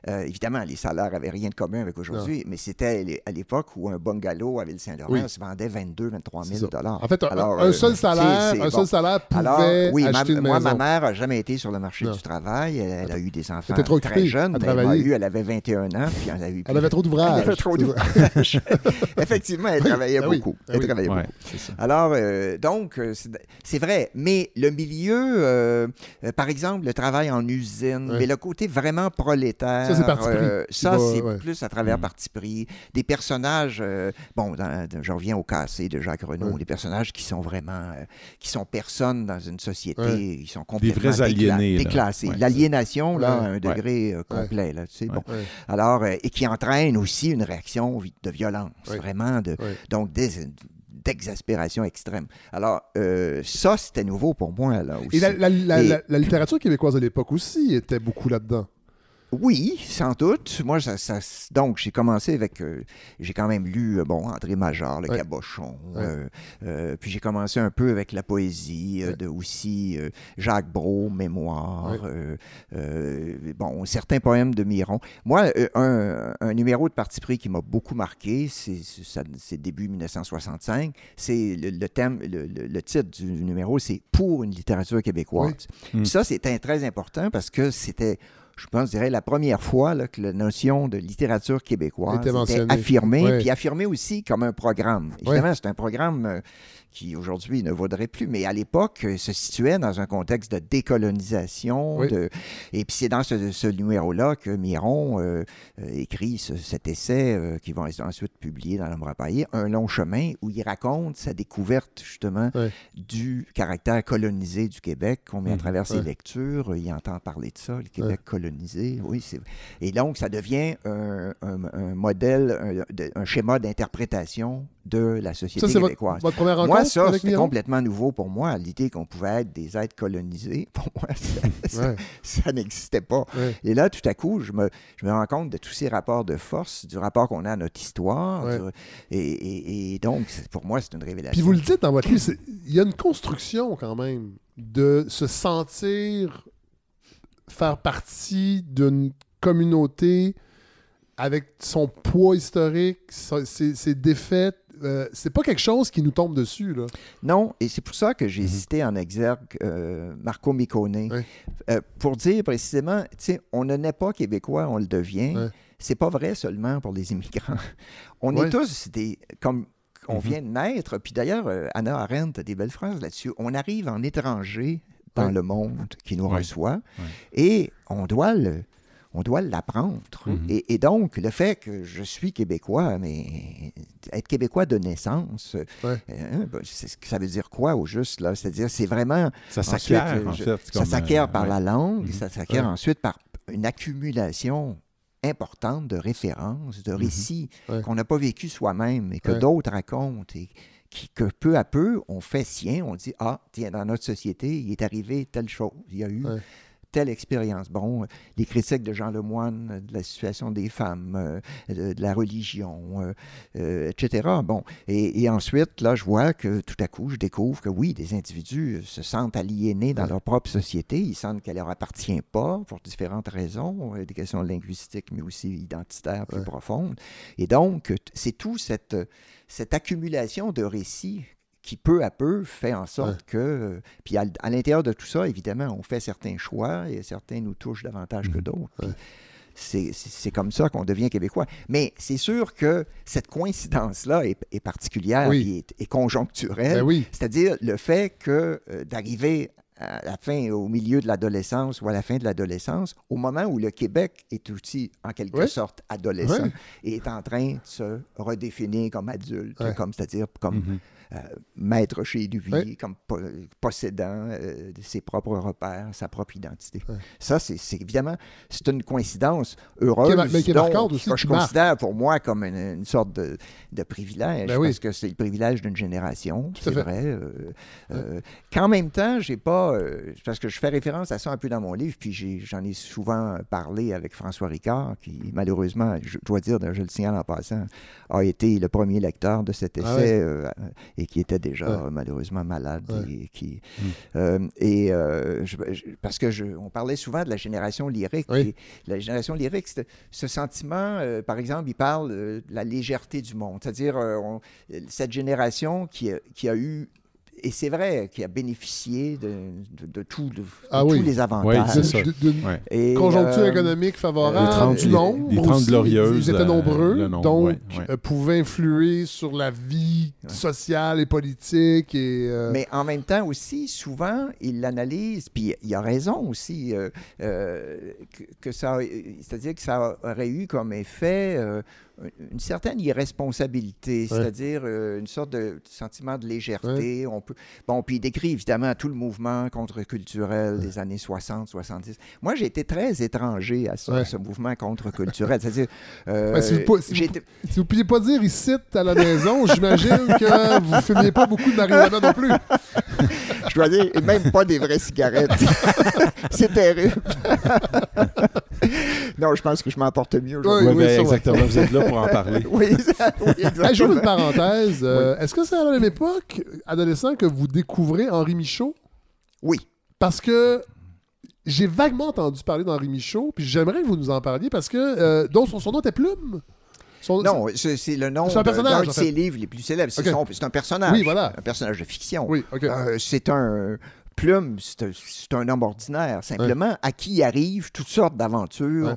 évidemment, les salaires n'avaient rien de commun avec aujourd'hui, mais c'était à l'époque où un bungalow à Ville-Saint-Laurent Oui. se vendait 22 23 C'est 000 ça. dollars. En fait, un, Alors, un euh, seul salaire, c'est- c'est un bon. seul salaire pouvait Alors, oui, ma- une moi, maison. ma mère n'a jamais été sur le marché Non. du travail. Elle, elle a eu des enfants trop très jeunes, elle, a eu, elle avait 21 ans, puis elle a eu <laughs> Elle avait trop d'ouvrages. <laughs> Elle avait trop d'ouvrages. <laughs> Effectivement, elle travaillait oui, beaucoup. ben Elle oui. travaillait Ouais, beaucoup. Alors, euh, donc, euh, c'est c'est vrai, mais le milieu, euh, euh, par exemple, le travail en usine, mais le côté vraiment prolétaire, Ça, c'est euh, ça, c'est ouais. plus à travers Mm. parti pris. Des personnages, euh, bon, dans- je reviens au cassé de Jacques Renaud, Ouais. des personnages qui sont vraiment, euh, qui sont personnes dans une société, Ouais. ils sont complètement vrais aliénés, déclassés. L'aliénation, là, à un degré euh, complet, là, tu sais, bon. Alors, et qui entraîne aussi une réaction de violence, vraiment, de, donc des- d'exaspération extrême. Alors, euh, ça, c'était nouveau pour moi, là aussi. Et la, la- la- Et- la- la littérature québécoise de l'époque aussi était beaucoup là-dedans. Oui, sans doute. Moi, ça, ça- donc, j'ai commencé avec. euh, j'ai quand même lu, euh, bon, André Major, Le Ouais. Cabochon. Ouais. euh, puis j'ai commencé un peu avec la poésie, Ouais. de aussi Jacques Brault, Mémoire. Bon, certains poèmes de Miron. Moi, un, un numéro de parti pris qui m'a beaucoup marqué, c'est début 1965. C'est le, le thème, le, titre du numéro, c'est Pour une littérature québécoise. Mm. Puis Ça, c'était très important parce que c'était, je pense, je dirais, la première fois là, que la notion de littérature québécoise Était affirmée, puis affirmée aussi comme un programme. Évidemment, c'est un programme euh, qui aujourd'hui ne vaudrait plus, mais à l'époque euh, se situait dans un contexte de décolonisation. Oui. de- Et puis c'est dans ce, ce numéro-là que Miron euh, euh, écrit ce- cet essai euh, qui va être ensuite publié dans l'Ombre Paillé, Un long chemin, où il raconte sa découverte justement du caractère colonisé du Québec qu'on met à Mhm. travers ses lectures. Il entend parler de ça, le Québec colonisé. Oui. Et donc, ça devient un, un- un modèle, un, schéma d'interprétation de la société Ça, c'est votre, québécoise. votre première rencontre Moi, ça, c'était complètement nouveau pour moi. L'idée qu'on pouvait être des êtres colonisés, <laughs> pour moi, ça, ça- Ouais, ça n'existait pas. ouais. Et là, tout à coup, je me, je me rends compte de tous ces rapports de force, du rapport qu'on a à notre histoire. Ouais. du- et, et- et donc, pour moi, c'est une révélation. Puis vous le dites dans votre livre, il y a une construction quand même de se sentir faire partie d'une communauté avec son poids historique, ses défaites. Euh, c'est pas quelque chose qui nous tombe dessus. Là. Non, et c'est pour ça que j'ai Mhm. cité en exergue euh, Marco Miccone. Ouais. Euh, pour dire précisément, tu sais, on ne naît pas québécois, on le devient. Ouais. C'est pas vrai seulement pour les immigrants. <laughs> On Ouais. est tous des. comme on Mhm. vient de naître. Puis d'ailleurs, Anna Arendt a des belles phrases là-dessus. On arrive en étranger dans le monde qui nous reçoit et on doit le. On doit l'apprendre. Mhm. et, et donc, le fait que je suis québécois, mais être québécois de naissance, Ouais. euh, ben, ce que ça veut dire quoi au juste, là? C'est-à-dire, c'est vraiment. Ça s'acquiert, euh, en fait. Ça s'acquiert euh, par ouais. la langue, Mhm. ça s'acquiert Ouais. ensuite par une accumulation importante de références, de récits Ouais. qu'on n'a pas vécu soi-même et que d'autres racontent et qui, que peu à peu, on fait sien, on dit, ah, tiens, dans notre société, il est arrivé telle chose, il y a eu Ouais. Telle expérience. Bon, euh, les critiques de Jean Lemoine, euh, de la situation des femmes, euh, de, la religion, euh, etc. Bon, et, et ensuite, là, je vois que tout à coup, je découvre que oui, des individus se sentent aliénés dans leur propre société, ils sentent qu'elle leur appartient pas pour différentes raisons, des questions linguistiques, mais aussi identitaires plus Ouais. profondes. Et donc, c'est tout cette, cette accumulation de récits qui peu à peu fait en sorte Ouais. que... euh, Puis à, l'intérieur de tout ça, évidemment, on fait certains choix et certains nous touchent davantage que Mhm. d'autres. Ouais. C'est comme ça qu'on devient québécois. Mais c'est sûr que cette coïncidence-là est, est particulière Oui. et est, est conjoncturelle. Ben oui. C'est-à-dire le fait que euh, d'arriver à la fin, au milieu de l'adolescence ou à la fin de l'adolescence, au moment où le Québec est aussi, en quelque sorte, adolescent et est en train de se redéfinir comme adulte, comme c'est-à-dire comme Mhm. Euh, maître chez lui, comme po- possédant euh, ses propres repères, sa propre identité. Ça, c'est évidemment, c'est une coïncidence heureuse, Qui mais qui donc, aussi, que je marque. considère pour moi comme une, une sorte de, de privilège, Ben oui. parce que c'est le privilège d'une génération, c'est vrai. euh, Qu'en même temps, j'ai pas, parce que je fais référence à ça un peu dans mon livre, puis j'en ai, souvent parlé avec François Ricard, qui malheureusement, je dois dire, je le signale en passant, a été le premier lecteur de cet essai Ah euh, et qui était déjà Ouais. malheureusement malade. Ouais. Et, qui, Mm. euh, et euh, je- je- parce que je, on parlait souvent de la génération lyrique. Oui. et la génération lyrique, ce sentiment, euh, par exemple, il parle de la légèreté du monde. C'est-à-dire, cette génération qui a, qui a eu, et c'est vrai, qui a bénéficié de, de, de tout- de- de Ah tous oui. les Oui, avantages. c'est ça. D'une- D'une Ouais. Et, conjoncture euh, économique favorable, les trente- du les- nombre. les trente aussi. glorieuses, Ils étaient euh, nombreux, nombre, donc ouais, ouais. euh, pouvaient influer sur la vie Ouais. sociale et politique. Et, euh, Mais en même temps aussi, souvent, il l'analyse, puis il a raison aussi, euh, euh, que, que ça, c'est-à-dire que ça aurait eu comme effet euh, une certaine irresponsabilité, c'est-à-dire euh, une sorte de sentiment de légèreté. On peut, bon, puis il décrit évidemment tout le mouvement contre-culturel des années 60, 70. Moi, j'ai été très étranger à ça, Ouais. ce mouvement contre-culturel. C'est-à-dire, euh, si vous si ne pouviez pas dire ici à la maison, j'imagine que vous ne fumiez pas beaucoup de marijuana non plus. <laughs> Je dois dire, et même pas des vraies cigarettes. <laughs> c'est terrible. <laughs> non, je pense que je m'en porte mieux. aujourd'hui. Oui, Ouais, ben, ouais. exactement. Vous êtes là pour en parler. <laughs> Oui, oui, exactement. une parenthèse. Euh, Est-ce que c'est à la même époque, adolescent, que vous découvrez Henri Michaud? Oui. Parce que j'ai vaguement entendu parler d'Henri Michaud, puis j'aimerais que vous nous en parliez parce que euh, donc son, son nom était Plume? Son- Non, c'est le nom d'un de fait. ses livres les plus célèbres. C'est un personnage. Oui, voilà. Un personnage de fiction. Oui, ok. Euh, c'est un. Plume, c'est un, homme ordinaire, simplement, à qui arrivent toutes sortes d'aventures Ouais.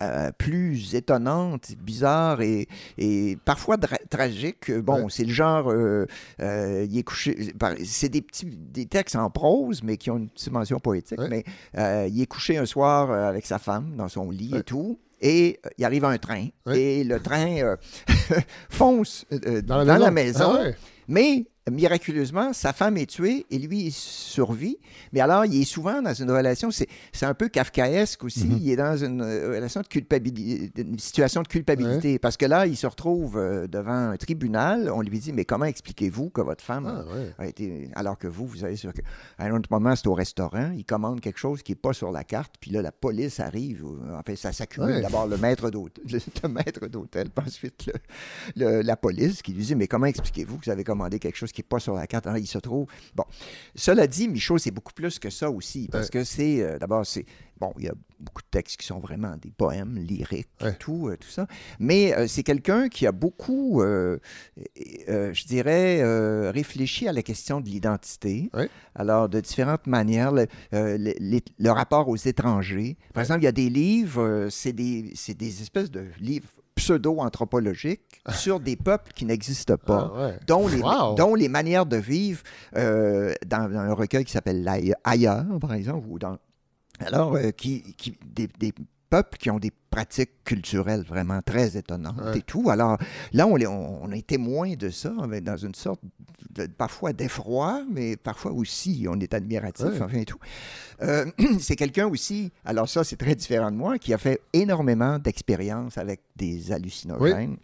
euh, plus étonnantes, bizarres et, et parfois tragiques. Bon, Ouais. c'est le genre, euh, euh, il est couché, c'est des petits des textes en prose, mais qui ont une dimension poétique, mais il est couché un soir avec sa femme dans son lit et tout. Et il arrive un train, et le train <laughs> fonce Dans la maison. maison, Ah mais miraculeusement, sa femme est tuée et lui, il survit. Mais alors, il est souvent dans une relation, c'est un peu kafkaesque aussi, Mhm. il est dans une euh, relation de culpabilité, une situation de culpabilité. Parce que là, il se retrouve euh, devant un tribunal, on lui dit, mais comment expliquez-vous que votre femme Ah, ouais. a été... Alors que vous, vous avez sur... À un autre moment, c'est au restaurant, il commande quelque chose qui n'est pas sur la carte, puis là, la police arrive. En fait, ça s'accumule. Ouais. D'abord, le maître d'hôtel, le maître d'hôtel, <laughs> puis ensuite le, le- la police qui lui dit Mais comment expliquez-vous que vous avez commandé quelque chose qui n'est pas sur la carte Alors, Il se trouve. Bon. Cela dit, Michaud, c'est beaucoup plus que ça aussi. Parce Ouais. que c'est. euh, D'abord, c'est. Bon, il y a beaucoup de textes qui sont vraiment des poèmes lyriques, Ouais. tout, euh, tout ça. Mais euh, c'est quelqu'un qui a beaucoup, je dirais, réfléchi à la question de l'identité. Ouais. Alors, de différentes manières, le, le- les- le rapport aux étrangers. Par exemple, il y a des livres, c'est des, c'est des espèces de livres pseudo-anthropologiques <laughs> sur des peuples qui n'existent pas. Ah, ouais. Dont les, Wow. dont les manières de vivre euh, dans, dans un recueil qui s'appelle Ailleurs, par exemple, ou dans. Alors, euh, qui, qui- des, des peuples qui ont des pratiques culturelles vraiment très étonnantes Ouais. et tout. Alors, là, on, est- on, on est témoin de ça, mais dans une sorte de, parfois d'effroi, mais parfois aussi, on est admiratif, Ouais. enfin et tout. Euh, <clears throat> c'est quelqu'un aussi, alors ça, c'est très différent de moi, qui a fait énormément d'expériences avec des hallucinogènes Oui.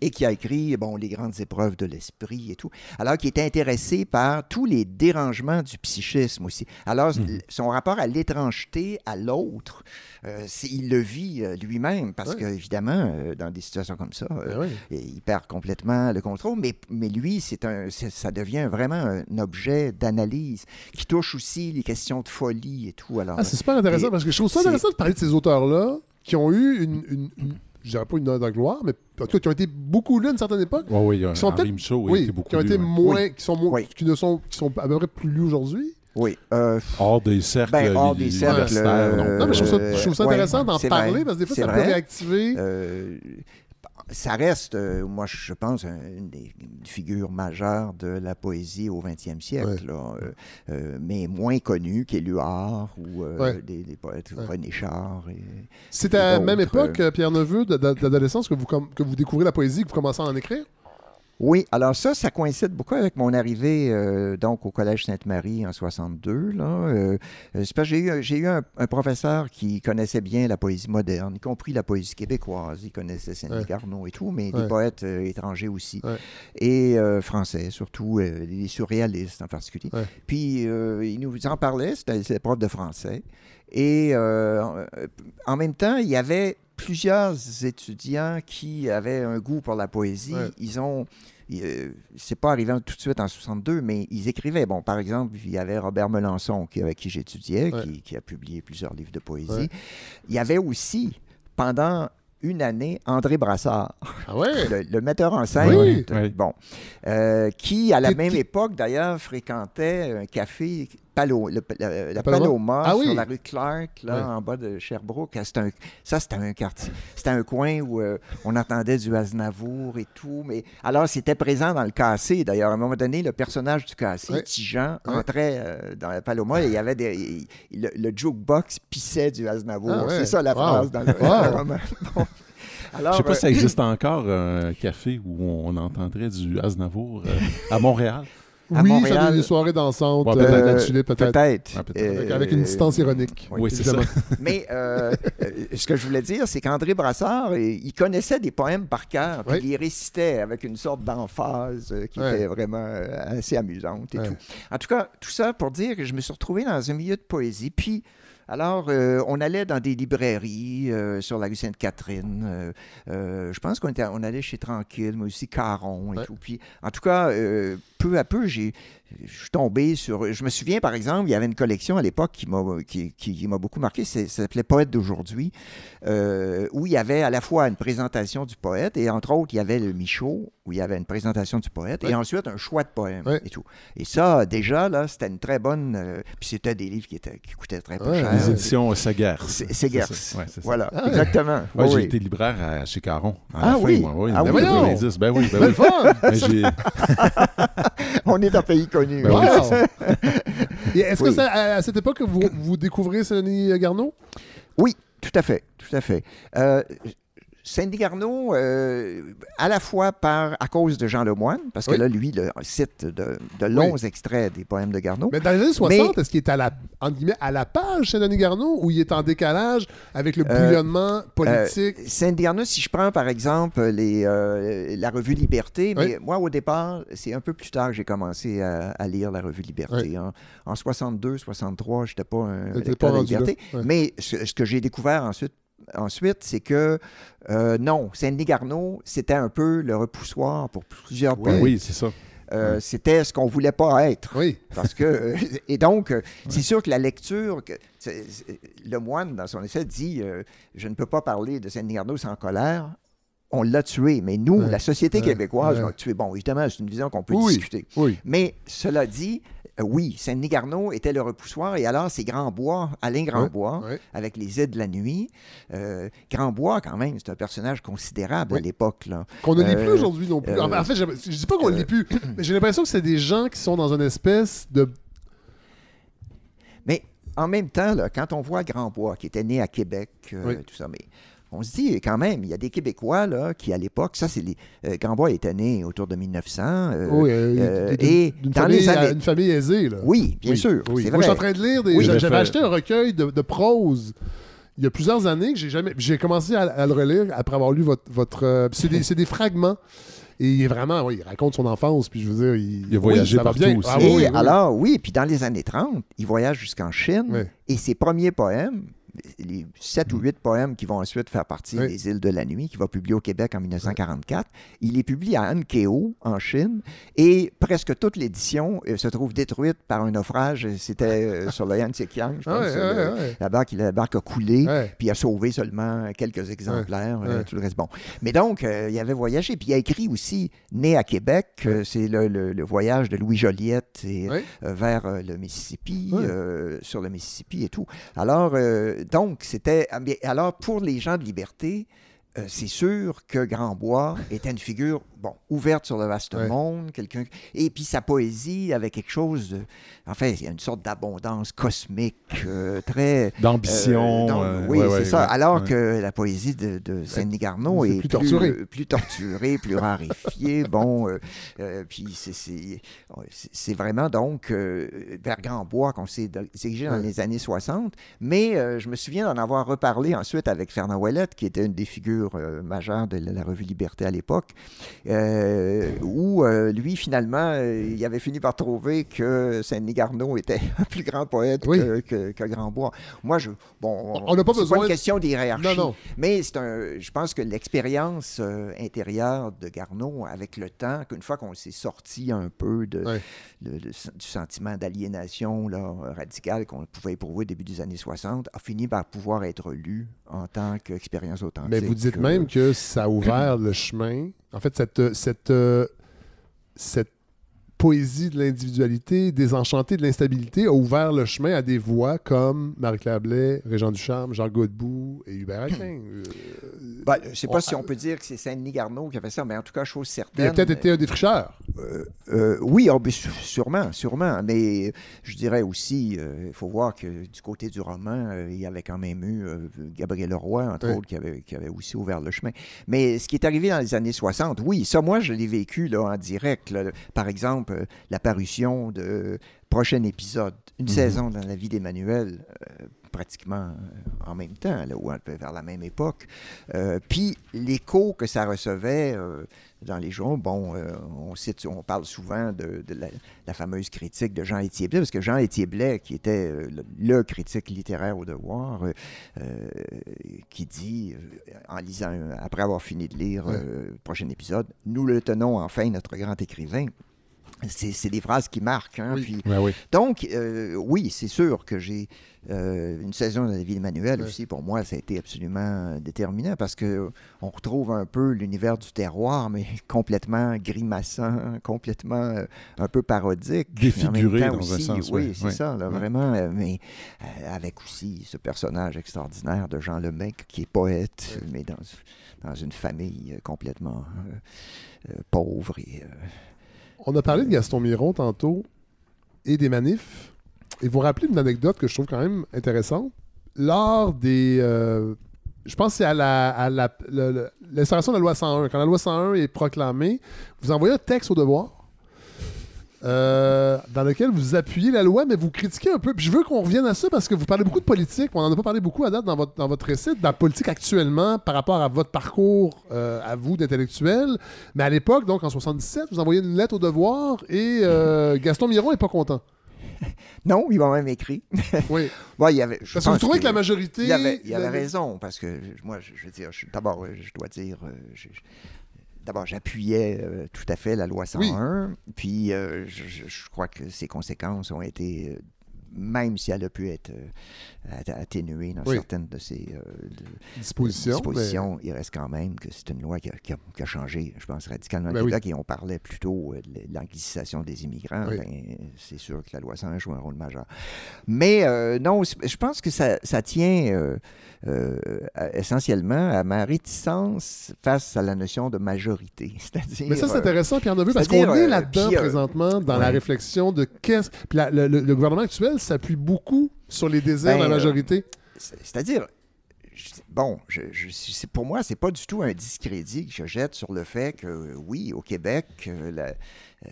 Et qui a écrit bon, Les grandes épreuves de l'esprit et tout. Alors, qui est intéressé par tous les dérangements du psychisme aussi. Alors, Mhm. son rapport à l'étrangeté, à l'autre, euh, il le vit euh, lui-même parce Ouais. qu'évidemment, dans des situations comme ça, euh, Ben oui. il perd complètement le contrôle, mais, mais lui, c'est un, ça devient vraiment un objet d'analyse qui touche aussi les questions de folie et tout. Alors, Ah, c'est super intéressant Et parce que je trouve ça intéressant de parler de ces auteurs-là qui ont eu une, une, une- je dirais pas une heure de gloire, mais en tout cas qui ont été beaucoup lus à une certaine époque. Oui, oui, Qui sont Henri peut-être- Michaud oui, Oui, beaucoup qui ont été lu, ouais. moins, qui sont moins, Oui. qui ne sont, qui sont à peu près plus lus aujourd'hui. oui. euh, Hors des cercles Ben, hors li- des cercles, universitaires, non. euh, Non, mais je trouve ça, je trouve ça ouais, intéressant d'en parler vrai. parce que des fois, ça peut vrai. réactiver. Euh, ça reste, euh, moi, je pense, un- une des une figure majeure de la poésie au 20e siècle, Ouais. là, euh, euh, mais moins connu qu'Éluard ou Ouais. des, des poètes, Ouais. René Char. C'est à la même époque, Pierre Neveu, d'adolescence, que vous, que vous découvrez la poésie, que vous commencez à en écrire? Oui, alors ça, ça coïncide beaucoup avec mon arrivée euh, donc au Collège Sainte-Marie en 62. Là. Euh, c'est j'ai eu, j'ai eu un, un professeur qui connaissait bien la poésie moderne, y compris la poésie québécoise. Il connaissait Ouais. Garneau et tout, mais Ouais. des poètes euh, étrangers aussi. Ouais. Et français, surtout, les surréalistes en particulier. Ouais. Puis il nous en parlait, c'était c'était prof de français. Et euh, en même temps, il y avait plusieurs étudiants qui avaient un goût pour la poésie. Ouais. Ils ont. euh, c'est pas arrivé tout de suite en 62, mais ils écrivaient. Bon, par exemple, il y avait Robert Melançon, qui, avec qui j'étudiais, Ouais. qui, qui a publié plusieurs livres de poésie. Ouais. Il y avait aussi, pendant une année, André Brassard, Ah ouais? <laughs> le, le metteur en scène. Oui. de- Oui. Bon. Euh, qui, à la même époque, d'ailleurs, fréquentait un café, Palo, le- le- la Paloma? Paloma, Ah oui. sur la rue Clark, là, en bas de Sherbrooke. C'était un- ça, c'était un quartier. C'était un coin où euh, on entendait du Aznavour et tout. Mais alors, c'était présent dans le cassé. D'ailleurs, à un moment donné, le personnage du cassé, Ouais. Tijan, entrait euh, dans la Paloma et il y avait des. il- il- le, le jukebox pissait du Aznavour. Ah. C'est ça la Wow. phrase dans le, Wow. dans le roman. <laughs> Bon. Alors, Je sais pas euh, si ça existe encore un café où on entendrait du Aznavour euh, à Montréal. <laughs> à oui, Montréal. ça des soirées dansantes, Ouais, euh, peut-être. la Euh, tulipe, peut-être. Avec, Euh, avec une distance ironique. oui, Oui, c'est ça. <laughs> Mais euh, euh, ce que je voulais dire, c'est qu'André Brassard, euh, il connaissait des poèmes par cœur, puis Oui. il les récitait avec une sorte d'emphase euh, qui était vraiment euh, assez amusante et tout. En tout cas, tout ça pour dire que je me suis retrouvé dans un milieu de poésie. Puis, alors, euh, on allait dans des librairies euh, sur la rue Sainte-Catherine. euh, je pense qu'on était, on allait chez Tranquille, mais aussi Caron et Ouais. tout. Puis, en tout cas, peu à peu, j'ai, je suis tombé sur. Je me souviens, par exemple, il y avait une collection à l'époque qui m'a, qui, qui- beaucoup marqué. Ça s'appelait Poète d'aujourd'hui, euh, où il y avait à la fois une présentation du poète et entre autres, il y avait le Michaud, où il y avait une présentation du poète et ensuite un choix de poèmes et tout. Et ça, déjà, là, c'était une très bonne. euh, puis c'était des livres qui, étaient, qui coûtaient très peu Ouais, cher. Les éditions Sagers. C'est c'est Gers. ça. Ouais, c'est ça. Voilà, Ah exactement. Ouais, Oui, j'ai oui. été libraire à, chez Caron. à Ah la fin, oui. moi, oui, Ah oui. voyons. 90. Ben oui, ben oui. fun! Ben, j'ai- <laughs> On est dans pays connu. Ben oui, Wow! <laughs> Est-ce que Oui. ça, à, à cette époque, vous, vous découvrez Céline Garneau? Tout à fait, tout à fait. Euh, Sandy Garneau, euh, à la fois par, à cause de Jean Lemoine, parce que Oui. là, lui, le cite de, de longs extraits des poèmes de Garneau. Mais dans les années 60, est-ce qu'il est à la, entre guillemets, à la page Denis Garneau ou il est en décalage avec le Euh, bouillonnement politique? Sandy Garneau, si je prends par exemple les, euh, la revue Liberté, mais Oui. moi au départ, c'est un peu plus tard que j'ai commencé à, à lire la revue Liberté. En, en 62, 63, je n'étais pas un lecteur de. Liberté. Mais ce, ce que j'ai découvert ensuite, ensuite c'est que euh, non, Sandy Garneau, c'était un peu le repoussoir pour plusieurs poètes. oui, c'est ça. Euh, C'était ce qu'on voulait pas être. Oui. Parce que, <laughs> et donc, euh, c'est sûr que la lecture, que, le moine, dans son essai, dit euh, Je ne peux pas parler de Sandy Garneau sans colère. On l'a tué, mais nous, la société québécoise, Ouais. l'a tué. Bon, évidemment, c'est une vision qu'on peut Oui. discuter. Oui. Mais cela dit, oui, Sandy Garneau était le repoussoir, et alors c'est Grandbois, Alain Grandbois, avec les aides de la nuit. Euh, Grandbois, quand même, c'est un personnage considérable à l'époque. Qu'on ne lit Euh, plus aujourd'hui non plus. euh, Enfin, en fait, je, je dis pas qu'on ne euh, lit plus, <clears throat> mais j'ai l'impression que c'est des gens qui sont dans une espèce de. Mais en même temps, là, quand on voit Grandbois, qui était né à Québec, euh, Oui. tout ça, mais on se dit quand même, il y a des Québécois là, qui, à l'époque, ça, c'est les. euh, Grandbois était né autour de 1900. euh, oui, euh, euh, et d'une dans famille, les années- une famille aisée. Là. Oui, bien Oui, sûr, oui. Moi, je suis en train de lire des. Oui, J'avais fait. acheté un recueil de, de prose il y a plusieurs années que j'ai jamais. J'ai commencé à, à le relire après avoir lu votre. euh, c'est des, fragments. Et il est vraiment. Oui, il raconte son enfance. Puis je veux dire. Il, Il a voyagé partout bien. aussi. Ah, oui, alors, oui, puis dans les années 30, il voyage jusqu'en Chine et ses premiers poèmes, les sept ou huit poèmes qui vont ensuite faire partie Oui. des îles de la nuit, qu'il va publier au Québec en 1944, il les publie à Ankeo, en Chine, et presque toute l'édition euh, se trouve détruite par un naufrage. C'était euh, <laughs> sur le Yantikiang, je pense. Ah, le- ouais, ouais. La, barque, la barque a coulé. Puis il a sauvé seulement quelques exemplaires, euh, tout le reste. Bon. Mais donc, il avait voyagé. Puis il a écrit aussi, né à Québec, c'est le, le- le voyage de Louis Joliette et, vers le Mississippi, sur le Mississippi et tout. Alors, donc, c'était. ah, Alors, pour les gens de liberté, euh, c'est sûr que Grandbois était une figure, bon, ouverte sur le vaste Ouais. monde, quelqu'un. Et puis sa poésie avait quelque chose de. En fait, il y a une sorte d'abondance cosmique, euh, très. D'ambition. Euh, euh, oui, ouais, c'est ouais, ça. Alors que la poésie de, de Sandy Garneau est plus torturée. plus torturée, plus <laughs> raréfiée. bon, euh, puis c'est- c'est vraiment donc vers Grandbois qu'on s'est dirigé dans les années 60. Mais je me souviens d'en avoir reparlé ensuite avec Fernand Ouellette, qui était une des figures euh, majeures de la, revue Liberté à l'époque, euh, où euh, lui, finalement, il avait fini par trouver que Sandy Garneau était <laughs> un plus grand poète Oui. que, que, que Grandbois. Moi, je, bon, On n'a pas besoin pas une question d'hierarchie. Non, non. Mais c'est un, je pense que l'expérience intérieure de Garneau, avec le temps, qu'une fois qu'on s'est sorti un peu de, de- du sentiment d'aliénation radicale qu'on pouvait éprouver au début des années 60, a fini par pouvoir être lu en tant qu'expérience authentique. Mais vous dites Même que ça a ouvert le chemin. En fait, cette, cette, euh, cette poésie de l'individualité, désenchantée de l'instabilité, a ouvert le chemin à des voix comme Marie-Claire Blais, Régent Ducharme, Jacques Godbout et Hubert Aquin. Euh, ben, je ne sais on- pas si on peut dire que c'est Saint-Denis Garneau qui a fait ça, mais en tout cas, chose il a certaine. peut-être été un défricheur. Euh, euh, oui, oh, sûrement, sûrement. Mais je dirais aussi, euh, il faut voir que du côté du roman, euh, il y avait quand même eu euh, Gabriel Leroy, entre Oui. autres, qui avait, qui avait aussi ouvert le chemin. Mais ce qui est arrivé dans les années 60, oui, ça, moi, je l'ai vécu là, en direct. là. Par exemple, exemple, euh, la parution de prochain épisode, une Mhm. saison dans la vie d'Emmanuel, euh, pratiquement euh, en même temps, là, ou un peu vers la même époque. Euh, puis l'écho que ça recevait euh, dans les journaux, bon, on, cite, on parle souvent de, de la, la fameuse critique de Jean Étier Blais, parce que Jean Étier Blais, qui était le, le critique littéraire au devoir, qui dit, en lisant, après avoir fini de lire le prochain épisode, nous le tenons enfin, notre grand écrivain. C'est c'est des phrases qui marquent. hein, Oui. puis Ben oui. donc, euh, oui, c'est sûr que j'ai euh, une saison de la vie d'Emmanuel Ouais. aussi, pour moi, ça a été absolument déterminant parce que on retrouve un peu l'univers du terroir, mais <laughs> complètement grimaçant, complètement euh, un peu parodique. Défiguré dans un aussi, sens, Oui, ouais, c'est ouais. ça, là, Ouais. vraiment. euh, mais euh, avec aussi ce personnage extraordinaire de Jean Lemec, qui est poète, mais dans, dans une famille euh, complètement euh, euh, pauvre et. On a parlé de Gaston Miron tantôt et des manifs. Et vous rappelez une anecdote que je trouve quand même intéressante. Lors des. euh, je pense que c'est à la- à de la loi 101. Quand la loi 101 est proclamée, vous envoyez un texte au devoir euh, dans lequel vous appuyez la loi, mais vous critiquez un peu. Puis je veux qu'on revienne à ça parce que vous parlez beaucoup de politique. On n'en a pas parlé beaucoup à date dans votre, dans votre récit, de la politique actuellement par rapport à votre parcours euh, à vous d'intellectuel. Mais à l'époque, donc en 77, vous envoyez une lettre au devoir et euh, <laughs> Gaston Miron est pas content. Non, il m'a même écrit. <laughs> Oui. Bon, il y avait, je Parce que vous trouvez que la majorité. Il avait, il avait raison, parce que moi, je, je veux dire, d'abord, je dois dire, je- d'abord, j'appuyais euh, tout à fait la loi 101, puis euh, je, je- je crois que ses conséquences ont été, euh, même si elle a pu être euh, at- atténuée dans Oui. certaines de ses euh, de- disposition. dispositions, il reste quand même que c'est une loi qui a, qui a- qui a changé, je pense, radicalement le Ben oui. Et on parlait plutôt euh, de l'anglicisation des immigrants. Oui. Ben, c'est sûr que la loi 101 joue un rôle majeur. Mais euh, non, je pense que ça, ça tient euh, euh, essentiellement à ma réticence face à la notion de majorité. <laughs> C'est-à-dire. Mais ça, c'est intéressant, Pierre Neveu, parce qu'on est là-dedans présentement dans la réflexion de qu'est-ce. Puis la- le, le- le gouvernement actuel s'appuie beaucoup sur les désirs Ben, de la euh, majorité? C'est- C'est-à-dire, bon, je, je- c'est- pour moi, c'est pas du tout un discrédit que je jette sur le fait que, oui, au Québec, euh, la- euh,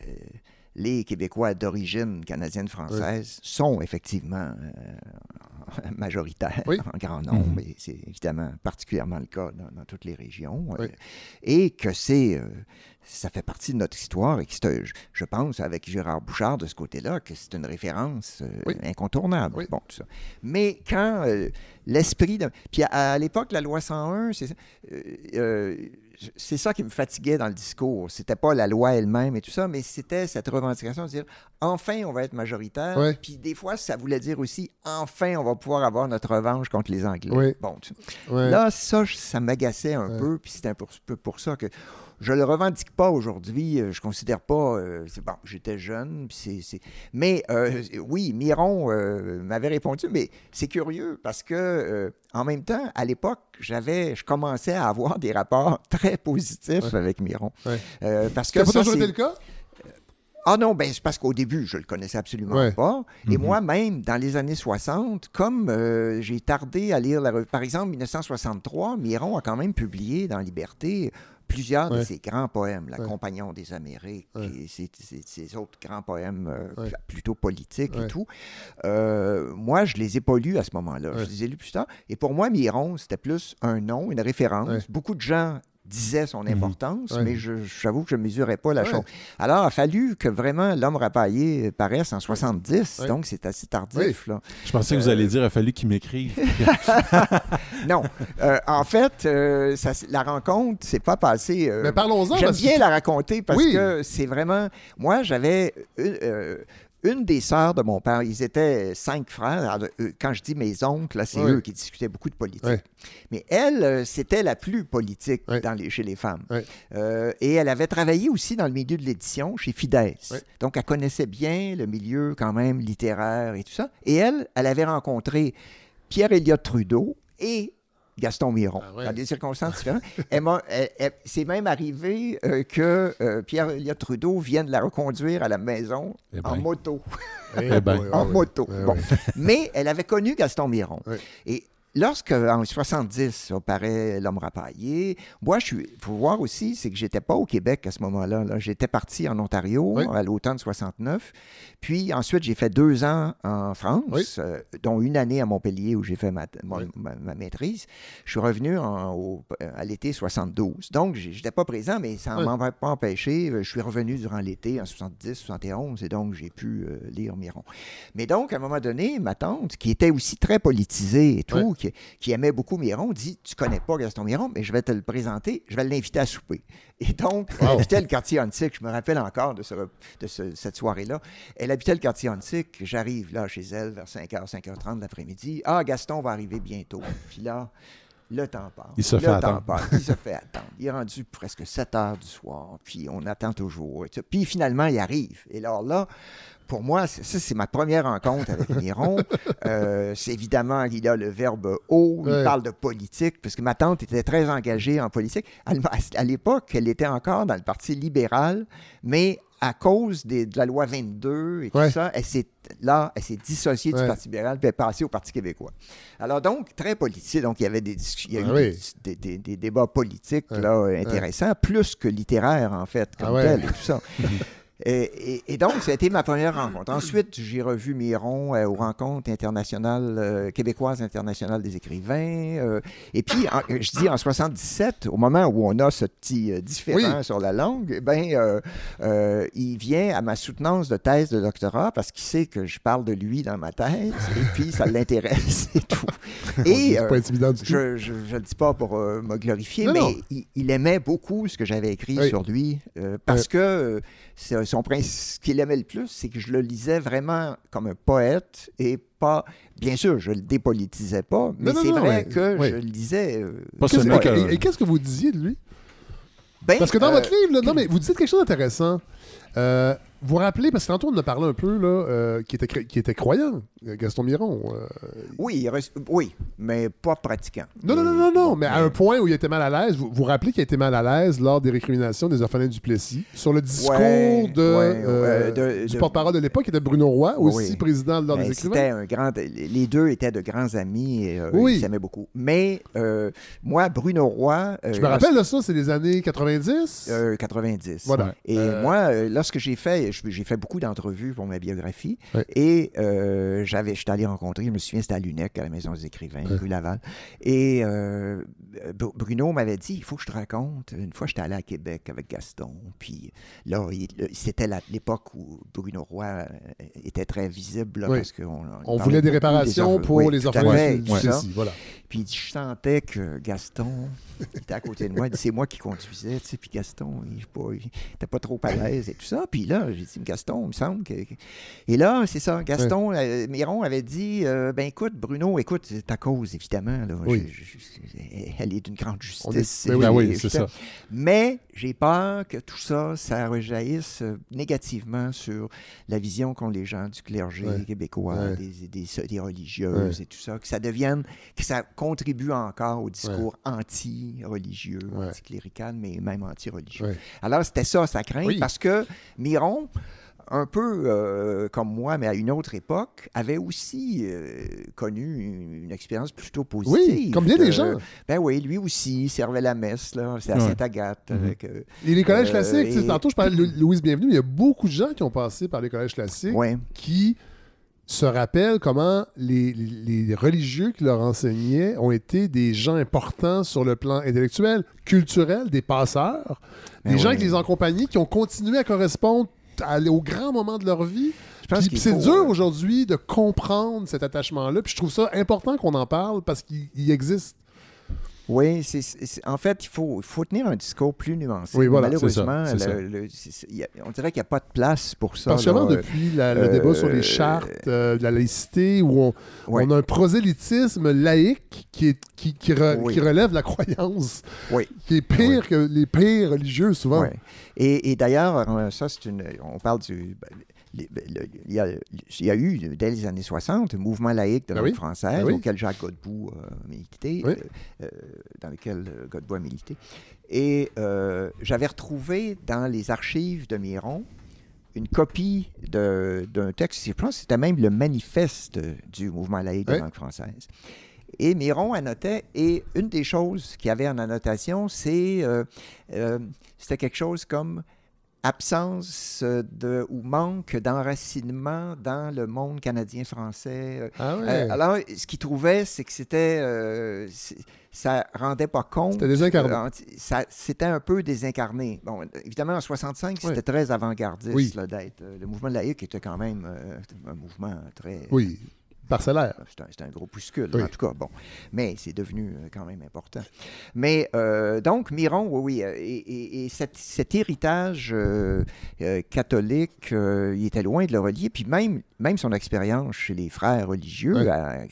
les Québécois d'origine canadienne-française sont effectivement euh, <laughs> majoritaires Oui. en grand nombre, Mhm. et c'est évidemment particulièrement le cas dans, dans toutes les régions, euh, et que c'est... euh, ça fait partie de notre histoire et que je, je pense, avec Gérard Bouchard de ce côté-là, que c'est une référence incontournable. Bon, tout ça. Mais quand l'esprit de... Puis à, à l'époque, la loi 101, c'est ça, c'est ça qui me fatiguait dans le discours. C'était pas la loi elle-même et tout ça, mais c'était cette revendication de dire enfin on va être majoritaire. Ouais. Puis des fois, ça voulait dire aussi enfin on va pouvoir avoir notre revanche contre les Anglais. Oui. Bon, tu- Ouais. Là, ça, ça m'agaçait un peu, puis c'est un peu pour ça que je le revendique pas aujourd'hui. euh, Je considère pas. euh, c'est bon, j'étais jeune, c'est, Mais euh, <laughs> oui, Miron euh, m'avait répondu, mais c'est curieux parce que en même temps, à l'époque, j'avais, je commençais à avoir des rapports <laughs> très positifs Ouais. avec Miron. Ouais. Parce Ça que pas ça, toujours c'est- été le cas? Ah non, ben c'est parce qu'au début, je le connaissais absolument Ouais. pas. Et Mhm. moi-même, dans les années 60, comme euh, j'ai tardé à lire la revue, par exemple, 1963, Miron a quand même publié dans Liberté plusieurs de ses grands poèmes, La Ouais. Compagnon des Amériques et ses, ses- ses autres grands poèmes euh, plutôt politiques et tout. Euh, moi, je les ai pas lus à ce moment-là. Je les ai lus plus tard. Et pour moi, Miron, c'était plus un nom, une référence. Beaucoup de gens disaient son importance, Ouais. mais je- j'avoue que je ne mesurais pas la chose. Alors, il a fallu que vraiment l'homme rapaillé paraisse en 70, Ouais. donc c'est assez tardif. Là. Je pensais que vous alliez dire il a fallu qu'il m'écrive. <laughs> <laughs> Non, Euh, en fait, euh, ça la rencontre, c'est pas passé. euh, Mais parlons-en. J'aime que- bien la raconter parce Oui. que c'est vraiment. Moi, j'avais une, des sœurs de mon père. Ils étaient cinq frères. Euh, quand je dis mes oncles, c'est Oui. eux qui discutaient beaucoup de politique. Mais elle, euh, c'était la plus politique Ouais. dans les, chez les femmes. Euh, et elle avait travaillé aussi dans le milieu de l'édition chez Fidesz. Ouais. Donc, elle connaissait bien le milieu quand même littéraire et tout ça. Et elle, elle avait rencontré Pierre Elliott Trudeau et Gaston Miron, Ah ouais. dans des circonstances différentes. C'est même arrivé euh, que euh, Pierre Elliott Trudeau vienne la reconduire à la maison Eh en ben. moto. Eh <laughs> Eh ben. ouais, ouais, en ouais. moto. Bon. Mais elle avait connu Gaston Miron. Et lorsque, en 70, on paraît L'homme rapaillé, moi, je suis. faut voir aussi, c'est que j'étais pas au Québec à ce moment-là. Là. J'étais parti en Ontario Oui. à l'automne 69. Puis ensuite, j'ai fait deux ans en France, Oui. euh, dont une année à Montpellier où j'ai fait ma, Oui. ma, ma maîtrise. Je suis revenu en- au- à l'été 72. Donc, j'étais pas présent, mais ça ne m'en a pas empêché. Je suis revenu durant l'été en 70, 71, et donc j'ai pu euh, lire Miron. Mais donc, à un moment donné, ma tante, qui était aussi très politisée et tout, qui, qui aimait beaucoup Miron, dit Tu connais pas Gaston Miron, mais je vais te le présenter, je vais l'inviter à souper. Et donc, elle habitait le quartier antique. Je me rappelle encore de, ce- de ce- cette soirée-là. Elle habitait le quartier antique. J'arrive là chez elle vers 5h, 5h30 de l'après-midi. Ah, Gaston va arriver bientôt. Puis là, le temps passe. Il se Le fait temps attendre. passe. Il se fait attendre. Il est rendu presque 7 heures du soir. Puis on attend toujours. Puis finalement, il arrive. Et alors là, pour moi, ça, c'est ma première rencontre avec <laughs> Miron. Euh, c'est évidemment, il a le verbe haut, il Ouais. parle de politique, parce que ma tante était très engagée en politique. Elle À l'époque, elle était encore dans le Parti libéral, mais à cause des- de la loi 22 et tout Ouais. ça, elle s'est là, elle s'est dissociée Ouais. du Parti libéral puis elle est passée au Parti québécois. Alors donc, très politique. Donc, il y avait des, dis- il y a Ah eu oui. des, des- des débats politiques là, intéressants, plus que littéraires, en fait, comme Ah tel et tout ça. <laughs> Et, et- et donc, ça a été ma première rencontre. Ensuite, j'ai revu Miron euh, aux rencontres internationales, euh, québécoises internationales des écrivains. euh, et puis, en- je dis en 77, au moment où on a ce petit différent sur la langue, eh ben, il vient à ma soutenance de thèse de doctorat parce qu'il sait que je parle de lui dans ma thèse et puis ça l'intéresse <laughs> et tout. Et pas intimidant du tout. je ne le dis pas pour me glorifier, Non, mais non. Il, il aimait beaucoup ce que j'avais écrit Oui. sur lui parce que c'est- son principe, ce qu'il aimait le plus, c'est que je le lisais vraiment comme un poète et pas. Bien sûr, je le dépolitisais pas, mais c'est vrai mais- que oui. je le lisais. euh, Pas et- que- et, et qu'est-ce que vous disiez de lui? ben, Parce que dans euh, votre livre, là, non, mais vous dites quelque chose d'intéressant. Euh, vous vous rappelez, parce que tantôt on en a parlé un peu, là, euh, qui, était, qui était croyant, Gaston Miron. euh. Oui, il reste- oui, mais pas pratiquant. Non, non, non, non, non, mais à un point où il était mal à l'aise. Vous vous rappelez qu'il était mal à l'aise lors des récriminations des orphelins du Plessis, sur le discours Ouais, de, ouais, euh, ouais, de- du de- porte-parole de l'époque, qui était Bruno Roy, aussi oui. président de l'Ordre Ben, des C'était écrivains. un grand. Les deux étaient de grands amis et euh, Oui. ils s'aimaient beaucoup. Mais euh, moi, Bruno Roy. euh, Je me rappelle de ça, c'est les années 90. Euh, 90. Voilà. Et Euh, moi, euh, lorsque j'ai fait, j'ai fait beaucoup d'entrevues pour ma biographie, et euh, j'avais, j'étais allé rencontrer, je me souviens, c'était à Lunec, à la Maison des écrivains, rue Laval. Et euh, Br- Bruno m'avait dit, il faut que je te raconte. Une fois, j'étais allé à Québec avec Gaston, puis là, c'était l'époque où Bruno Roy euh, était très visible, là, Oui. parce qu'on on voulait des réparations pour les orphelins du. Plessis. Voilà. Puis je sentais que Gaston il était à côté de moi. Il dit, C'est moi qui conduisais, tu sais. Puis Gaston, il n'était pas trop à l'aise et tout ça. Puis là, j'ai dit Gaston, il me semble que. Et là, c'est ça. Gaston, euh, Miron avait dit euh, Ben écoute, Bruno, écoute, ta cause, évidemment. là. Oui. Je- je- je- elle est d'une grande On est- justice. ben oui, oui, c'est ça. Mais j'ai peur que tout ça, ça rejaillisse euh, négativement sur la vision qu'ont les gens du clergé québécois, des, des- des religieuses et tout ça, que ça devienne, que ça contribue encore au discours anti-religieux, anti-clérical, mais même anti-religieux. Alors, c'était ça, sa crainte, parce que Miron, un peu euh, comme moi, mais à une autre époque, avait aussi euh, connu une, une expérience plutôt positive. Oui, comme bien des Euh, gens. Ben oui, lui aussi, il servait la messe, là. C'était à Ouais. Sainte-Agathe. Mhm. avec, euh, Et les collèges Euh, classiques, et- tantôt je parlais de Lou- Louise Bienvenue, il y a beaucoup de gens qui ont passé par les collèges classiques ouais. qui se rappellent comment les, les- les religieux qui leur enseignaient ont été des gens importants sur le plan intellectuel, culturel, des passeurs, des Ben gens ouais. qui les ont accompagnés, qui ont continué à correspondre au grand moment de leur vie. C'est dur euh, aujourd'hui de comprendre cet attachement-là. Puis je trouve ça important qu'on en parle parce qu'il il existe. Oui, c'est, c'est- en fait, il faut, il faut tenir un discours plus nuancé. Oui, voilà, Malheureusement, ça, le- le- a- on dirait qu'il n'y a pas de place pour ça. Particulièrement là. depuis la- le euh, débat sur les chartes euh, de la laïcité, où on, Ouais. on a un prosélytisme laïque qui, est, qui, qui, re- Oui. qui relève la croyance, Oui. qui est pire que les pires religieux souvent. Et, et d'ailleurs, euh, ça, c'est une. On parle du. ben, il, y a, il y a eu, dès les années 60, un mouvement laïque de Ben langue oui. française, Ben oui. auquel Jacques Godbout a milité, Oui. euh, euh, dans lequel euh, Godbout a milité. Et euh, j'avais retrouvé dans les archives de Miron une copie d'un texte, je pense que c'était même le manifeste du mouvement laïque de langue française. Et Miron annotait, et une des choses qu'il y avait en annotation, c'est euh, euh, c'était quelque chose comme absence de, ou manque d'enracinement dans le monde canadien-français. Ah ouais. Euh, alors, ce qu'il trouvait, c'est que c'était. euh, ça rendait pas compte. C'était désincarné. euh, C'était un peu désincarné. Bon, évidemment, en 65, c'était très avant-gardiste Oui. d'être. euh, le mouvement laïque était quand même euh, un mouvement très. Oui, parcellaire. C'est un, un gros puscule, Oui. en tout cas. Bon, mais c'est devenu euh, quand même important. Mais euh, donc, Miron, oui, oui, euh, et, et- et cet, cet héritage euh, euh, catholique, il était loin de le relier. Puis même, même son expérience chez les frères religieux, euh,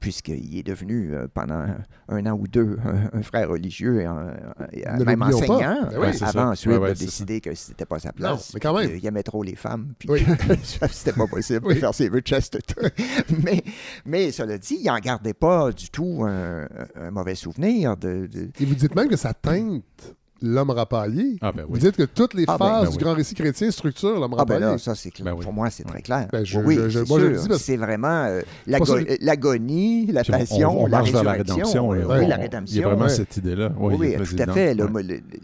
puisqu'il est devenu pendant un, an ou deux <laughs> un, un frère religieux, et un- même enseignant, Ben oui, avant ça. ensuite de décider que c'était pas sa place. Non, mais quand même. qu'il aimait trop les femmes, puis Oui. <laughs> c'était pas possible Oui. de faire ses vœux de chasteté. <laughs> <laughs> mais, mais cela dit, il n'en gardait pas du tout un, mauvais souvenir de, Et vous dites même que ça teinte l'homme rapaillé. Ah, ben Vous dites que toutes les Ah, ben, phases ben du oui. grand récit chrétien structurent l'homme Ah ben rapaillé. là, ça c'est clair. Ben oui. Pour moi, c'est très clair. Ben, je- oui, je- je- c'est vraiment euh, l'agonie, la passion, on, on la marche vers la résurrection. rédemption. euh, Il y a vraiment ouais. cette idée-là. Oui, tout à fait. là,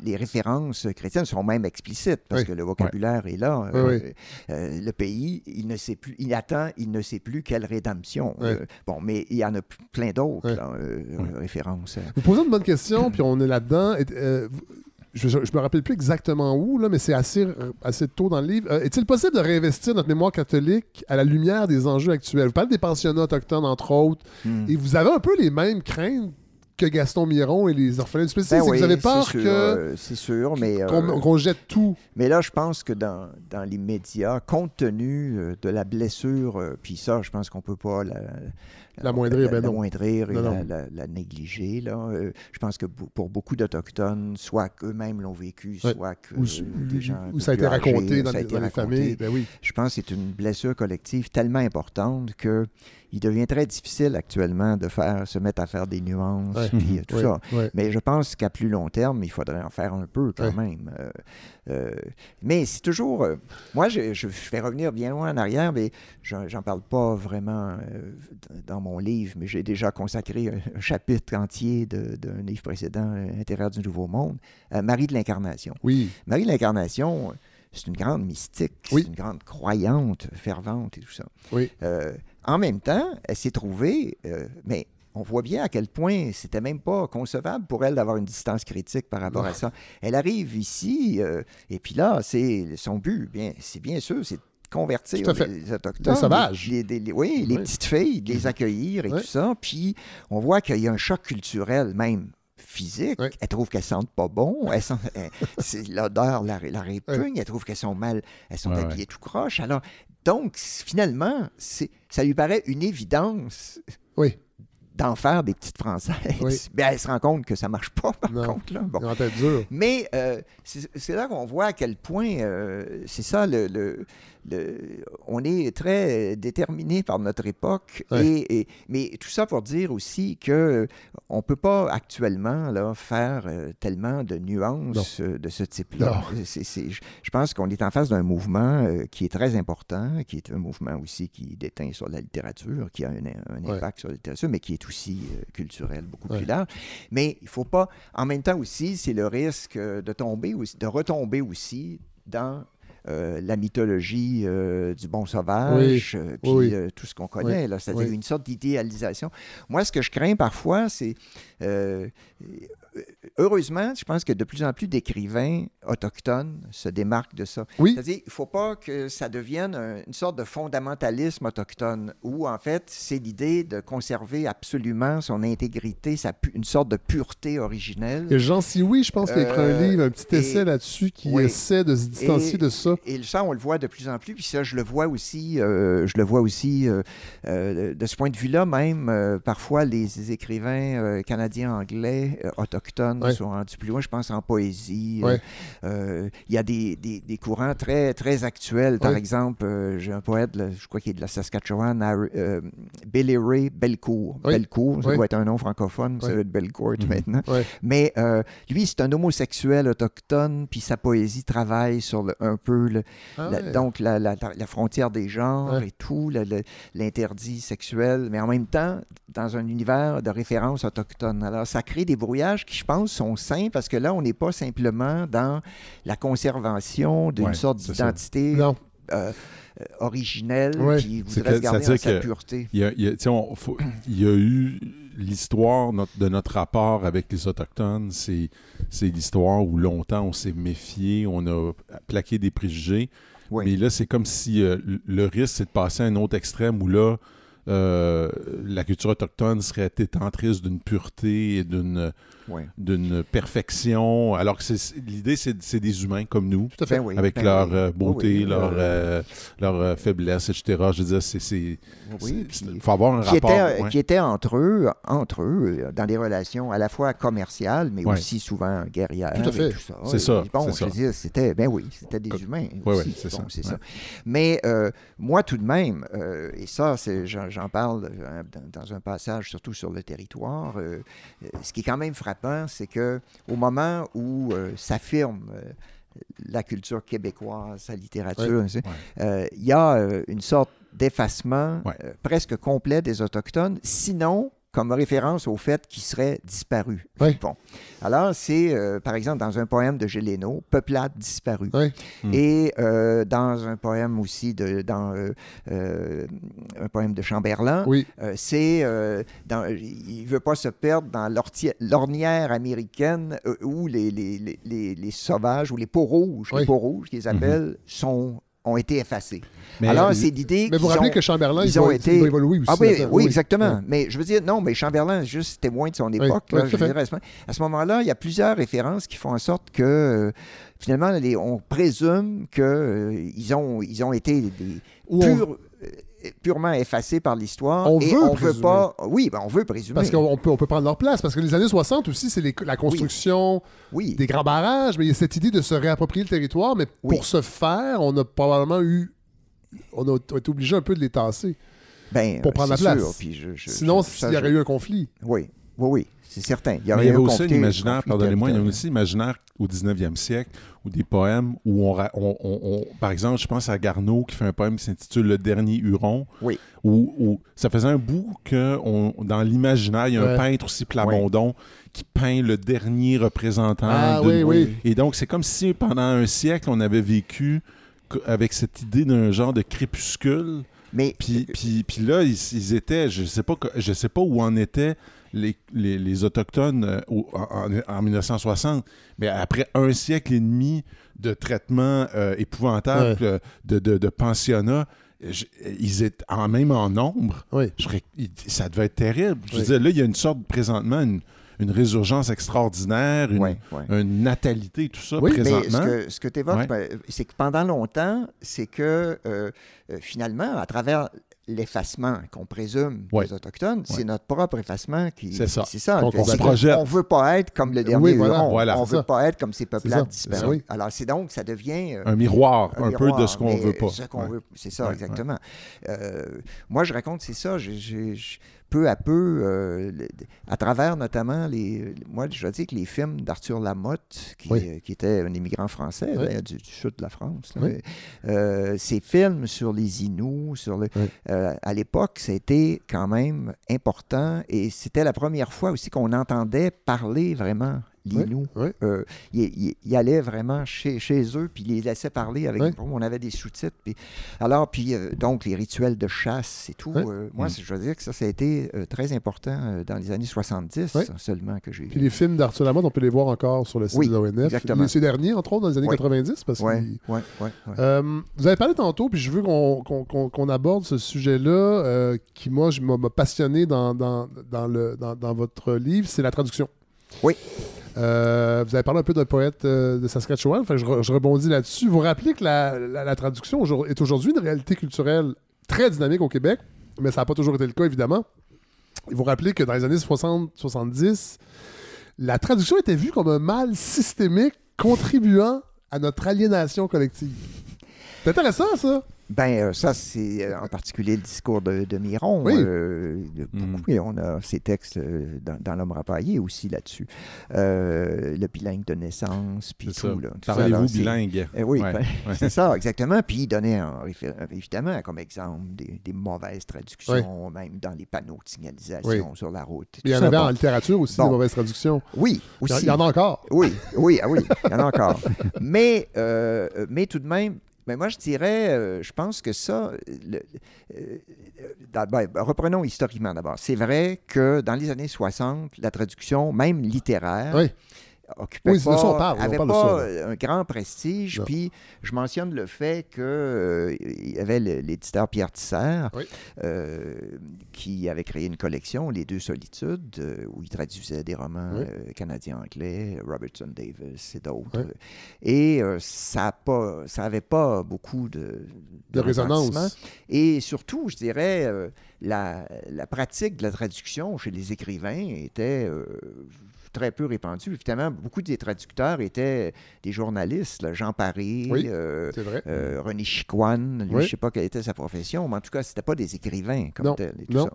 les références chrétiennes sont même explicites parce Oui. que le vocabulaire est là. Oui, Euh, oui. euh, le pays, il ne sait plus, il attend, il ne sait plus quelle rédemption. Bon, mais il y en a plein d'autres références. Vous posez une bonne question, puis on est là-dedans. Je, me rappelle plus exactement où, là, mais c'est assez, assez tôt dans le livre. Euh, Est-il possible de réinvestir notre mémoire catholique à la lumière des enjeux actuels? Vous parlez des pensionnats autochtones, entre autres, Hmm. et vous avez un peu les mêmes craintes que Gaston Miron et les orphelins du. Ben oui, vous avez peur sûr, que- euh, c'est sûr, mais, euh, qu'on jette tout. mais là, je pense que dans, dans les médias, compte tenu de la blessure, puis ça, je pense qu'on peut pas la, L'amoindrir, la- ben non. l'amoindrir et Non, la, non. la- la négliger. Là. Euh, je pense que pour beaucoup d'Autochtones, soit qu'eux-mêmes l'ont vécu, Ouais. soit que Ou, euh, des gens un ou peu ça a été âgés, raconté dans, les, dans les raconté. familles. Ben oui. Je pense que c'est une blessure collective tellement importante que il devient très difficile actuellement de faire, se mettre à faire des nuances, Ouais. puis euh, tout Ouais, ça. Mais je pense qu'à plus long terme, il faudrait en faire un peu quand même. Euh, euh, mais c'est toujours. moi, je, je, vais revenir bien loin en arrière, mais j'en parle pas vraiment dans mon livre, mais j'ai déjà consacré un, un chapitre entier d'un livre précédent, euh, Intérieur du Nouveau Monde, à Marie de l'Incarnation. Oui. Marie de l'Incarnation, c'est une grande mystique, Oui. c'est une grande croyante, fervente et tout ça. Oui. Euh, en même temps, elle s'est trouvée, euh, mais on voit bien à quel point c'était même pas concevable pour elle d'avoir une distance critique par rapport à ça. Elle arrive ici, euh, et puis là, c'est son but, bien, c'est bien sûr, c'est convertir Tout à fait. les Autochtones. Les sauvages. les- les- les- oui, les Oui. petites filles, de les accueillir et Oui. tout ça. Puis on voit qu'il y a un choc culturel même physique. Oui. Elle trouve qu'elles sentent pas bon. <laughs> Elles c'est l'odeur la, la répugne. Elle trouve qu'elles sont mal, elles sont habillées tout croche. Alors, donc, finalement, c'est, ça lui paraît une évidence Oui. d'en faire des petites françaises. Oui. Mais elle se rend compte que ça marche pas, par Non. contre. Là. Bon. Mais euh, c'est c'est là qu'on voit à quel point, euh, c'est ça, le, le- le- on est très déterminé par notre époque. Ouais. Et, et- mais tout ça pour dire aussi que on peut pas actuellement là, faire euh, tellement de nuances euh, de ce type-là. Non. C'est- c'est- je pense qu'on est en face d'un mouvement euh, qui est très important, qui est un mouvement aussi qui déteint sur la littérature, qui a un, un Ouais. impact sur la littérature, mais qui est aussi culturel, beaucoup Ouais. plus large. Mais il faut pas. En même temps aussi, c'est le risque de tomber aussi, de retomber aussi dans euh, la mythologie euh, du bon sauvage, euh, puis oui. tout ce qu'on connaît, c'est-à-dire une sorte d'idéalisation. Moi, ce que je crains parfois, c'est heureusement, je pense que de plus en plus d'écrivains autochtones se démarquent de ça. Oui. C'est-à-dire, il ne faut pas que ça devienne un- une sorte de fondamentalisme autochtone où, en fait, c'est l'idée de conserver absolument son intégrité, sa une sorte de pureté originelle. Et Jean Sioui, je pense qu'il a écrit un Euh, livre, un petit et- essai là-dessus qui oui. essaie de se distancier Et- de ça. Et ça, on le voit de plus en plus. Puis ça, je le vois aussi, euh, je le vois aussi euh, de ce point de vue-là, même, parfois, les écrivains canadiens anglais autochtones autochtones Ouais. sont rendus plus loin, je pense en poésie. Ouais. Euh, Il y a des, des- des courants très, très actuels. Par Ouais. exemple, euh, j'ai un poète, là, je crois qu'il est de la Saskatchewan, Harry- euh, Billy Ray Belcourt. Belcourt, ça doit être un nom francophone, ça doit être Belcourt Mhm. maintenant. Mais euh, lui, c'est un homosexuel autochtone, puis sa poésie travaille sur le- un peu le, Ah la- donc la, la- la frontière des genres et tout, l'interdit sexuel, mais en même temps dans un univers de référence autochtone. Alors ça crée des brouillages qui, je pense, sont sains parce que là, on n'est pas simplement dans la conservation d'une Ouais, sorte d'identité euh, euh, originelle Ouais. qui voudrait que- se garder dans sa pureté. Il y a, il y a- tu sais, on- faut- il y a eu l'histoire de notre rapport avec les Autochtones. C'est, l'histoire où longtemps on s'est méfié, on a plaqué des préjugés. Oui. Mais là, c'est comme si euh, le- risque, c'est de passer à un autre extrême où là, euh, la culture autochtone serait détentrice d'une pureté et d'une, Oui. d'une perfection, alors que l'idée, c'est, des humains comme nous. Tout à fait. Ben oui, Avec ben leur oui. euh, beauté, Oui, oui, leur, euh, euh, leur euh, faiblesse, etc. Je veux dire, c'est. oui, il faut avoir un qui rapport. ouais. qui étaient entre eux, entre eux, euh, dans des relations à la fois commerciales, mais aussi souvent guerrières. Tout à fait. ça. C'est Et ça, Bon, je veux dire, c'était, ben oui, c'était des humains. Ouais, c'est Bon, ça, c'est ouais. ça. Mais euh, moi, tout de même, euh, et ça, j'en, parle euh, dans, un passage, surtout sur le territoire, euh, euh, ce qui est quand même frappant, c'est que au moment où euh, s'affirme euh, la culture québécoise, sa littérature, euh, il y a une sorte d'effacement Ouais. presque complet des Autochtones, sinon comme référence au fait qu'ils seraient disparus. Ouais. Bon. Alors, c'est, euh, par exemple, dans un poème de Géléno, Peuplade disparue. Hmm. Et euh, dans un poème aussi, de, dans euh, euh, un poème de Chamberlain, Oui. euh, c'est, euh, dans- il ne veut pas se perdre dans l'ornière américaine euh, où les, les, les, les- les sauvages ou les peaux rouges, Oui. les peaux rouges qu'ils appellent, sont, ont été effacés. Mais Alors, euh, c'est l'idée Mais vous rappelez ont- que Chamberlain, ils il, ont été- évoluer aussi. ah oui, oui, exactement. Ouais. Mais je veux dire, non, mais Chamberlain, juste témoin de son époque. oui, là, je à ce, moment-là, il y a plusieurs références qui font en sorte que, euh, finalement, les- on présume qu'ils ont, ils ont été des, On- euh, purement effacés par l'histoire. On et veut on veut présumer. pas. Oui, ben, on veut présumer. Parce qu'on on peut, on peut prendre leur place. Parce que les années 60 aussi, c'est les- la construction oui. des grands barrages, mais il y a cette idée de se réapproprier le territoire. Mais Oui. pour ce faire, on a probablement eu. On a été obligé un peu de les tasser. Ben, pour prendre la place. sûr, puis je- je- Sinon, je- ça, s'il y aurait eu un conflit. Oui, oui, oui, c'est certain. Il y, avait aussi un imaginaire, pardonnez-moi, il y a aussi un imaginaire au 19e siècle, ou des poèmes où on, ra- on- on- on- par exemple, je pense à Garneau qui fait un poème qui s'intitule Le dernier Huron, Oui. où, où ça faisait un bout que on- dans l'imaginaire, il y a un Ouais. peintre aussi, Plamondon, qui peint le dernier représentant. Ah oui, oui. Et donc, c'est comme si pendant un siècle, on avait vécu avec cette idée d'un genre de crépuscule. Mais Puis, puis, puis là, ils, ils étaient, je sais pas, je sais pas où en étaient les, les, les Autochtones euh, au- en, en- en 1960, mais après un siècle et demi de traitement euh, épouvantable euh, de, de, de pensionnat, je- ils étaient en même en nombre. Oui. Je ça devait être terrible. Je veux Oui. dire, là, il y a une sorte, présentement, une, une résurgence extraordinaire, une, une natalité, tout ça, Oui, mais Mais présentement. ce que, ce que tu évoques, ben, c'est que pendant longtemps, c'est que euh, finalement, à travers l'effacement qu'on présume des Autochtones, c'est notre propre effacement qui. C'est ça. C'est ça. Que se projette. On veut pas être comme le dernier Oui, voilà. Huron. Voilà, on c'est veut ça. pas être comme ces C'est peuplades disparus. Oui. Alors, c'est donc, ça devient. euh, un miroir, un, peu miroir, de ce qu'on veut pas. ce qu'on Ouais. veut- c'est ça, Ouais, exactement. Euh, moi, je raconte, c'est ça. j'ai- peu à peu, euh, à travers notamment les. Moi, je dire que les films d'Arthur Lamotte, qui, Oui. euh, qui était un immigrant français Oui. du, du sud de la France, là, Oui. euh, ces films sur les Inuits, sur le, à l'époque, c'était quand même important et c'était la première fois aussi qu'on entendait parler vraiment l'Inou. Oui. Euh, il allait vraiment chez, chez eux, puis il les laissait parler avec. Oui. On avait des sous-titres. Puis, alors, puis euh, donc les rituels de chasse et tout. Oui. euh, moi, Mm. je veux dire que ça, ça a été euh, très important euh, dans les années 70 Oui. seulement que j'ai Puis les films d'Arthur Lamotte, on peut les voir encore sur le site Oui, de l'ONF. exactement. Les- Ces derniers, entre autres, dans les années Oui. 90, parce. Euh, vous avez parlé tantôt, puis je veux qu'on qu'on aborde ce sujet-là, euh, qui, moi, m'a passionné dans, dans, dans le, dans, dans votre livre, c'est la traduction. Oui. Euh, vous avez parlé un peu d'un poète euh, de Saskatchewan, que je, re- je rebondis là-dessus. Vous rappelez que la, traduction est aujourd'hui une réalité culturelle très dynamique au Québec, mais ça n'a pas toujours été le cas, évidemment. Et vous rappelez que dans les années 60-70, la traduction était vue comme un mal systémique contribuant à notre aliénation collective. C'est intéressant, ça. Ben, euh, ça, c'est euh, en particulier le discours de, de Miron. Oui. Euh, de beaucoup, et on a ces textes dans, dans L'homme rapaillé aussi là-dessus. Euh, le bilingue de naissance, puis tout. Là, tout ça, là, Parlez-vous c'est- bilingue. Eh oui, Ouais, ben, <laughs> ouais. c'est ça, exactement. Puis il donnait en évidemment comme exemple des, des mauvaises traductions, même dans les panneaux de signalisation sur la route. Il y en ça, avait bon. en littérature aussi, Bon. des mauvaises traductions. Oui, Il y en- aussi. il y en a encore. Oui, oui, ah oui, il y en a encore. <laughs> mais, euh, mais tout de même, mais moi, je dirais, euh, je pense que ça, euh, dans- ben, reprenons historiquement d'abord. C'est vrai que dans les années 60, la traduction, même littéraire. Occupait Oui, c'est de pas, ça on parle, on avait parle de pas un grand prestige. Non. Puis je mentionne le fait que euh, il y avait l'éditeur Pierre Tisser Oui. euh, qui avait créé une collection, Les Deux Solitudes, euh, où il traduisait des romans Oui. euh, canadiens-anglais, Robertson Davis et d'autres. Oui. Et euh, ça a pas, ça avait pas beaucoup de, De résonance. retentissement. Et surtout, je dirais, euh, la, la pratique de la traduction chez les écrivains était euh, très peu répandue. Évidemment, beaucoup des traducteurs étaient des journalistes, là, Jean Paré, Oui. euh, euh, René Chicoine, lui, Oui. je ne sais pas quelle était sa profession, mais en tout cas, c'était pas des écrivains comme Non, tel et tout non. ça.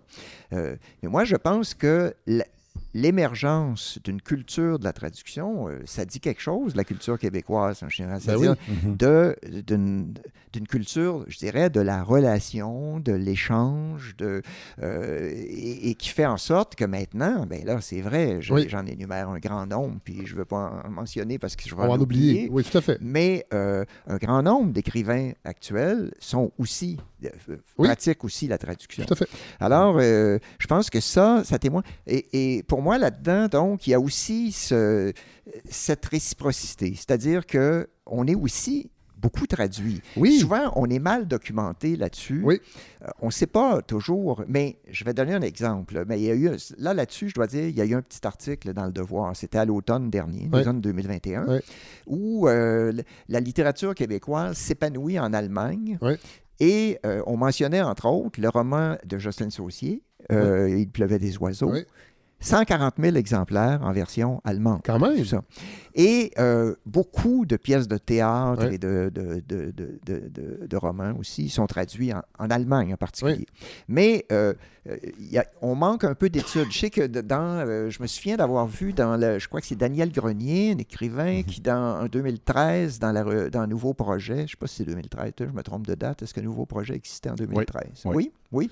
Euh, mais moi, je pense que la- l'émergence d'une culture de la traduction, euh, ça dit quelque chose, la culture québécoise en général. Ben C'est-à-dire Mhm. de- d'une culture, je dirais, de la relation, de l'échange, de euh, et, et qui fait en sorte que maintenant, ben là, c'est vrai, Oui. j'en énumère un grand nombre, puis je ne veux pas en mentionner parce que je vais On va en oublier. oublier. Oui, tout à fait. Mais euh, un grand nombre d'écrivains actuels sont aussi Oui. pratiquent aussi la traduction. Tout à fait. Alors, euh, je pense que ça, ça témoigne. Et, et pour moi, là-dedans, donc, il y a aussi ce- cette réciprocité. C'est-à-dire que on est aussi beaucoup traduit. Oui. Souvent, on est mal documenté là-dessus. Oui. Euh, on ne sait pas toujours, mais je vais donner un exemple. Mais il y a eu, là, là-dessus, je dois dire, il y a eu un petit article dans Le Devoir. C'était à l'automne dernier, Oui. l'automne 2021, Oui. où euh, la littérature québécoise s'épanouit en Allemagne. Et euh, on mentionnait, entre autres, le roman de Jocelyn Saucier, euh, Il pleuvait des oiseaux. Oui. 140 000 exemplaires en version allemande. Quand même. Ça. Et euh, beaucoup de pièces de théâtre et de, de, de, de, romans aussi sont traduits en, en Allemagne en particulier. Mais euh, euh, il y a- on manque un peu d'études. Je sais que dans, euh, je me souviens d'avoir vu dans le, je crois que c'est Daniel Grenier, un écrivain, Mhm. qui dans en 2013, dans, la, dans nouveau projet, je ne sais pas si c'est 2013, je me trompe de date, est-ce que nouveau projet existait en 2013? Oui. Oui, oui.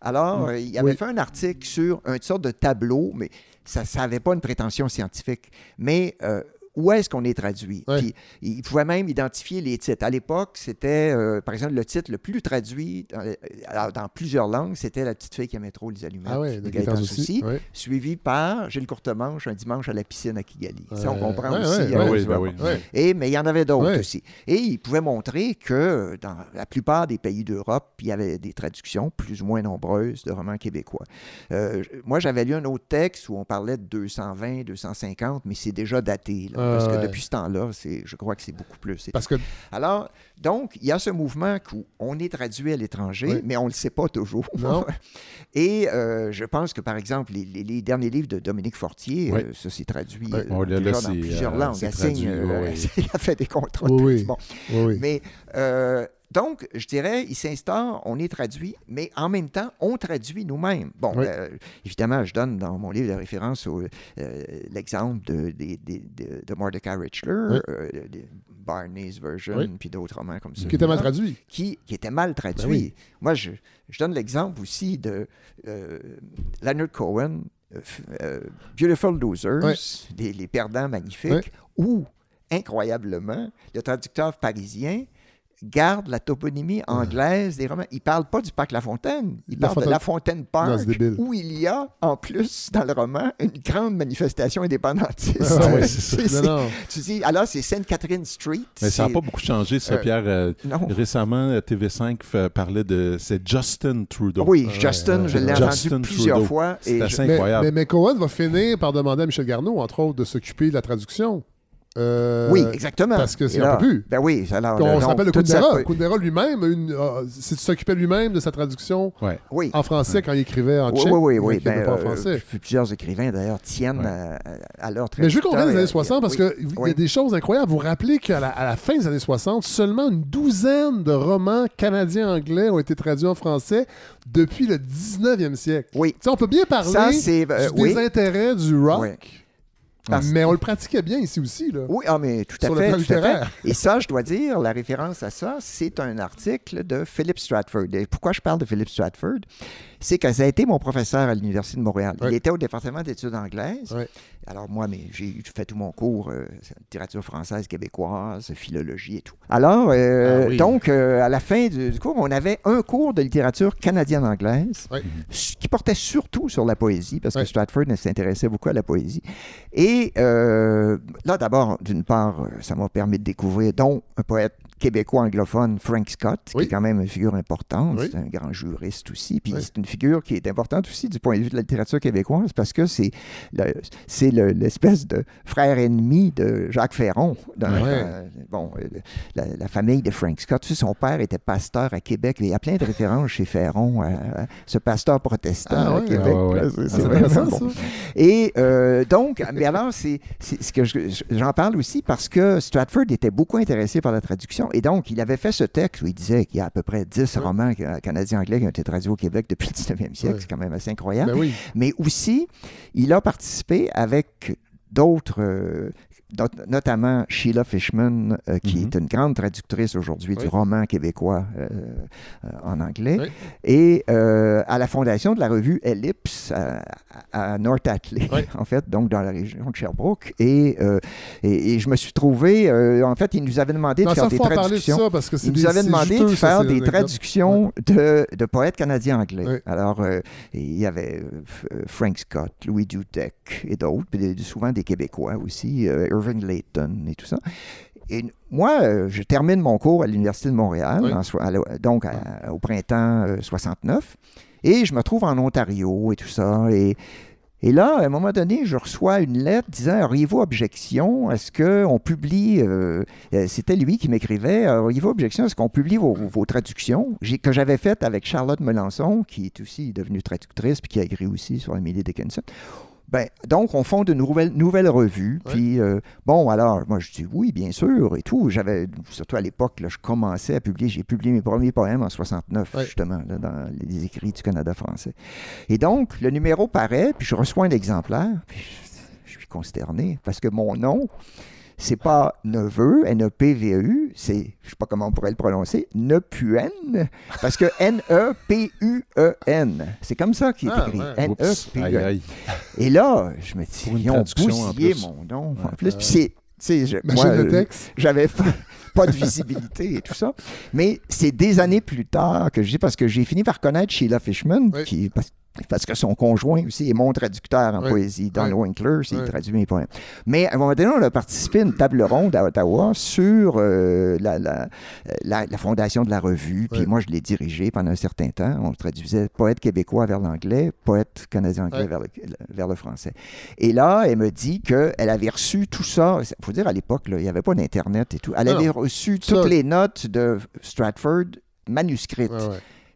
Alors, euh, il avait fait un article sur une sorte de tableau, mais ça n'avait pas une prétention scientifique. Mais euh, où est-ce qu'on est traduit? Ouais. Puis, il pouvait même identifier les titres. À l'époque, c'était, euh, par exemple, le titre le plus traduit dans, euh, alors, dans plusieurs langues, c'était La petite fille qui aimait trop les allumettes Ah ouais, de de Gaëtan. Oui. suivi par J'ai le courte manche un dimanche à la piscine à Kigali. Ça, on Euh, comprend ouais, aussi. ouais, ouais, tu ben vois. oui. Ouais. Et, mais il y en avait d'autres Ouais. aussi. Et il pouvait montrer que dans la plupart des pays d'Europe, il y avait des traductions plus ou moins nombreuses de romans québécois. Euh, moi, j'avais lu un autre texte où on parlait de 220, 250, mais c'est déjà daté. là, Parce que ouais. depuis ce temps-là, je crois que c'est beaucoup plus. Parce que alors, donc, il y a ce mouvement où on est traduit à l'étranger, Oui. mais on ne le sait pas toujours. Non. <laughs> Et euh, je pense que, par exemple, les, les- les derniers livres de Dominique Fortier, Oui. euh, ça s'est traduit Oui. euh, là, dans <laughs> plusieurs euh, langues. Elle signe, traduit, euh, oui, elle a fait des contrats. Bon. Mais euh, donc, je dirais, il s'instaure, on est traduit, mais en même temps, on traduit nous-mêmes. Bon, Oui. euh, évidemment, je donne dans mon livre de référence au, euh, l'exemple de, de, de Mordecai Richler, Oui. euh, Barney's Version, Oui. puis d'autres romans comme ça. Qui était mal traduit. Qui, qui était mal traduit. Ben oui. Moi, je, je donne l'exemple aussi de euh, Leonard Cohen, Beautiful Losers, les, les perdants magnifiques, où, incroyablement, le traducteur parisien garde la toponymie anglaise des romans. Il parle pas du parc La Fontaine, il La parle Fontaine- de La Fontaine Park, où il y a, en plus, dans le roman, une grande manifestation indépendantiste. Ah ouais, c'est <laughs> ça. C'est- Non, non. Tu dis, alors c'est Sainte-Catherine Street. Mais ça n'a pas beaucoup changé, ça, Euh, Pierre. Euh, Non. Récemment, euh, TV5 fait- parlait de. C'est Justin Trudeau. Oui, Ouais, Justin, ouais, je l'ai entendu Justin plusieurs Trudeau. fois. C'est assez je- Mais, incroyable. mais, mais Cohen va finir par demander à Michel Garneau, entre autres, de s'occuper de la traduction. Euh, oui, exactement. Parce que c'est un peu plus. Ben oui, alors, On se rappelle de Kundera. Kundera lui-même, euh, s'occupait lui-même de sa traduction Oui. en français quand il écrivait en tchèque. oui, oui, Il oui. écrivait Ben, pas en euh, français. plusieurs écrivains, d'ailleurs, tiennent Ouais. à, à leur Mais je veux qu'on revienne des années traducteur, 60 parce oui. qu'il y a des choses incroyables. Vous vous rappelez qu'à la, à la fin des années 60, seulement une douzaine de romans canadiens-anglais ont été traduits en français depuis le 19e siècle. Oui. Tu sais, on peut bien parler Ça, c'est. euh, du oui. désintérêt du rock, Oui. Parce- mais on le pratiquait bien ici aussi. Là. Oui, ah, mais tout à Sur le fait. plan tout à fait. Et ça, je dois dire, la référence à ça, c'est un article de Philip Stratford. Et pourquoi je parle de Philip Stratford? C'est que ça a été mon professeur à l'Université de Montréal. Il était au département d'études anglaises. Alors moi, mais j'ai fait tout mon cours, euh, littérature française, québécoise, philologie et tout. Alors, euh, Ah oui. donc, euh, à la fin du, du cours, on avait un cours de littérature canadienne-anglaise qui portait surtout sur la poésie, parce que Stratford s'intéressait beaucoup à la poésie. Et là, d'abord, d'une part, ça m'a permis de découvrir, dont un poète québécois anglophone, Frank Scott, Oui. qui est quand même une figure importante. Oui. C'est un grand juriste aussi. Puis Oui. c'est une figure qui est importante aussi du point de vue de la littérature québécoise, parce que c'est c'est le- l'espèce de frère ennemi de Jacques Ferron. Dans- Ouais. euh, bon, euh, la, la famille de Frank Scott. Tu sais, son père était pasteur à Québec. Il y a plein de références chez Ferron à, à ce pasteur protestant Ah à. Québec. Ah ouais, ouais. C'est- Ah, c'est C'est vraiment bon. ça. Et euh, donc, mais alors, c'est ce que je- j'en parle aussi parce que Stratford était beaucoup intéressé par la traduction. Et donc, il avait fait ce texte où il disait qu'il y a à peu près 10 Ouais. romans ca- canadiens-anglais qui ont été traduits au Québec depuis le 19e siècle. C'est quand même assez incroyable. Ben oui. Mais aussi, il a participé avec d'autres, euh, not- notamment Sheila Fishman, euh, qui Mhm. est une grande traductrice aujourd'hui du roman québécois euh, euh, en anglais, Oui. et à la fondation de la revue Ellipse à, à North Atlee, Oui. <laughs> en fait, donc dans la région de Sherbrooke. Et, et, et je me suis trouvé, en fait, il nous avait demandé Non, de faire ça, des de traductions. ça parce que c'est Il des- nous avait c'est demandé juteux, de faire des traductions de, de poètes canadiens anglais. Ouais. Alors, il y avait Frank Scott, Louis Dudek et d'autres, souvent des Québécois aussi, euh, Irving Layton et tout ça. Et moi, euh, je termine mon cours à l'Université de Montréal, Oui. en so- à la- donc à- au printemps euh, 69, et je me trouve en Ontario et tout ça. Et, et là, à un moment donné, je reçois une lettre disant Auriez-vous objection à ce qu'on publie euh, euh, C'était lui qui m'écrivait Auriez-vous objection à ce qu'on publie vos, vos traductions? Que j'avais faites avec Charlotte Melançon, qui est aussi devenue traductrice puis qui a écrit aussi sur Emily Dickinson. Ben, donc, on fonde une nouvelle, nouvelle revue. Ouais. Puis, euh, bon, alors, moi, je dis oui, bien sûr, et tout. J'avais, surtout à l'époque, je commençais à publier. J'ai publié mes premiers poèmes en 69, Ouais. justement, là, dans les écrits du Canada français. Et donc, le numéro paraît, puis je reçois un exemplaire, puis je, je suis consterné, parce que mon nom, c'est pas neveu, N-E-P-V-E-U, c'est, je sais pas comment on pourrait le prononcer, Nepuen, parce que <laughs> N-E-P-U-E-N. C'est comme ça qu'il est Ah, écrit. ouais. N-E-P-U-E-N. Et là, je me dis, ils ont bousillé mon nom. En plus, puis c'est, tu sais, je- moi, euh, j'avais <laughs> pas, pas de visibilité et tout ça. Mais c'est des années plus tard que j'ai, parce que j'ai fini par connaître Sheila Fishman, Oui. qui, parce, parce que son conjoint aussi est mon traducteur en Oui. poésie. Don Oui. Winkler, il Oui. traduit mes poèmes. Mais à un moment donné, on a participé à une table ronde à Ottawa sur euh, la, la, la- la fondation de la revue. Puis moi, je l'ai dirigée pendant un certain temps. On traduisait poète québécois vers l'anglais, poète canadien-anglais vers, le, vers le français. Et là, elle me dit qu'elle avait reçu tout ça. Il faut dire, à l'époque, il n'y avait pas d'Internet et tout. Elle Non, avait reçu Ça- toutes les notes de Stratford manuscrites.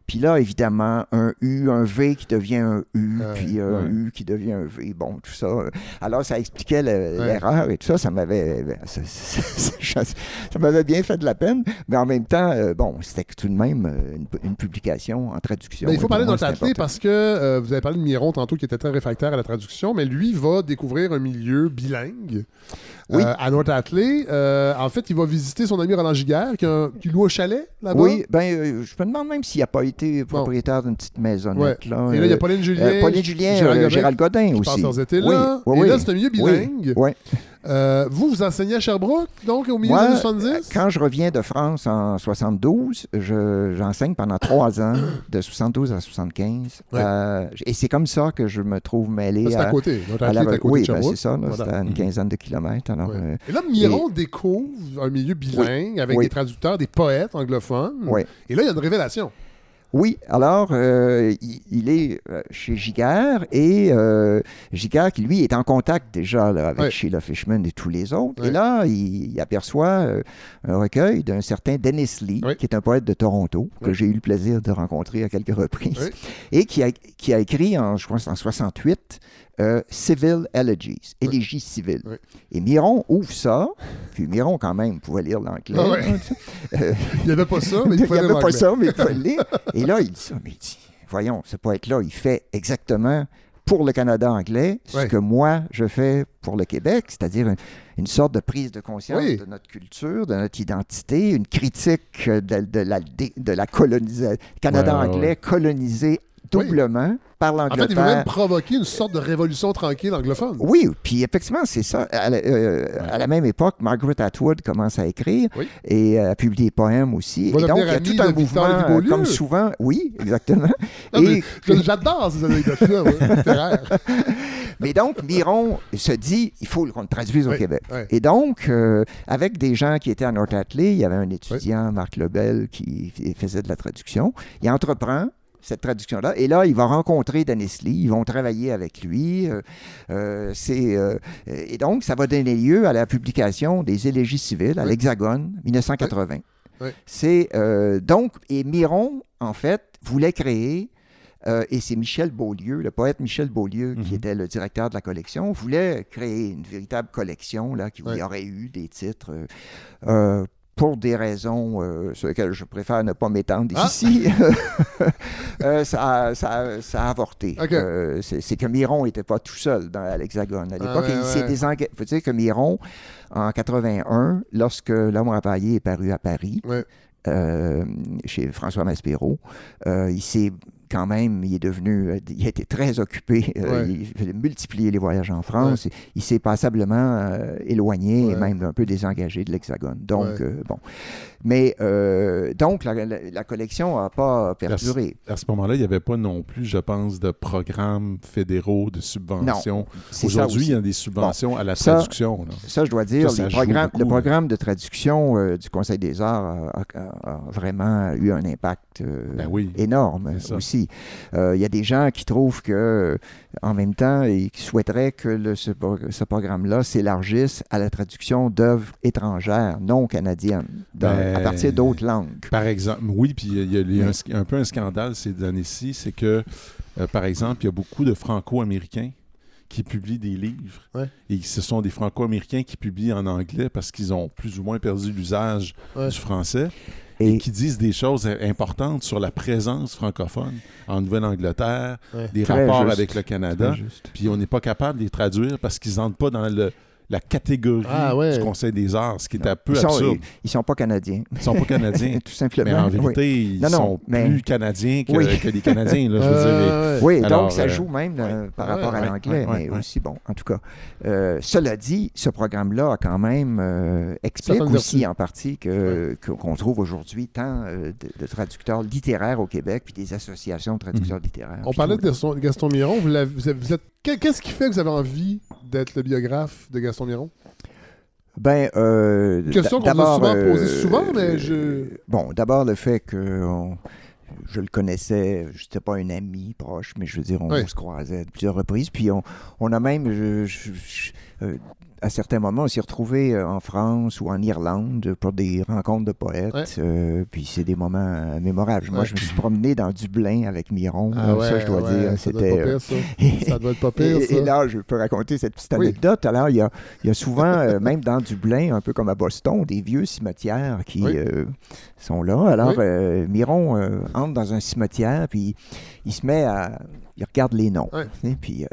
Puis là, évidemment, un U, un V qui devient un U, Ouais, puis un ouais. U qui devient un V. Bon, tout ça. euh, Alors, ça expliquait le- Ouais. l'erreur et tout ça. Ça m'avait ben, <laughs> ça, ça- bien fait de la peine. Mais en même temps, euh, bon, c'était tout de même euh, une, une publication en traduction. Mais il faut parler important. parce que euh, vous avez parlé de Miron tantôt qui était très réfractaire à la traduction, mais lui va découvrir un milieu bilingue. Oui. euh, à North. Euh, en fait, il va visiter son ami Roland Giguère qui, a- qui loue un chalet là-bas. Oui, ben, euh, je me demande même s'il n'a pas été propriétaire d'une petite maisonnette. Là, Et là, il y a Euh, Pauline Julien. euh, Pauline Julien, Gérald euh, Godin Gérald Godin aussi. étés Oui, là. oui, Et oui. là, c'est un milieu bilingue. Euh, vous, vous enseignez à Sherbrooke, donc au milieu Moi, des années 70? Quand je reviens de France en 72, je- j'enseigne pendant trois ans, de 72 à 75. Ouais. Euh, et c'est comme ça que je me trouve mêlé C'est à à, côté. À la- à côté Oui, ben, c'est ça. là, Voilà. C'est à une Mhm. quinzaine de kilomètres. Alors, Ouais. euh, Et là, Miron découvre un milieu bilingue avec Oui. des traducteurs, des poètes anglophones. Oui. Et là, il y a une révélation. Oui, alors, euh, il, il est euh, chez Giguère et euh, Giguère, qui lui est en contact déjà là, avec. Sheila Fishman et tous les autres. Et là, il, il aperçoit euh, un recueil d'un certain Dennis Lee, qui est un poète de Toronto, que j'ai eu le plaisir de rencontrer à quelques reprises, et qui a, qui a écrit en, je pense, en 68 euh, Civil Elegies, élégies civiles. Et Miron ouvre ça, puis Miron, quand même, pouvait lire l'anglais. Ah ouais. <laughs> Euh, <laughs> Il n'y avait pas ça, mais il il n'y fallait avait pas ça, mais il lire. <laughs> Et là, il dit ça, mais il dit, voyons, ce poète-là, il fait exactement pour le Canada anglais ce que moi, je fais pour le Québec, c'est-à-dire une, une sorte de prise de conscience Oui. de notre culture, de notre identité, une critique de, de la, dé- de la colonisation. Canada ouais, anglais ouais. colonisé doublement par En fait, il l'Angleterre. veut même provoquer une sorte de révolution tranquille anglophone. Oui, puis effectivement, c'est ça. À la, euh, à la même époque, Margaret Atwood commence à écrire Oui. et euh, à publier des poèmes aussi. Et donc, il y a tout un mouvement, comme souvent. Oui, exactement. <laughs> Non, et, J'adore ces anecdotes-là, littéraires. <laughs> mais donc, Miron se dit, il faut qu'on le traduise au Oui, Québec. Et donc, euh, avec des gens qui étaient à North Atlee, il y avait un étudiant, Marc Lebel, qui faisait de la traduction. Il entreprend cette traduction-là. Et là, il va rencontrer Dennis Lee. Ils vont travailler avec lui. Euh, euh, c'est, euh, et donc, ça va donner lieu à la publication des élégies civiles à Oui. l'Hexagone, 1980. Oui. C'est euh, donc, et Miron, en fait, voulait créer euh, et c'est Michel Beaulieu, le poète Michel Beaulieu, qui Mhm. était le directeur de la collection, voulait créer une véritable collection là, qui y aurait eu des titres euh, pour des raisons euh, sur lesquelles je préfère ne pas m'étendre Ah! ici. <laughs> Euh, ça, a- ça a- ça a avorté. Euh, c'est que Miron n'était pas tout seul dans l'Hexagone. À l'époque, ouais, il s'est ouais. désengagé. Il faut dire que Miron, en 81, lorsque L'homme empaillé est paru à Paris, Ouais. chez François Maspero. Il s'est quand même, il est devenu, euh, il a été très occupé. euh, Ouais. Il a multiplié les voyages en France. Il, il s'est passablement euh, éloigné et même un peu désengagé de l'Hexagone. Donc, euh, bon. Mais, euh, donc, la, la- la collection n'a pas perduré. À ce moment-là, il n'y avait pas non plus, je pense, de programmes fédéraux de subventions. Aujourd'hui, il y a des subventions à la ça- traduction. là. Ça, je dois dire, Ça, ça les joue programmes- beaucoup. le programme de traduction euh, du Conseil des arts a, a- a vraiment eu un impact euh, Ben oui. énorme aussi. Il y a des gens qui trouvent que, en même temps, et qui souhaiteraient que le- ce, pro- ce programme-là s'élargisse à la traduction d'œuvres étrangères, non canadiennes, dans- Ben, à partir d'autres langues. Par exemple, oui, puis il y a, il y a Oui. un, peu un scandale ces années-ci, c'est que, euh, par exemple, il y a beaucoup de Franco-Américains qui publient des livres. Ouais. Et ce sont des Franco-Américains qui publient en anglais parce qu'ils ont plus ou moins perdu l'usage Ouais. du français et, Et qui disent des choses importantes sur la présence francophone en Nouvelle-Angleterre, Ouais. des rapports juste. avec le Canada. Puis on n'est pas capable de les traduire parce qu'ils n'entrent pas dans le- la catégorie Ah ouais. du Conseil des arts, ce qui est Non. un peu ils, sont, absurde. ils, ils sont pas canadiens. Ils ne sont pas canadiens. Tout simplement. Mais en Oui. vérité, ils Non, non, sont mais- plus canadiens que, Oui. <laughs> que les Canadiens. Là, je veux dire. Euh, ouais. Oui, Alors, donc ça euh, joue même euh, par Ouais, rapport à l'anglais, ouais, ouais, mais ouais. aussi, bon, en tout cas. euh, cela dit, ce programme-là a quand même euh, explique aussi en partie que qu'on trouve aujourd'hui tant euh, de, de traducteurs littéraires au Québec, puis des associations de traducteurs littéraires. On parlait tout, de. Gaston, Miron. Vous êtes- Qu'est-ce qui fait que vous avez envie d'être le biographe de Gaston Miron? Ben, euh, Question qu'on a d'abord, souvent euh, posée souvent, mais je- euh, Bon, d'abord le fait que on- je le connaissais, je n'étais pas un ami proche, mais je veux dire, on, se croisait à plusieurs reprises. Puis on, on a même, je- je- je- euh, à certains moments, on s'est retrouvés euh, en France ou en Irlande pour des rencontres de poètes. Ouais. euh, puis c'est des moments euh, mémorables. Moi, Ouais. je me suis promené dans Dublin avec Miron. Ah ouais, ça, je dois dire, ça doit être c'était... pas pire, ça. Ça doit être pas pire, <laughs> et, ça. et là, je peux raconter cette petite Oui. anecdote. Alors, il y a, il y a souvent, même dans Dublin, un peu comme à Boston, des vieux cimetières qui Oui. euh, sont là. Alors, Oui. euh, Miron entre dans un cimetière, puis il se met à... Il regarde les noms. Puis,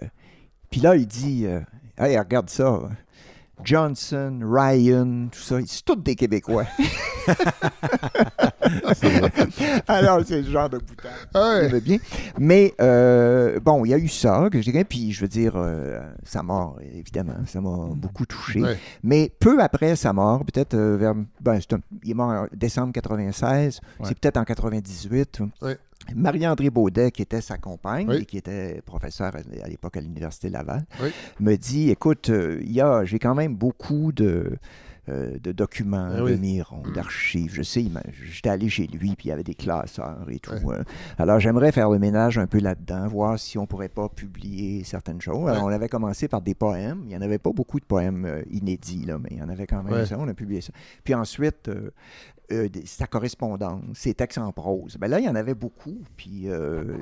puis là, il dit, hey, regarde ça. Johnson, Ryan, tout ça, c'est tous des Québécois. <laughs> Alors, c'est le genre de. Ah ouais. Bien. Mais euh, bon, il y a eu ça, que dirais, puis je veux dire, euh, sa mort, évidemment, ça m'a beaucoup touché. Ouais. Mais peu après sa mort, peut-être euh, vers. Ben, un- il est mort en décembre 96, Ouais. c'est peut-être en 98. Marie-André Baudet, qui était sa compagne Oui. et qui était professeur à, l'époque à l'Université Laval, Oui. me dit Écoute, euh, il y a, j'ai quand même beaucoup de euh, de documents, Ah de oui. Miron, d'archives. Je sais, j'étais allé chez lui, puis il y avait des classeurs et tout. Ouais. euh. Alors, j'aimerais faire le ménage un peu là-dedans, voir si on pourrait pas publier certaines choses. Alors, on avait commencé par des poèmes. Il n'y en avait pas beaucoup de poèmes euh, inédits, là, mais il y en avait quand même Ouais. ça. On a publié ça. Puis ensuite, euh, euh, sa correspondance, ses textes en prose. Ben là, il y en avait beaucoup, puis euh,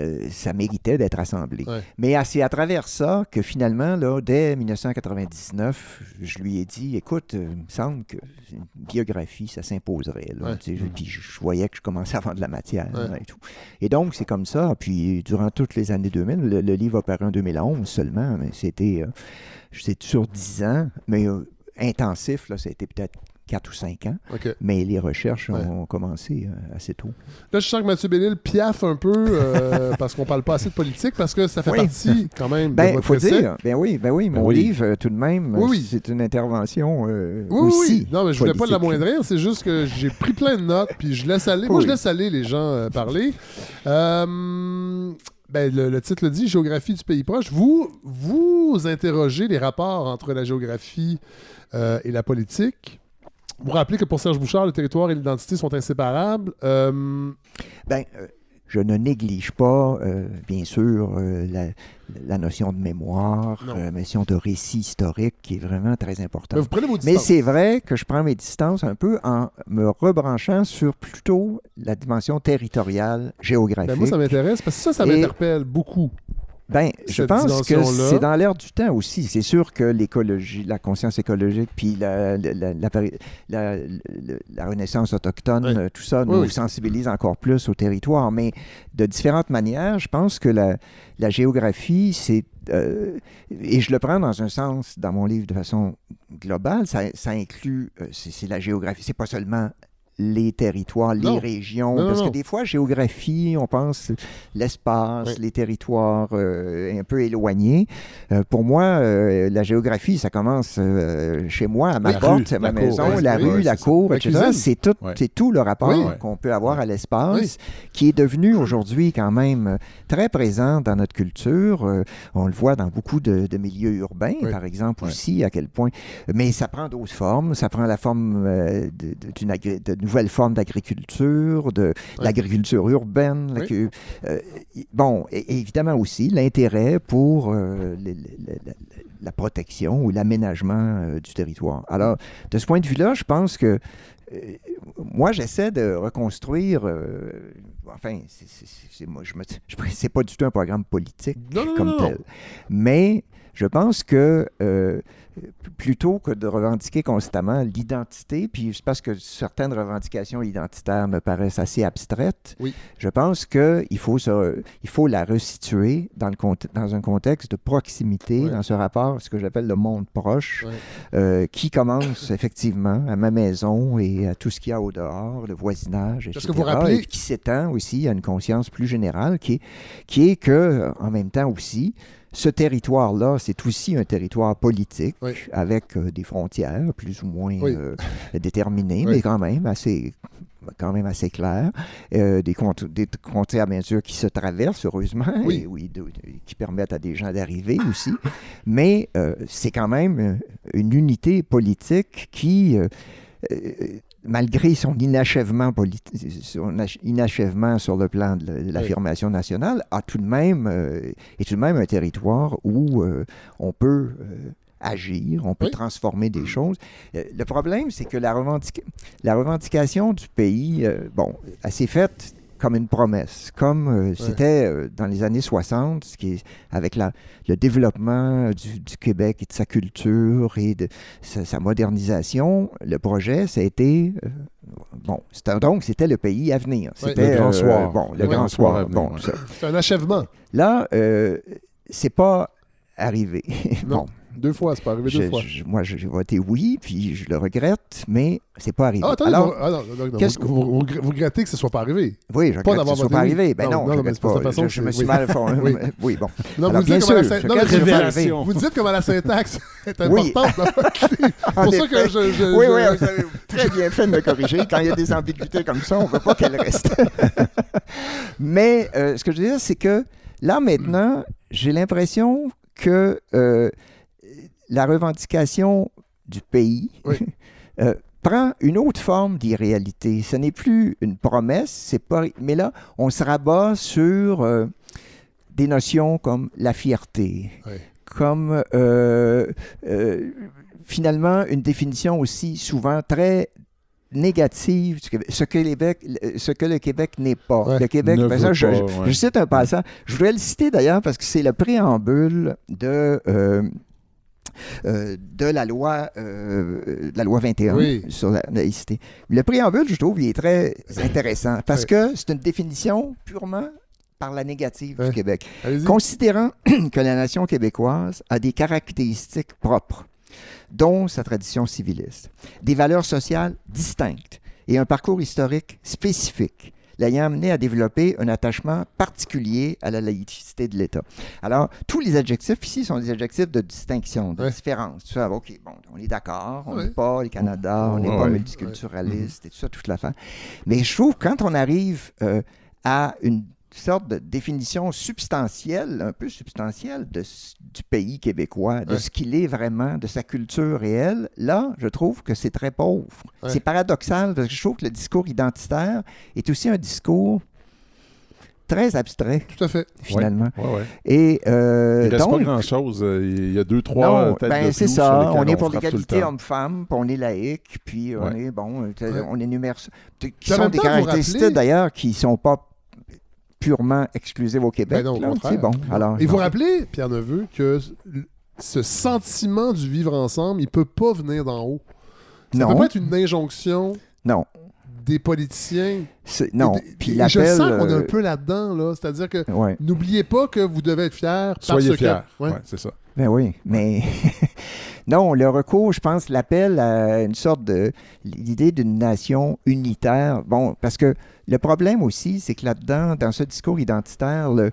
euh, ça méritait d'être assemblé. Ouais. Mais c'est à travers ça que finalement, là, dès 1999, je lui ai dit, écoute, euh, il me semble que une biographie, ça s'imposerait. Ouais. Puis je, je voyais que je commençais à vendre de la matière Ouais. là, et tout. Et donc, c'est comme ça. Puis durant toutes les années 2000, le, le livre a paru en 2011 seulement, mais c'était, euh, sur 10 ans, mais euh, intensif, là, ça a été peut-être 4 ou 5 ans. Mais les recherches Ouais. ont commencé euh, assez tôt. Là, je sens que Mathieu Bellil piaffe un peu euh, <laughs> parce qu'on parle pas assez de politique, parce que ça fait Oui. partie quand même de Ben, votre faut essai. dire, ben oui, ben oui, mon oui. livre, euh, tout de même, Oui, oui. c'est une intervention euh, Oui, oui, aussi. oui. Non, mais je voulais pas politique. l'amoindrir, c'est juste que j'ai pris plein de notes, puis je laisse aller. Moi, je laisse aller les gens euh, parler. Euh, ben, le, le titre le dit, Géographie du pays proche. Vous, vous interrogez les rapports entre la géographie euh, et la politique. Vous rappelez que pour Serge Bouchard, le territoire et l'identité sont inséparables. Euh, Ben, euh, je ne néglige pas, euh, bien sûr, euh, la, la notion de mémoire, la notion de récit historique qui est vraiment très importante. ben, vous prenez vos Mais distances. c'est vrai que je prends mes distances un peu en me rebranchant sur plutôt la dimension territoriale géographique. Ben, moi, ça m'intéresse parce que ça, ça m'interpelle beaucoup. Ben, je pense que c'est dans l'air du temps aussi. C'est sûr que l'écologie, la conscience écologique, puis la, la, renaissance autochtone, tout ça nous oui. sensibilise encore plus au territoire. Mais de différentes manières, je pense que la, géographie, c'est... euh, et je le prends dans un sens, dans mon livre, de façon globale, ça, ça inclut... euh, c'est la géographie. C'est pas seulement les territoires, les régions. Non, parce non. que des fois, géographie, on pense l'espace, Oui. les territoires euh, un peu éloignés. Euh, pour moi, euh, la géographie, ça commence chez moi, à ma La porte, rue, c'est ma la maison, la oui, rue, oui, la cour, La etc. C'est tout, Ouais. c'est tout le rapport qu'on peut avoir à l'espace, qui est devenu aujourd'hui quand même très présent dans notre culture. On le voit dans beaucoup de, de milieux urbains, par exemple, aussi, à quel point. Mais ça prend d'autres formes. Ça prend la forme d'une nouvelles formes d'agriculture, de l'agriculture urbaine. Oui. euh, bon, et, évidemment aussi l'intérêt pour euh, la, la protection ou l'aménagement euh, du territoire. Alors, de ce point de vue-là, je pense que moi, j'essaie de reconstruire. euh, enfin, c'est, moi, je me, <laughs> je, c'est pas du tout un programme politique Non, comme non. tel. Mais je pense que euh, plutôt que de revendiquer constamment l'identité, puis c'est parce que certaines revendications identitaires me paraissent assez abstraites, Oui. je pense qu'il faut, se- il faut la resituer dans, le dans un contexte de proximité, dans ce rapport, ce que j'appelle le monde proche, euh, qui commence <coughs> effectivement à ma maison et à tout ce qu'il y a au dehors, le voisinage, etc. que vous rappelez- et qui s'étend aussi à une conscience plus générale, qui est, qui est que, en même temps aussi, ce territoire-là, c'est aussi un territoire politique Oui. avec euh, des frontières plus ou moins Oui. euh, déterminées, Oui. mais quand même assez quand même assez claires. Euh, des, frontières, bien sûr, qui se traversent, heureusement, Oui. et oui, de- de- qui permettent à des gens d'arriver aussi. Mais euh, c'est quand même une unité politique qui, euh, malgré son inachèvement, son inachèvement sur le plan de la- de l'affirmation nationale, a tout de même, euh, est tout de même un territoire où euh, on peut euh, agir, on peut Oui. transformer des choses. Le problème, c'est que la, revendica- la revendication du pays, bon, elle s'est faite comme une promesse, comme euh, c'était euh, dans les années 60, ce qui est, avec la, le développement du, du Québec et de sa culture et de sa, sa modernisation, le projet, ça a été... euh, bon, c'était- donc c'était le pays à venir. C'était Le grand euh, soir. Bon, le grand soir soir. à venir, bon, ouais. C'est un achèvement. Là, euh, c'est pas arrivé. <laughs> Non. bon, Deux fois, c'est pas arrivé deux je- fois. je- moi, j'ai voté oui, puis je le regrette, mais c'est pas arrivé. Ah, attendez, Alors, vous, ah, non, non, non, qu'est-ce vous, vous- vous- vous regrettez que ce soit pas arrivé. oui, je regrette que ce soit pas oui. arrivé. Ben Non, non, je mais pas façon je, que je me suis oui. mal. <laughs> Oui. oui, bon. Non, Alors, vous, bien dites la, sûr, je non, mais que vous dites comment la syntaxe <laughs> est importante <laughs> pour ça que je... Oui, oui, vous avez très bien fait de me corriger. Quand il y a des ambiguïtés comme ça, on ne veut pas qu'elles restent. Mais euh, ce que je veux dire, c'est que là, maintenant, j'ai l'impression que euh, la revendication du pays Oui. <laughs> euh, prend une autre forme d'irréalité. Ce n'est plus une promesse, c'est pas. Mais là, on se rabat sur euh, des notions comme la fierté, Oui. comme euh, finalement une définition aussi souvent très négative ce que, le Québec, ce que le Québec n'est pas. Ouais. Le Québec, ben ça, je, pas, je- ouais. je cite un passage. Je voudrais le citer d'ailleurs parce que c'est le préambule de, euh, euh, de la loi, euh, la loi 21 Oui. sur la laïcité. Le préambule, je trouve, il est très intéressant parce que c'est une définition purement par la négative du Québec. Considérant <clears throat> que la nation québécoise a des caractéristiques propres, dont sa tradition civiliste, des valeurs sociales distinctes et un parcours historique spécifique, l'ayant amené à développer un attachement particulier à la laïcité de l'État. Alors, tous les adjectifs ici sont des adjectifs de distinction, de Ouais. différence. Tout ça, OK, bon, on est d'accord, on n'est Ouais. pas le Canada, on n'est Ouais, pas multiculturaliste et tout ça, toute l'affaire. Mais je trouve que quand on arrive euh, à une sorte de définition substantielle, un peu substantielle de, du pays québécois, de Ouais. ce qu'il est vraiment, de sa culture réelle, là, je trouve que c'est très pauvre. Ouais. C'est paradoxal parce que je trouve que le discours identitaire est aussi un discours très abstrait, Tout à fait. finalement. Ouais, ouais. Et euh, Il reste donc, pas grand-chose. Il y a deux, trois non, têtes ben c'est ça. On est pour l'égalité homme-femme, puis on est laïque, puis on est bon, euh, on énumère. Qui sont des caractéristiques d'ailleurs qui sont pas purement exclusives au Québec. Ben non, au là, contraire. c'est bon. Alors, Et vous rappelez, Pierre Neveu, que ce sentiment du vivre ensemble, il peut pas venir d'en haut? Ça non, peut pas être une injonction non, des politiciens? non. Et- Puis je sens qu'on est un euh, peu là-dedans, là. C'est-à-dire que ouais. n'oubliez pas que vous devez être fiers parce Soyez que... fiers. Ouais. Ouais, c'est ça. Ben oui, mais <laughs> non, le recours, je pense, l'appel à une sorte de l'idée d'une nation unitaire. Bon, parce que le problème aussi, c'est que là-dedans, dans ce discours identitaire, le,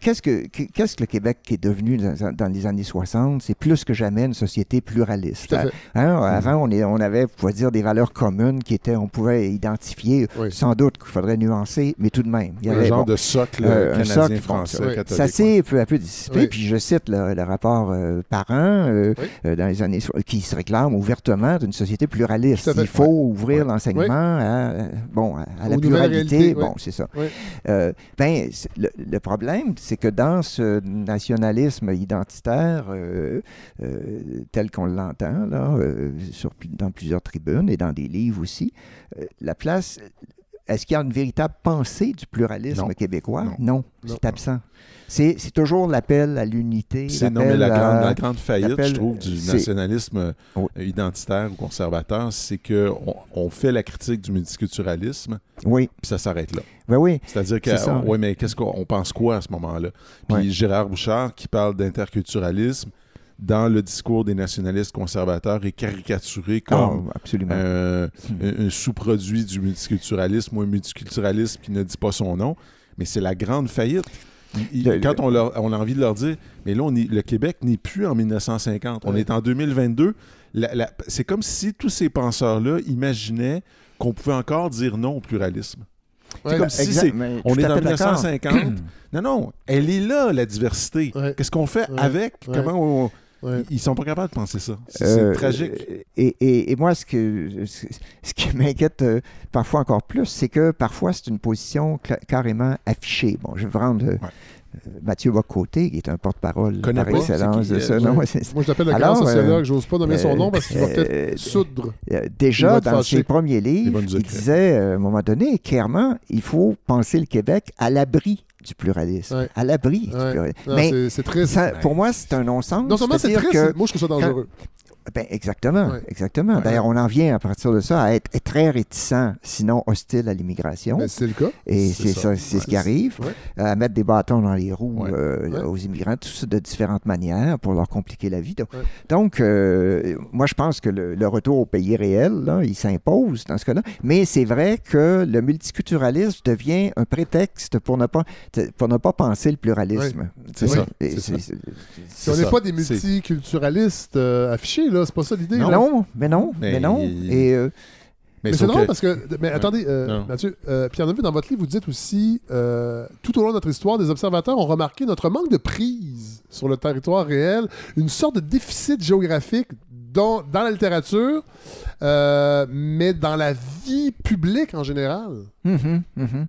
qu'est-ce que qu'est-ce que le Québec est devenu dans, dans les années 60 C'est plus que jamais une société pluraliste. Fait. Hein, Avant, on, est, on avait, on dire, des valeurs communes qui étaient, on pouvait identifier. Oui. Sans doute qu'il faudrait nuancer, mais tout de même. Il y Un avait, genre bon, de socle Euh, un canadien, socle, français, bon, ça, s'est peu à peu dissipé. Oui. Puis je cite le, le rapport euh, Parent euh, Oui. euh, dans les années qui se réclame ouvertement d'une société pluraliste. Il faut ouvrir l'enseignement à, euh, bon, à, la Aux pluralité. Bon, oui. c'est ça. Oui. Euh, ben, le problème, c'est que dans ce nationalisme identitaire euh, euh, tel qu'on l'entend là, euh, sur, dans plusieurs tribunes et dans des livres aussi, la place. Est-ce qu'il y a une véritable pensée du pluralisme Non. québécois? Non. c'est absent. C'est toujours l'appel à l'unité. C'est non, mais la grande, à- la grande faillite, je trouve, du nationalisme euh, Oui. identitaire ou conservateur, c'est qu'on on fait la critique du multiculturalisme, Oui, puis ça s'arrête là. ben oui. C'est-à-dire que, oui, mais qu'est-ce qu'on on pense quoi à ce moment-là? Puis. Gérard Bouchard, qui parle d'interculturalisme, dans le discours des nationalistes conservateurs, est caricaturé comme Ah, absolument. un, un- un sous-produit du multiculturalisme ou un multiculturalisme qui ne dit pas son nom. Mais c'est la grande faillite. Le- quand on, leur- on a envie de leur dire, mais là, on est- le Québec n'est plus en 1950. On Ouais. est en 2022. La- la- c'est comme si tous ces penseurs-là imaginaient qu'on pouvait encore dire non au pluralisme. Ouais, comme si Exact, c'est- On est en fait d'accord. 1950. non, non, elle est là, la diversité. Ouais. Qu'est-ce qu'on fait avec? Comment on- ouais. Ils sont pas capables de penser ça. C'est Euh, tragique. Et, et- et moi, ce, que, ce, ce qui m'inquiète euh, parfois encore plus, c'est que parfois c'est une position carrément affichée. Bon, je vais prendre euh, euh, Mathieu Bocoté, qui est un porte-parole Connais par pas, excellence de ça. euh, Non, ouais. Moi, je l'appelle le Alors, grand sociologue. euh, J'ose pas nommer son nom parce qu'il va peut-être soudre. Euh, déjà, dans fâché. ses premiers livres, il disait, euh, à un moment donné, clairement, il faut penser le Québec à l'abri du pluralisme. Ouais. À l'abri Ouais. du pluralisme. Non, Mais c'est- c'est très. ça, pour moi, c'est un non-sens. Non seulement c'est très. que Moi, je trouve ça dangereux. Ben, exactement, exactement. D'ailleurs, on en vient à partir de ça à être, être très réticent, sinon hostile à l'immigration. Ben, c'est le cas. Et c'est ça. ça, c'est ce qui arrive, Ouais. à mettre des bâtons dans les roues Ouais. euh, aux immigrants, tout ça de différentes manières pour leur compliquer la vie. Donc, donc, euh, moi, je pense que le, le retour au pays réel, là, il s'impose dans ce cas-là. Mais c'est vrai que le multiculturalisme devient un prétexte pour ne pas, pour ne pas penser le pluralisme. C'est ça, ça. Si on n'est pas des multiculturalistes euh, affichés, là, c'est pas ça l'idée. Non. Non, mais non, mais, Mais non. Et euh, Mais, c'est drôle que- parce que. Mais attendez, euh. Mathieu, euh, Pierre Neveu, dans votre livre, vous dites aussi euh, tout au long de notre histoire, des observateurs ont remarqué notre manque de prise sur le territoire réel, une sorte de déficit géographique dans, dans la littérature, euh, mais dans la vie publique en général. Mhm, mhm.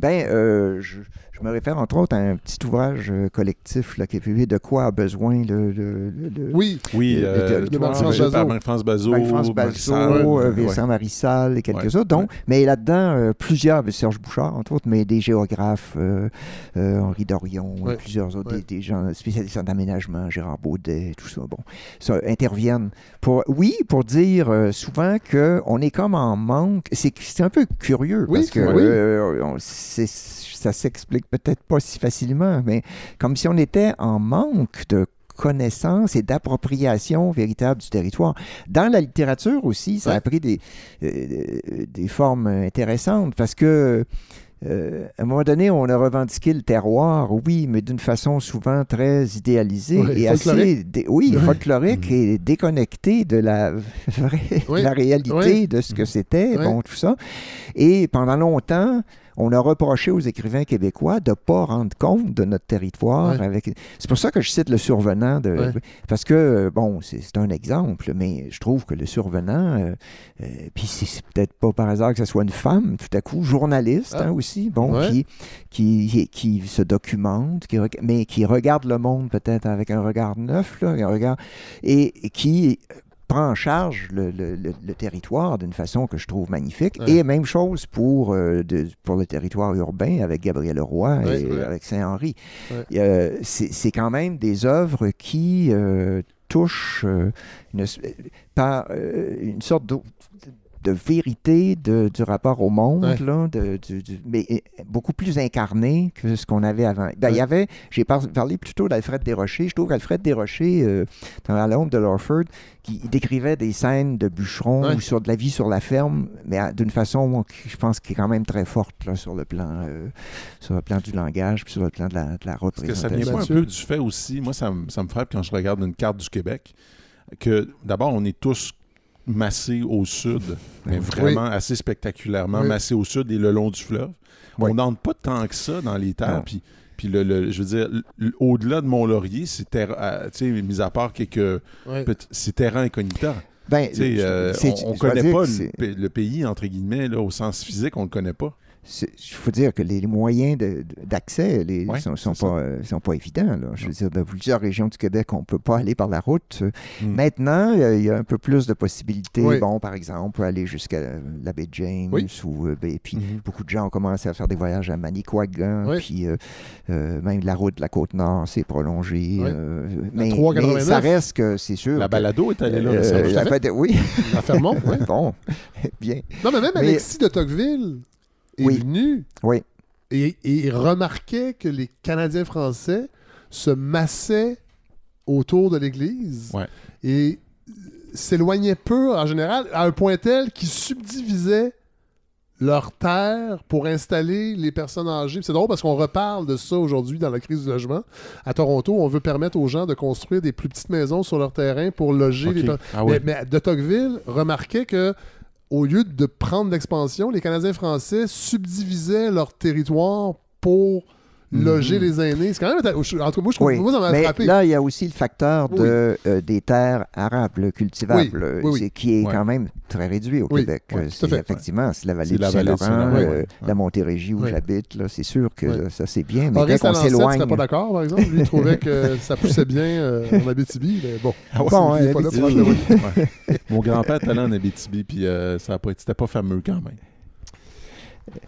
Ben, euh, je, je me réfère entre autres à un petit ouvrage euh, collectif là, qui est publié de quoi a besoin le, le- le- Oui, Oui, Le- euh, Marie-France Bazot. Marie-France Bazot, Balso, euh, ouais. Vincent Marissal et quelques Ouais, autres. Donc, ouais. Mais là-dedans, euh, plusieurs, Serge Bouchard, entre autres, mais des géographes, euh, euh, Henri Dorion, Ouais, et plusieurs autres, ouais. des, des gens spécialistes en aménagement, Gérard Baudet, tout ça, bon, ça, interviennent pour, oui, pour dire euh, souvent qu'on est comme en manque. C'est un peu curieux Oui, parce que oui. euh, on- ça s'explique peut-être pas si facilement, mais comme si on était en manque de connaissance et d'appropriation véritable du territoire. Dans la littérature aussi, ça Ouais. a pris des, euh, des formes intéressantes parce que euh, à un moment donné, on a revendiqué le terroir, oui, mais d'une façon souvent très idéalisée et assez, oui, folklorique Mhm. et déconnectée de la vraie, Oui. la réalité de ce que Mhm. c'était, bon, tout ça. Et pendant longtemps, on a reproché aux écrivains québécois de ne pas rendre compte de notre territoire. Ouais. Avec... C'est pour ça que je cite le survenant, de... Ouais. parce que, bon, c'est un exemple, mais je trouve que le survenant, euh, euh, puis c'est peut-être pas par hasard que ce soit une femme, tout à coup, journaliste Ah. hein, aussi, bon, Ouais. qui, qui, qui se documente, qui, mais qui regarde le monde peut-être avec un regard neuf, là, un regard, et, et qui prend en charge le, le- le- le territoire d'une façon que je trouve magnifique. Ouais. Et même chose pour, euh, de- pour le territoire urbain avec Gabriel Roy Ouais, et ouais. avec Saint-Henri. Euh, c'est c'est quand même des œuvres qui euh, touchent euh, une, par une sorte de, de vérité de- du rapport au monde, Ouais. là, de- du- du- mais euh, beaucoup plus incarné que ce qu'on avait avant. Ben, Il y avait, j'ai par- parlé plutôt d'Alfred Desrochers. Je trouve qu'Alfred Desrochers, euh, dans l'ombre de Lawford, qui décrivait des scènes de bûcherons Ouais. ou sur de la vie sur la ferme, mais d'une façon qui, je pense qui est quand même très forte là, sur le plan euh, sur le plan du langage puis sur le plan de la, de la Parce que ça représentation. vient pas un peu du fait aussi, moi ça me frappe quand je regarde une carte du Québec, que d'abord on est tous massés au sud, mais Oui. vraiment assez spectaculairement Oui. massés au sud et le long du fleuve. Oui. On n'entre pas tant que ça dans les terres, puis puis le, le- je veux dire, au-delà de Mont-Laurier, c'est terre- euh, mis à part quelques c'est terrain incognita. Ben, euh, on, dois connaît pas le, pays entre guillemets là, au sens physique, on le connaît pas. Il faut dire que les, les moyens d'accès Ouais, sont, pas, euh, sont pas évidents. Là. Je veux dire, dans plusieurs régions du Québec, on ne peut pas aller par la route. Mm. Maintenant, il y a- il y, a un peu plus de possibilités. Oui. Bon, par exemple, on peut aller jusqu'à la baie James Oui. ou euh, ben, puis Mhm. beaucoup de gens ont commencé à faire des voyages à Manicouagan, Oui. puis euh, euh, même la route de la côte nord s'est prolongée. Oui. euh, La mais, 3,89. mais ça reste que c'est sûr. La balado est allée là. euh, la <laughs> oui, Fermont, ouais. bon, <laughs> bien. Non, mais même Mais- Alexis de Tocqueville est Oui. venu Oui. et, et il remarquait que les Canadiens français se massaient autour de l'Église Ouais. et s'éloignaient peu, en général, à un point tel qu'ils subdivisaient leurs terres pour installer les personnes âgées. C'est drôle parce qu'on reparle de ça aujourd'hui dans la crise du logement. À Toronto, on veut permettre aux gens de construire des plus petites maisons sur leur terrain pour loger les personnes. Ah ouais. Mais, mais de Tocqueville remarquait que au lieu de prendre l'expansion, les Canadiens français subdivisaient leur territoire pour loger Mhm. les aînés. C'est quand même. En tout cas, moi, je trouve, Oui, moi, ça m'a frappé. là, il y a aussi le facteur Oui. de, euh, des terres arables cultivables, Oui, oui, oui. c'est- qui est quand même très réduit au Oui, Québec. Euh, tout à c'est fait. effectivement, c'est la vallée du Saint-Laurent, euh, la Montérégie où j'habite. Là, c'est sûr que ça c'est bien, mais dès qu'on s'éloigne, pas d'accord, par exemple? Lui, il trouvait que ça poussait bien euh, en Abitibi. Mais bon, <laughs> Ah ouais, pas là Ouais. Mon grand-père était allé en Abitibi, puis ça a pas été, c'était pas fameux quand même.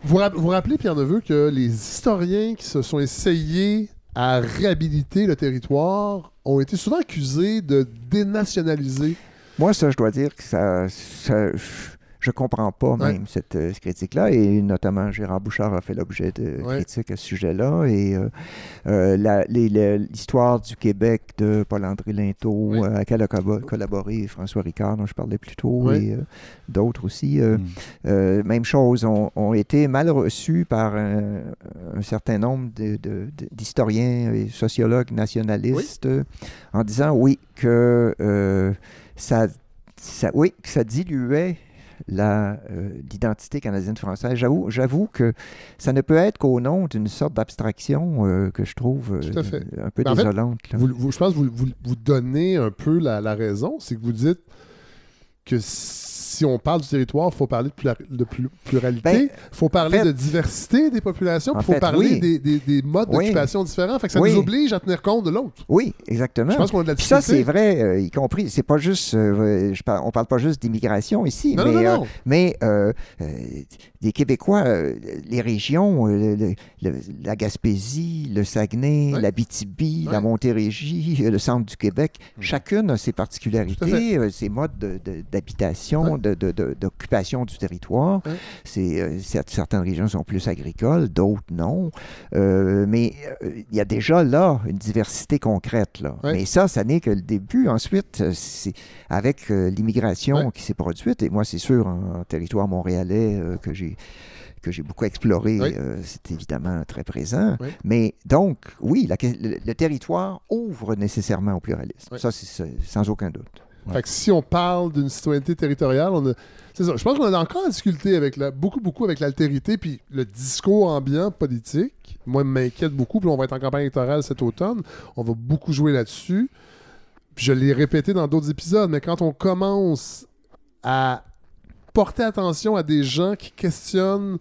Vous vous rappelez, Pierre Neveu, que les historiens qui se sont essayés à réhabiliter le territoire ont été souvent accusés de dénationaliser? moi, ça, je dois dire que ça, comprends pas Ouais. même cette, euh, cette critique-là, et notamment Gérard Bouchard a fait l'objet de Ouais. critiques à ce sujet-là, et euh, euh, l'histoire du Québec de Paul-André Linteau, Ouais. euh, à laquelle a co- collaboré François Ricard, dont je parlais plus tôt, Ouais. et euh, d'autres aussi. euh, Mm. euh, même chose, ont, ont été mal reçus par un, un certain nombre de- de- de- d'historiens et sociologues nationalistes en disant oui que euh, ça, ça, oui, que ça diluait euh, l'identité canadienne-française. J'avoue, j'avoue que ça ne peut être qu'au nom d'une sorte d'abstraction euh, que je trouve euh, Tout à fait. un peu Mais en fait, désolante. Vous- vous- je pense que vous, vous, vous donnez un peu la, la raison. C'est que vous dites que si on parle du territoire, il faut parler de, plura- de plu- pluralité, il Ben, faut parler fait- de diversité des populations, il faut fait, parler oui. des, des- des modes Oui. d'occupation différents. Fait que ça Oui. nous oblige à tenir compte de l'autre. Oui, exactement. Je pense qu'on a de la Puis ça, c'est vrai, euh, y compris, c'est pas juste, euh, je par- on parle pas juste d'immigration ici, Non, mais, non, euh, non. mais les Québécois, les régions, le- le- la Gaspésie, le Saguenay, la BTB, la. Montérégie, le centre du Québec, chacune a ses particularités, ses modes de- de- d'habitation, Ouais. de- de- de- d'occupation du territoire. C'est, euh, cer- certaines régions sont plus agricoles, d'autres non. Euh, mais euh, il y a déjà là une diversité concrète. Là. Mais ça, ça n'est que le début. Ensuite, c'est avec l'immigration qui s'est produite, et moi, c'est sûr, en, en territoire montréalais que j'ai que j'ai beaucoup exploré, Oui. euh, c'est évidemment très présent. Oui. Mais donc, oui, la le, le territoire ouvre nécessairement au pluralisme. Oui. Ça, c'est sans aucun doute. Fait que si on parle d'une citoyenneté territoriale, on a... Je pense qu'on a encore à discuter avec beaucoup, beaucoup avec l'altérité, puis le discours ambiant politique. Moi, m'inquiète beaucoup, puis on va être en campagne électorale cet automne. On va beaucoup jouer là-dessus. Je l'ai répété dans d'autres épisodes, mais quand on commence à porter attention à des gens qui questionnent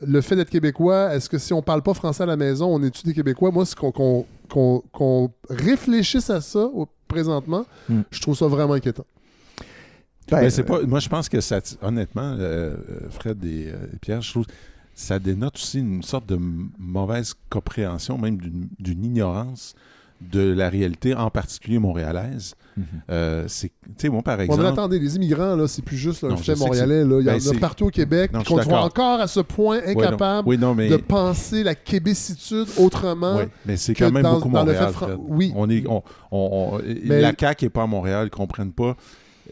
le fait d'être québécois, est-ce que si on parle pas français à la maison, on des Québécois? Moi, c'est qu'on qu'on- réfléchisse à ça présentement, Hmm. je trouve ça vraiment inquiétant. Ben, Mais c'est euh, pas, moi, je pense que ça, honnêtement, euh, euh, Fred et, euh, Pierre, je trouve ça dénote aussi une sorte de mauvaise compréhension, même d'une d'une ignorance de la réalité, en particulier montréalaise. Euh, c'est, tu sais, moi, par Ouais, exemple. mais attendez, les immigrants, là, c'est plus juste un Non, je fait montréalais. Là. Il y en ben, a partout au Québec. Non, qu'on soit encore à ce point Oui, non. incapable Oui, non, mais, de penser la québécitude autrement. oui, mais c'est quand même dans- beaucoup le Montréal. fran- oui. On est, on, on- on- Mais- La CAQ n'est pas à Montréal, ils ne comprennent pas.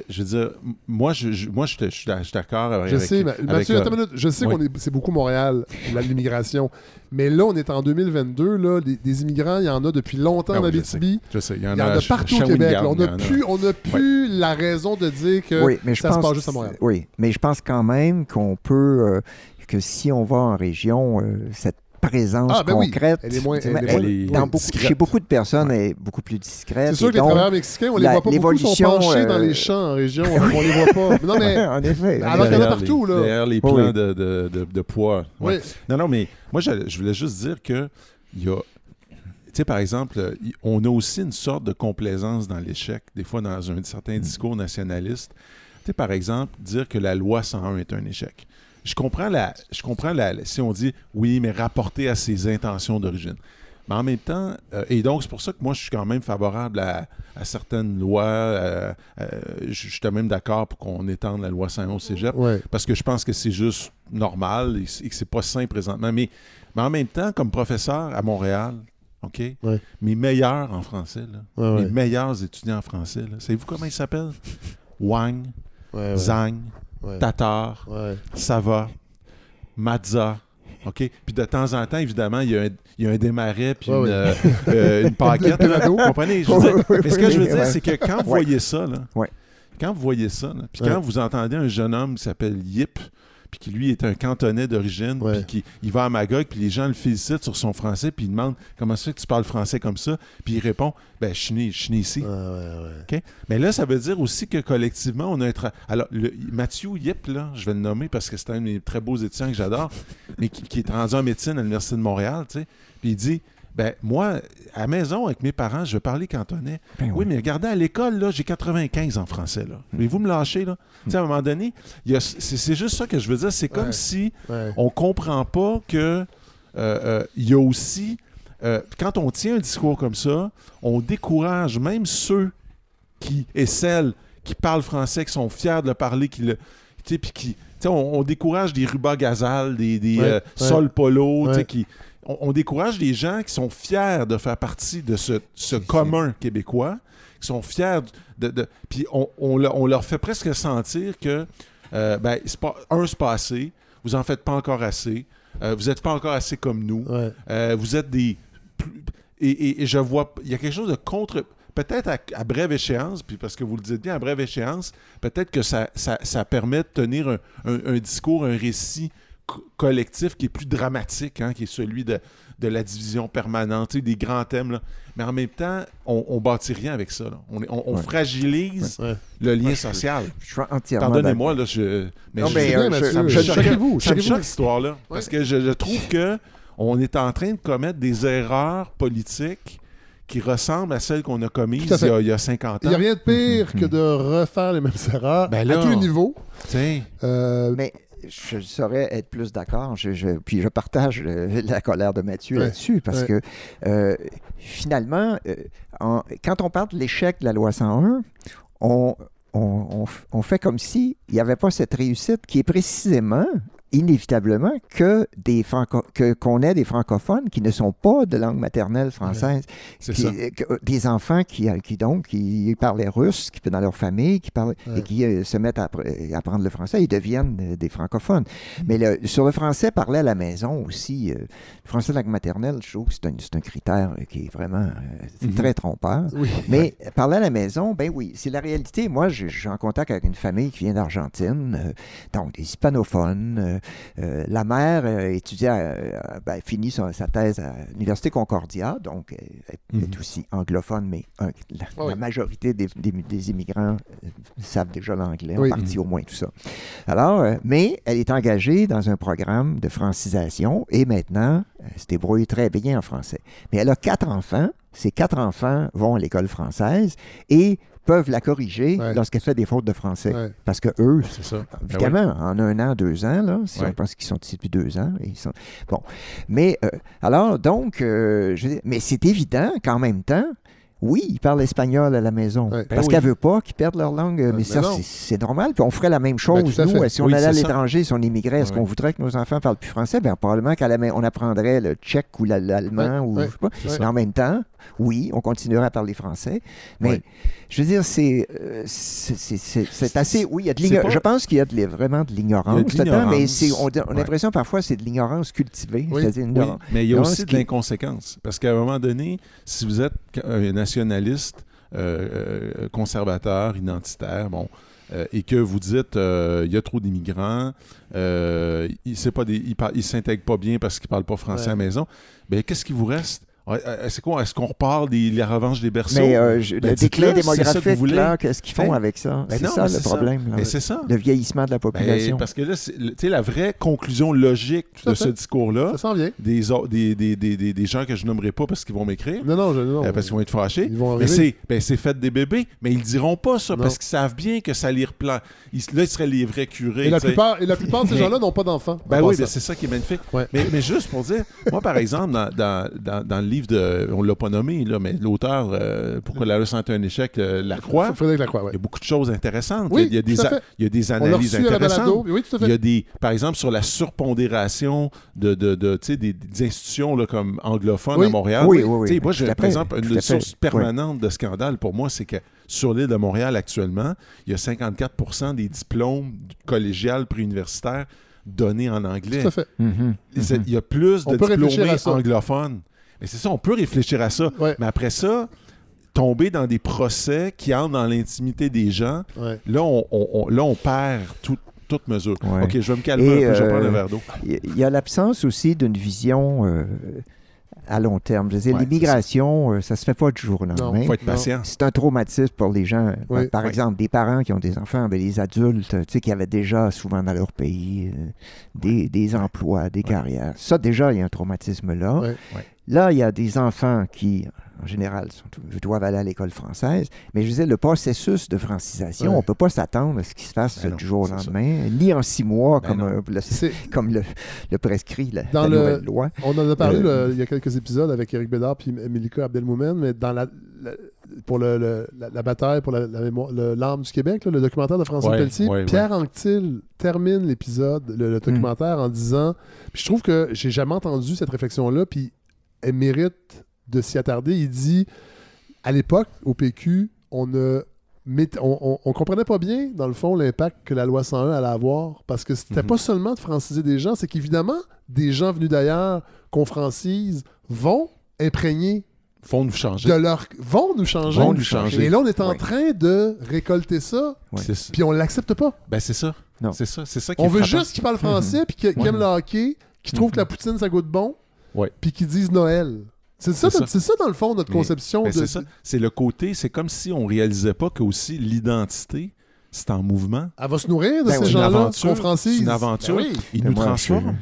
Je veux dire, moi, je, je- moi, je, suis d'a- je suis d'accord avec. Je sais, mais- avec, Mathieu, euh, attends une minute. Je sais oui. qu'on est, c'est beaucoup Montréal, l'immigration. Mais là, on est en 2022. Là, des, des immigrants, il y en a depuis longtemps Ah en oui, je sais. Abitibi. Je sais, il y Il en y en a, partout au Québec. là. On n'a en a. plus, on a plus la raison de dire que oui, mais je ça se pense, passe juste à Montréal. Oui, mais je pense quand même qu'on peut, euh, que si on va en région, euh, cette présence Ah, ben oui. concrète, Elle est moins- tu sais, elle est elle- moins- dans oui, beaucoup- discrète. chez beaucoup de personnes, elle est beaucoup plus discrète. C'est sûr que les travailleurs mexicains, on les la- voit pas beaucoup, ils sont l'évolution, penchés dans euh, les champs en région. <laughs> on les voit pas. Non, mais en effet. Alors qu'il y en a partout, les- là. Derrière les Oui, plans oui. de, de, de, de poids. Ouais. oui. Non, non, mais moi, je, je voulais juste dire que il y a. Tu sais, par exemple, euh, on a aussi une sorte de complaisance dans l'échec, des fois dans un certain discours nationaliste. Tu sais, par exemple, dire que la loi 101 est un échec. Je comprends, la, je comprends la, si on dit oui, mais rapporté à ses intentions d'origine. Mais en même temps, euh, et donc c'est pour ça que moi je suis quand même favorable à, à certaines lois. euh, euh, je suis même d'accord pour qu'on étende la loi 101 au cégep Ouais. parce que je pense que c'est juste normal et et que c'est pas sain présentement. Mais, mais en même temps, comme professeur à Montréal, OK, Ouais. mes meilleurs en français, là, Ouais, ouais. mes meilleurs étudiants en français, savez-vous comment ils s'appellent? Wang. Zhang, Ouais. Tatar, Ouais. Sava, Mazza. OK? Puis de temps en temps, évidemment, il y a un, il y a un démarret puis Ouais, une, euh, euh, une <laughs> paquette. Vous comprenez? Je veux dire- Oui, mais ce que je veux dire, c'est que quand vous voyez ça, là, quand vous voyez ça, là, puis quand vous entendez un jeune homme qui s'appelle Yip, puis qui lui est un cantonais d'origine, Ouais. puis qui il va à Magog, puis les gens le félicitent sur son français, puis ils demandent comment ça que tu parles français comme ça, puis il répond ben je suis né, je suis né ici. Ouais, ouais? Mais là, ça veut dire aussi que collectivement, on a un tra- Alors, le, Mathieu Yip, là, je vais le nommer parce que c'est un de mes très beaux étudiants que j'adore, <laughs> mais qui, qui est rendu en médecine à l'Université de Montréal, tu sais. Puis il dit ben moi, à la maison, avec mes parents, je veux parler cantonais. Ben Oui, mais regardez, à l'école, là, j'ai 95 en français, là. Voulez-vous me lâcher, là? Sais, à un moment donné, c'est c'est juste ça que je veux dire. C'est comme si Ouais. on comprend pas que euh, euh, il y a aussi euh, quand on tient un discours comme ça, on décourage même ceux qui et celles qui parlent français, qui sont fiers de le parler, qui le puis qui on, on décourage des Ruba Gazal, des, des Ouais. Sol Polo, qui on, on décourage des gens qui sont fiers de faire partie de ce, commun québécois, qui sont fiers de, de- puis on, on le- on leur fait presque sentir que euh, ben, c'est pas un c'est pas assez, vous en faites pas encore assez, euh, vous n'êtes pas encore assez comme nous, Ouais. euh, vous êtes des plus- et, et- et je vois il y a quelque chose de contre peut-être à, à brève échéance, puis parce que vous le dites bien, à brève échéance, peut-être que ça, ça, ça permet de tenir un, un- un discours, un récit collectif qui est plus dramatique, hein, qui est celui de, de la division permanente, des grands thèmes. là. Mais en même temps, on, on bâtit rien avec ça. là. On, est- on- on Ouais. fragilise Ouais. le lien Ouais, je- social. Je suis entièrement Pardonnez-moi, là, je. Mais Non, je- mais, C'est euh, je- ça me choque. Choquez-vous, ça me choquez-vous. choque, cette histoire-là. Parce que je, je trouve que on est en train de commettre des erreurs politiques qui ressemblent à celles qu'on a commises à il y, a, il y a 50 Il ans. n'y a rien de pire que de refaire les mêmes erreurs Ben à là. tous les niveaux. Euh, Mais je saurais être plus d'accord. Je, je- puis je partage euh, <laughs> la colère de Mathieu Ouais, là-dessus parce ouais. que euh, finalement, euh, en- quand on parle de l'échec de la loi 101, on, on, on f- on fait comme si il n'y avait pas cette réussite qui est précisément inévitablement que des franco que qu'on ait des francophones qui ne sont pas de langue maternelle française c'est qui- euh, que- euh, des enfants qui, euh, qui donc qui parlaient russe, qui dans leur famille, qui parlaient Ouais. et qui euh, se mettent à, appre- à apprendre le français, ils deviennent des francophones. Mais le- sur le français, parler à la maison aussi, euh, le français de langue maternelle, je trouve que c'est un, un critère qui est vraiment euh, Mhm. très trompeur. oui. Mais parler à la maison, ben oui, c'est la réalité. Moi, je, je suis en contact avec une famille qui vient d'Argentine, donc des hispanophones. Euh, euh, la mère euh, étudiait, euh, ben, finit sa, sa thèse à l'Université Concordia, donc elle est Mhm. aussi anglophone, mais un- la, Ah oui. la majorité des, des- des immigrants euh, savent déjà l'anglais, Oui. en partie au moins tout ça. Alors, euh, mais elle est engagée dans un programme de francisation et maintenant, elle se débrouille très bien en français. Mais elle a quatre enfants. Ces quatre enfants vont à l'école française et peuvent la corriger Ouais. lorsqu'elle fait des fautes de français. Ouais. Parce que eux, ça. Ben oui. évidemment, en un an, deux ans, là, si Ouais. on pense qu'ils sont ici depuis deux ans, ils sont... bon. Mais euh, alors, donc, euh, je mais c'est évident qu'en même temps, oui, ils parlent espagnol à la maison. Ouais. Parce Ben qu'elle oui. veut pas qu'ils perdent leur langue. Ouais, mais mais ça, c'est- normal. Puis on ferait la même chose, Ben, nous, si on Oui, allait à l'étranger, si on immigrait, est-ce Ouais. qu'on voudrait que nos enfants parlent plus français? Bien, probablement qu'à la main, on apprendrait le tchèque ou la- l'allemand Ouais, ou je sais pas. Mais en même temps, oui, on continuerait à parler français. Mais Ouais. je veux dire, c'est euh, c'est- assez. Oui, il y a de pas- Je pense qu'il y a de vraiment de l'ignorance là-dedans, mais on, on a Ouais. l'impression parfois c'est de l'ignorance cultivée. Oui. C'est-à-dire mais il y a aussi ce de qui- l'inconséquence. Parce qu'à un moment donné, si vous êtes un nationaliste, euh, euh, conservateur, identitaire, bon, euh, et que vous dites euh, il y a trop d'immigrants, euh, ils ne s'intègrent pas bien parce qu'ils ne parlent pas français Ouais. à la maison, bien, qu'est-ce qui vous reste? Euh, C'est quoi? Est-ce qu'on repart des, la revanche des berceaux? Mais euh, je- Ben, le déclin démographique, qu'est-ce qu'ils font Ben, avec ça? ben c'est ça le problème. là. Mais c'est ça. Le vieillissement de la Ben, population. parce que là, tu sais, la vraie conclusion logique de fait. ce discours-là, Ça s'en vient. des, des, des, des, des, des gens que je nommerai pas parce qu'ils vont m'écrire, Non, non, je, non. euh, parce qu'ils vont être fâchés, Ils vont mais arriver. c'est ben, c'est fait des bébés, mais ils diront pas ça Non. parce qu'ils savent bien que ça les replan. Ils, là, ils seraient les vrais curés. Et la, plupart, et la plupart de ces gens-là n'ont pas d'enfants. Ben en oui, ben c'est ça qui est magnifique. Mais, juste pour dire, moi, par exemple, dans, dans, dans, dans le livre de. On l'a pas nommé, là, mais l'auteur, euh, Pourquoi la leçon est un échec, euh, Lacroix, Frédéric Lacroix, ouais. il y a beaucoup de choses intéressantes. Oui, il, y a des a- il y a des On l'a analyses la intéressantes. balado. Oui, tout à Il y fait. a des, par exemple, sur la surpondération de, de, de, tu sais, des, des institutions là, comme anglophones Oui. à Montréal. Oui, oui, oui. Tu sais, Moi, j'ai, par exemple, une source permanente de scandale pour moi, c'est que sur l'île de Montréal actuellement, il y a 54% des diplômes collégiales préuniversitaires donnés en anglais. Tout à fait. Mhm, Les- mhm. Il y a plus On de diplômés anglophones. Mais c'est ça, on peut réfléchir à ça. Ouais. Mais après ça, tomber dans des procès qui entrent dans l'intimité des gens, Ouais. là, on, on- on- là, on perd tout- toute mesure. Ouais. OK, je vais me calmer Et, un peu, je vais euh, prendre un verre d'eau. Il y a l'absence aussi d'une vision euh, à long terme. Je veux dire, Ouais, l'immigration, euh, ça se fait pas du jour au lendemain. Il faut être patient. C'est un traumatisme pour les gens. Oui. Par Oui. exemple, des parents qui ont des enfants, ben, les adultes, tu sais, qui avaient déjà souvent dans leur pays euh, des, des emplois, des carrières. Ça, déjà, il y a un traumatisme là. Ouais. Ouais. Là, il y a des enfants qui, en général, sont- doivent aller à l'école française. Mais je disais, le processus de francisation, Ouais. on ne peut pas s'attendre à ce qui se fasse Ben non, du jour au ça. lendemain, ni en six mois, Ben comme, euh, le, C'est- <laughs> comme le, le prescrit la, Dans la le- nouvelle loi. On en a parlé Euh, le- il y a quelques épisodes avec Eric Bédard et Melika Abdelmoumen, mais dans la, la- pour le, le- la, la bataille pour la, mémoire, du Québec, là, le documentaire de François Ouais, Pelletier, ouais, Pierre Anctil termine l'épisode, le, le documentaire, en disant, puis je trouve que j'ai jamais entendu cette réflexion-là, puis elle mérite de s'y attarder. Il dit, à l'époque, au PQ, on ne on, on- on comprenait pas bien, dans le fond, l'impact que la loi 101 allait avoir. Parce que c'était Mhm. pas seulement de franciser des gens, c'est qu'évidemment, des gens venus d'ailleurs qu'on francise vont imprégner Font nous changer. de leur vont nous changer. Vont nous changer. Et là, on est en Oui. train de récolter ça, puis on l'accepte pas. Ben, c'est ça. C'est ça. C'est ça qui On est veut frappant. juste qu'ils parlent français, puis qu'ils aiment le hockey, qu'ils trouvent que la poutine, ça goûte bon, Ouais. puis qu'ils disent Noël. C'est ça, c'est ça, dans le fond, notre Mais- conception de. c'est ça. C'est le côté, c'est comme si on réalisait pas que aussi l'identité, c'est en mouvement. Elle va se nourrir de Ben ces gens-là. C'est une aventure. Ben oui. Il Ben nous transforme.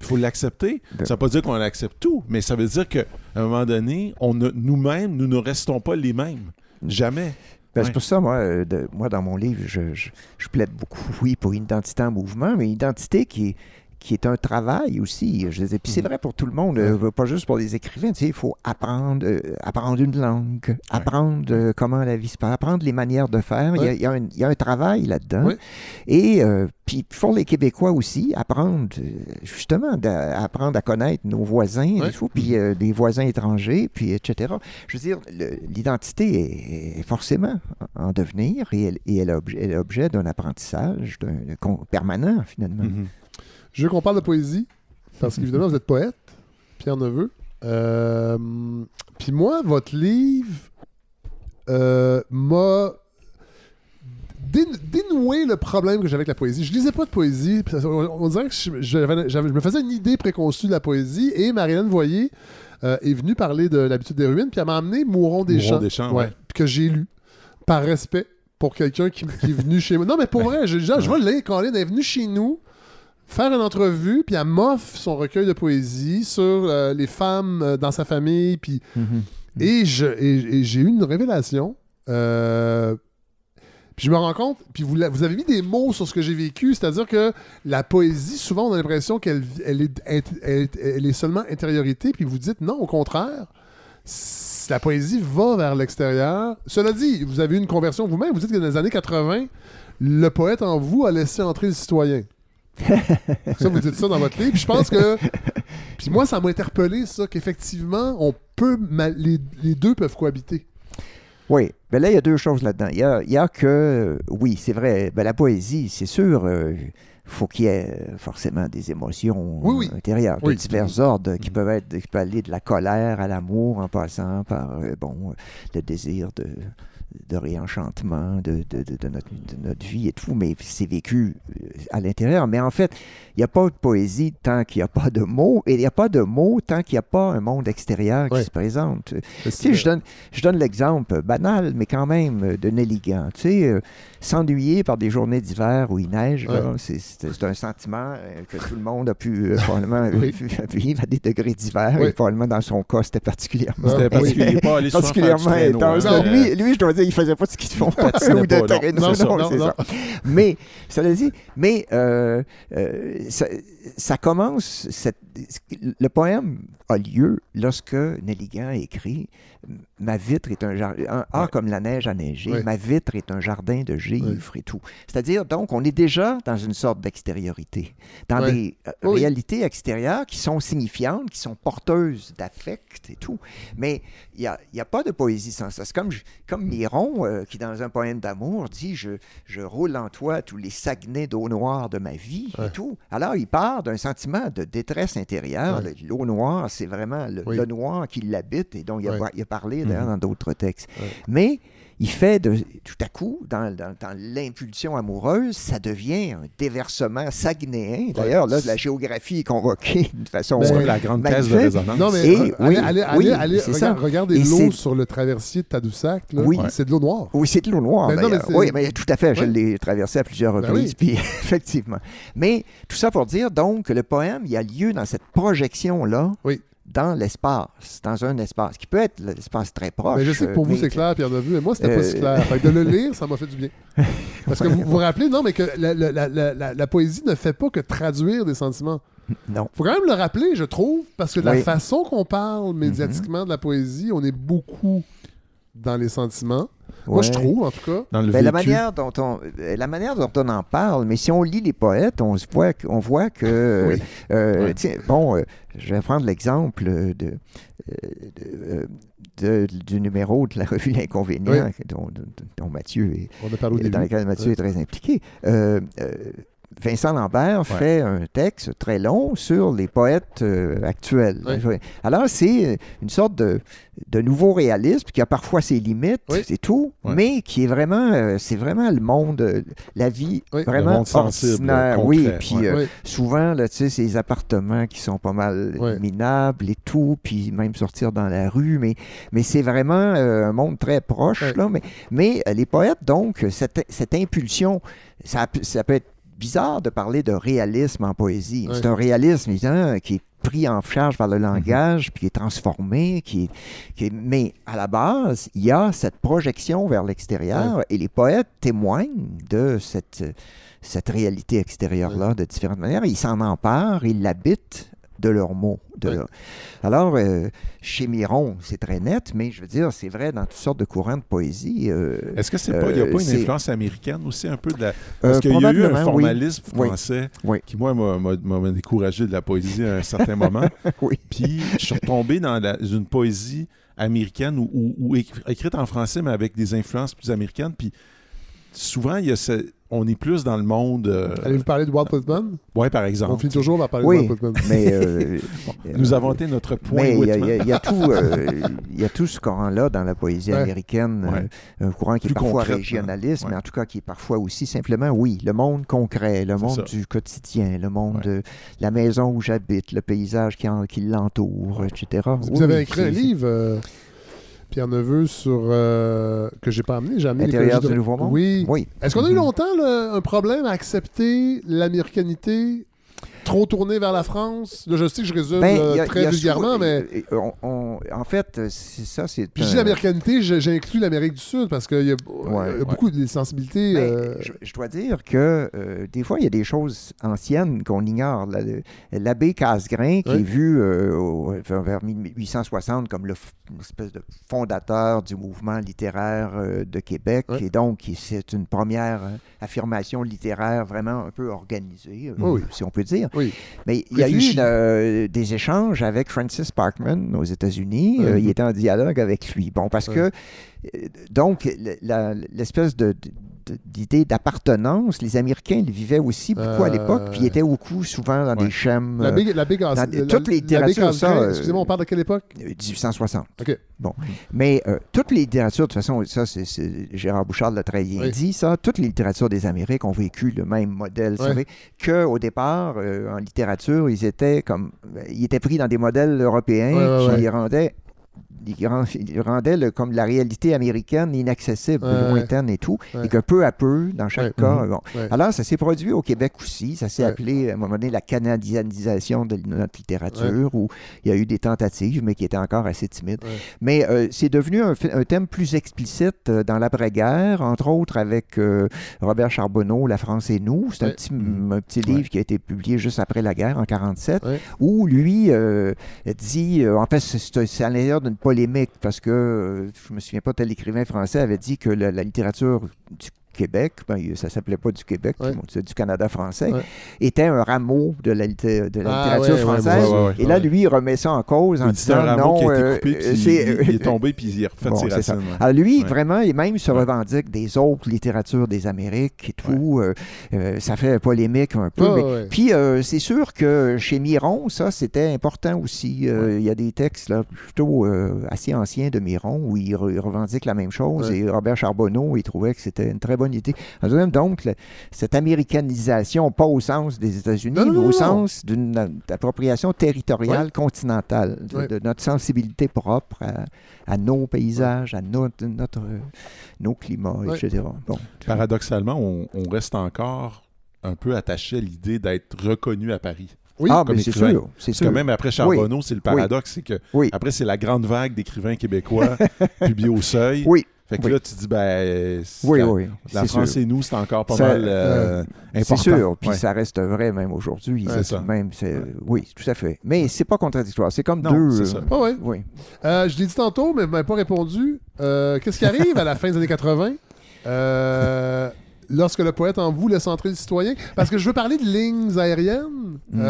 Il faut l'accepter. Ça veut pas dire qu'on accepte tout, mais ça veut dire qu'à un moment donné, on ne- nous-mêmes, nous ne restons pas les mêmes. Jamais. Ben, Ouais. C'est pour ça, moi, euh, de- moi, dans mon livre, je, je, je plaide beaucoup, oui, pour une identité en mouvement, mais une identité qui est, qui est un travail aussi. Je disais, puis c'est vrai pour tout le monde, euh, pas juste pour les écrivains. Tu sais, il faut apprendre, euh, apprendre une langue, apprendre euh, comment la vie se passe, apprendre les manières de faire. Il y a- Ouais. il, y a un, il y a un travail là-dedans. Et euh, puis pour les Québécois aussi, apprendre justement, apprendre à connaître nos voisins, tout, puis euh, des voisins étrangers, puis etc. Je veux dire, l'identité est, est forcément en devenir et elle, et elle est objet, d'un apprentissage d'un- permanent finalement. Mhm. Je veux qu'on parle de poésie, parce qu'évidemment, vous êtes poète, Pierre Neveu. Euh, Puis moi, votre livre euh, m'a dé- dénoué le problème que j'avais avec la poésie. Je lisais pas de poésie. On, dirait que je, me faisais une idée préconçue de la poésie. Et Marianne Voyer euh, est venue parler de l'habitude des ruines, puis elle m'a amené Mouron des Mourons Champs, des Champs, ouais. que j'ai lu par respect pour quelqu'un qui, qui est venu chez moi. Non, mais pour <laughs> vrai, je, je, je vais le lire. Colin est venu chez nous faire une entrevue, puis elle m'offre son recueil de poésie sur euh, les femmes euh, dans sa famille, puis Mhm. et j'ai eu une révélation. euh, puis je me rends compte, puis vous, avez mis des mots sur ce que j'ai vécu, c'est-à-dire que la poésie, souvent on a l'impression qu'elle elle est, elle est- elle est seulement intériorité, puis vous dites non, au contraire, la poésie va vers l'extérieur. Cela dit, vous avez eu une conversion vous-même, vous dites que dans les années 80, le poète en vous a laissé entrer le citoyen. <laughs> ça, vous dites ça dans votre livre. Puis je pense que. <laughs> Puis moi, ça m'a interpellé, ça, qu'effectivement, on peut. Les, les deux peuvent cohabiter. Oui, ben là, il y a deux choses là-dedans. Il y a, il y a que, oui, c'est vrai, ben la poésie, c'est sûr, euh, faut qu'il y ait forcément des émotions Oui, oui. intérieures de divers ordres qui peuvent être, qui peuvent aller de la colère à l'amour en passant par, euh, bon, euh, le désir de, de réenchantement de, de, notre, de notre vie et tout, mais c'est vécu euh, à l'intérieur. Mais en fait, il n'y a pas de poésie tant qu'il n'y a pas de mots, et il n'y a pas de mots tant qu'il n'y a pas un monde extérieur qui Ouais. se présente. Tu sais, je donne, je donne l'exemple banal, mais quand même de Nelligan. Tu sais, euh, s'ennuyer par des journées d'hiver où il neige, c'est- un sentiment euh, que tout le monde a pu euh, <laughs> probablement euh, Oui. <laughs> vivre à des degrés d'hiver. Oui. Et probablement dans son cas, c'était particulièrement. Ah, C'était oui. particulier. Pas Particulièrement hein. Non, lui, lui, je dois dire, il faisait pas de ski de fond <laughs> ou de pas, non. traîneau. Non, Non, non, ça. Mais, dit, mais euh, euh, ça, ça commence, cette- le poème a lieu lorsque Nelligan écrit Ma vitre est un jardin, ah, Ouais. comme la neige a neigé, Ouais. ma vitre est un jardin de givre et tout. C'est-à-dire, donc, on est déjà dans une sorte d'extériorité, dans des euh, Oui. réalités extérieures qui sont signifiantes, qui sont porteuses d'affect et tout. Mais il n'y a, y a pas de poésie sans ça. C'est comme, comme Miron, euh, qui, dans un poème d'amour, dit je, je roule en toi tous les saguenets d'eau noire de ma vie et tout. Alors, il part d'un sentiment de détresse intérieure. L'eau noire, c'est vraiment le, Oui. le noir qui l'habite et dont il a, il a parlé d'ailleurs Mhm. dans d'autres textes. Mais il fait de, tout à coup, dans, dans- dans l'impulsion amoureuse, ça devient un déversement saguenéen. D'ailleurs, là, la géographie est convoquée <laughs> d'une façon. C'est comme la grande caisse de résonance. Non, mais Et- euh, oui, allez, allez, oui, allez, allez, c'est regarde- ça. regardez l'eau sur le traversier de Tadoussac. là. Oui. C'est de l'eau noire. Oui, c'est de l'eau noire. Ben non, mais oui, mais tout à fait. Je l'ai traversé à plusieurs Ben reprises. oui. Puis, <laughs> effectivement. Mais tout ça pour dire donc que le poème, il a lieu dans cette projection-là. Oui. Dans l'espace, dans un espace qui peut être l'espace très proche. Mais je sais que pour euh, vous, c'est clair, Pierre Neveu, mais moi, c'était pas Euh, si clair. Fait que de le <laughs> lire, ça m'a fait du bien. Parce que vous vous rappelez, non, mais que la, la- la- la- poésie ne fait pas que traduire des sentiments. Non. faut quand même le rappeler, je trouve, parce que de la façon qu'on parle médiatiquement de la poésie, on est beaucoup dans les sentiments. Moi, je trouve, en tout cas. Dans le Ben, la, manière dont on, euh, la manière dont on en parle, mais si on lit les poètes, on, se voit, que- on voit que. euh, Oui. euh, Ouais. bon, euh, je vais prendre l'exemple de, de, de- du numéro de la revue L'Inconvénient, dont, dont- dont Mathieu est, On a parlé au dans début. lequel Mathieu Ouais. est très impliqué. Euh, euh, Vincent Lambert Ouais. fait un texte très long sur les poètes euh, actuels. Alors, c'est une sorte de, de nouveau réalisme qui a parfois ses limites, Oui. c'est tout, mais qui est vraiment, euh, c'est vraiment le monde, euh, la vie Oui. Le vraiment monde sensible, ordinaire. concret, oui, puis ouais. euh, Oui. souvent, là, tu sais, ces appartements qui sont pas mal minables et tout, puis même sortir dans la rue, mais, mais c'est vraiment euh, un monde très proche, là. Mais, mais euh, les poètes, donc, cette, cette impulsion, ça, peut- ça peut être bizarre de parler de réalisme en poésie. C'est un réalisme, qui est pris en charge par Mhm. le langage, puis qui est transformé, qui est, qui est- mais à la base, il y a cette projection vers l'extérieur, et les poètes témoignent de cette, cette réalité extérieure-là de différentes manières. Ils s'en emparent, ils l'habitent de leurs mots. De Ouais. leur- Alors, euh, chez Miron, c'est très net, mais je veux dire, c'est vrai dans toutes sortes de courants de poésie. euh, Est-ce que c'est pas, il n'y a Euh, pas une influence américaine aussi un peu de la. Parce qu'il y a eu un formalisme Oui. français Oui. qui, moi, m'a- découragé de la poésie à un certain moment. <laughs> Puis je suis retombé dans la- une poésie américaine ou, ou- ou écri- écrite en français, mais avec des influences plus américaines. Puis souvent, il y a ce- on est plus dans le monde. euh, Allez-vous parler de Walt Whitman? ouais, par On exemple. finit toujours par parler Oui. de Walt Whitman. Mais <laughs> euh, Nous avons été notre point Mais il y, a- y tout, euh, il y a tout ce courant-là dans la poésie Ouais. américaine, euh, Ouais. un courant qui Plus est parfois régionaliste, mais en tout cas qui est parfois aussi simplement, oui, le monde concret, le monde ça. du quotidien, le monde Ouais. de la maison où j'habite, le paysage qui, en- qui l'entoure, etc. Vous Oui, avez écrit un livre, euh, Pierre Neveu, sur. euh, que j'ai pas amené, j'ai amené L'intérieur du de- Nouveau Monde? Oui. Oui. Est-ce qu'on a eu Mhm. longtemps là, un problème à accepter l'américanité trop tournée vers la France? Là, je sais que je résume Ben, a- il très vulgairement, sou- mais. euh, on- on- en fait, euh, c'est ça, c'est. Puis je dis l'américanité, j'inclus l'Amérique du Sud parce qu'il y a, y beaucoup de sensibilités. Ben, euh, je, je dois dire que euh, des fois, il y a des choses anciennes qu'on ignore. L'abbé Casgrain, qui est vu euh, au- vers vers 1860 comme le espèce de fondateur du mouvement littéraire euh, de Québec, et donc c'est une première euh, affirmation littéraire vraiment un peu organisée, euh, oui. si on peut dire. Oui. Mais il y a eu euh, des échanges avec Francis Parkman aux États-Unis. Euh, il était en dialogue avec lui. Bon, parce que, euh, donc, l'espèce de- d'idée d'appartenance, les Américains le vivaient aussi beaucoup à Euh, l'époque, puis ils étaient beaucoup souvent dans Ouais. des schèmes La euh, big, la big dans la- toutes les la big littératures, ça, Casgrain, euh, Excusez-moi, on parle de quelle époque? euh, 1860. OK. Bon. Mais euh, toutes les littératures, de toute façon, ça, c'est, Gérard Bouchard l'a très bien Oui. dit, ça, toutes les littératures des Amériques ont vécu le même modèle. Vous Ouais. savez, qu'au départ, euh, en littérature, ils étaient comme. Ils étaient pris dans des modèles européens qui rendaient. Ils rend- ils rendaient le- comme la réalité américaine inaccessible, Ouais, lointaine et tout, Ouais. et que peu à peu, dans chaque cas, Mhm. bon. Alors, ça s'est produit au Québec aussi. Ça s'est appelé, à un moment donné, la canadisation de notre littérature, où il y a eu des tentatives, mais qui étaient encore assez timides. Mais euh, c'est devenu un, thème plus explicite euh, dans l'après-guerre, entre autres avec euh, Robert Charbonneau, La France et nous. C'est un petit, Mhm. un petit livre qui a été publié juste après la guerre, en 47, Ouais. où lui euh, dit, en fait, c'est- à l'intérieur d'une parce que, euh, je me souviens pas, tel écrivain français avait dit que la, la littérature du Québec, ben, ça s'appelait pas du Québec, Ouais. bon, du Canada français, Ouais. était un rameau de la, litté- de la Ah, littérature ouais, française. ouais, ouais, ouais. Et là, lui, il remet ça en cause en un disant rameau non, qui a été euh, coupé, euh, il, c'est- il- il est <laughs> tombé, puis il a refait Bon, ses racines. ouais. Alors lui, Ouais. vraiment, il même se Ouais. revendique des autres littératures des Amériques et tout. euh, euh, ça fait polémique un peu. Ah, mais- ouais. Puis euh, c'est sûr que chez Miron, ça, c'était important aussi. Euh, Il y a des textes là, plutôt euh, assez anciens de Miron où il, re- il revendique la même chose. Ouais. Et Robert Charbonneau, il trouvait que c'était une très bonne idée. En deuxième, Donc, le- cette américanisation, pas au sens des États-Unis, mais au non. sens d'une appropriation territoriale continentale, de, notre sensibilité propre à, à nos paysages, à notre, notre, nos climats, etc. Bon, Paradoxalement, on, on reste encore un peu attaché à l'idée d'être reconnu à Paris. Oui, ah, c'est écrivain. sûr. C'est Parce que sûr. même après Charbonneau, c'est le paradoxe, c'est que Oui. après, c'est la grande vague d'écrivains québécois <laughs> publiés au seuil. Oui. Fait que Oui. là, tu dis, ben, c'est- Oui, la, oui. la c'est France sûr. et nous, c'est encore pas Ça- mal euh, important. C'est sûr, puis Ouais. ça reste vrai même aujourd'hui. C'est ça. Même, c'est- Oui, tout à fait. Mais c'est pas contradictoire. C'est comme Non, deux. c'est euh, ça. Ah ouais. Oui. Euh, je l'ai dit tantôt, mais vous m'avez pas répondu. Euh, Qu'est-ce qui arrive à la fin des années 80 euh, lorsque le poète en vous laisse entrer le citoyen? Parce que je veux parler de lignes aériennes Mhm.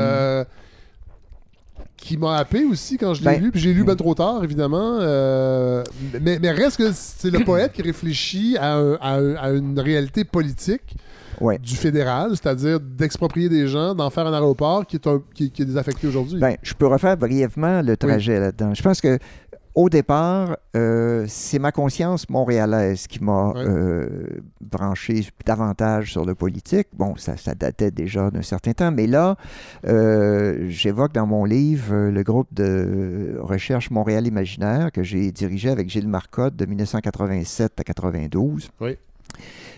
Qui m'ont happé aussi quand je l'ai Ben, lu. Puis j'ai lu ben trop tard, évidemment. euh, mais, mais reste que c'est le poète qui réfléchit à, un- à un- à une réalité politique. Ouais. du fédéral, c'est-à-dire d'exproprier des gens, d'en faire un aéroport qui est, un- qui, qui est désaffecté aujourd'hui. Ben, je peux refaire brièvement le trajet là-dedans. Je pense que au départ, euh, c'est ma conscience montréalaise qui m'a Ouais. euh, branché davantage sur le politique. Bon, ça, ça datait déjà d'un certain temps, mais là, euh, j'évoque dans mon livre le groupe de recherche Montréal Imaginaire que j'ai dirigé avec Gilles Marcotte de 1987 à 92. Oui.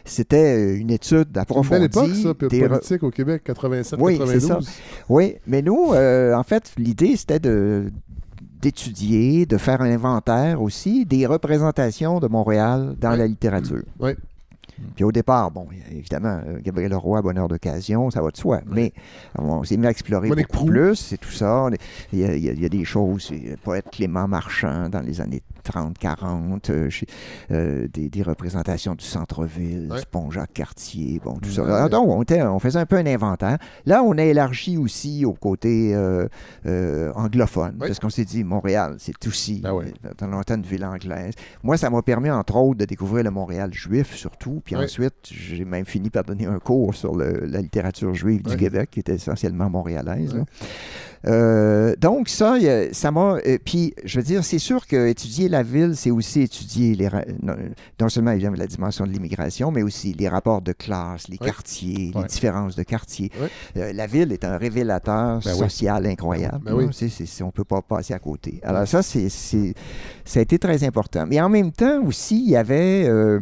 C'était une étude une approfondie. belle époque, ça, p- des re- politique au Québec, 87-92. Oui, mais nous, euh, en fait, l'idée, c'était de d'étudier, de faire un inventaire aussi des représentations de Montréal dans la littérature. Ouais. Puis au départ, bon, évidemment, euh, Gabriel Leroy, bonheur d'occasion, ça va de soi. Mais on s'est mis à explorer Monique beaucoup Proulx. plus, c'est tout ça. Il y, a, il y a- il y a des choses, euh, poète Clément Marchand dans les années 30-40, euh, chez- euh, des, des représentations du centre-ville, Ouais. du pont Jacques-Cartier, bon, tout ça. Ouais. Alors, donc, on, était- on faisait un peu un inventaire. Là, on a élargi aussi au côté euh, euh, anglophone, parce qu'on s'est dit, Montréal, c'est aussi Ben euh, pendant longtemps une ville anglaise. Moi, ça m'a permis, entre autres, de découvrir le Montréal juif, surtout. Puis Oui. ensuite, j'ai même fini par donner un cours sur le- la littérature juive du Oui. Québec, qui était essentiellement montréalaise. Oui. Euh, donc, ça, ça m'a. euh, puis, je veux dire, c'est sûr que étudier la ville, c'est aussi étudier les, non, non seulement évidemment la dimension de l'immigration, mais aussi les rapports de classe, les Oui. quartiers, les différences de quartiers. Oui. Euh, la ville est un révélateur Ben social incroyable. Ben on ne peut pas passer à côté. Alors, ça, c'est, ça a été très important. Mais en même temps aussi, il y avait. euh,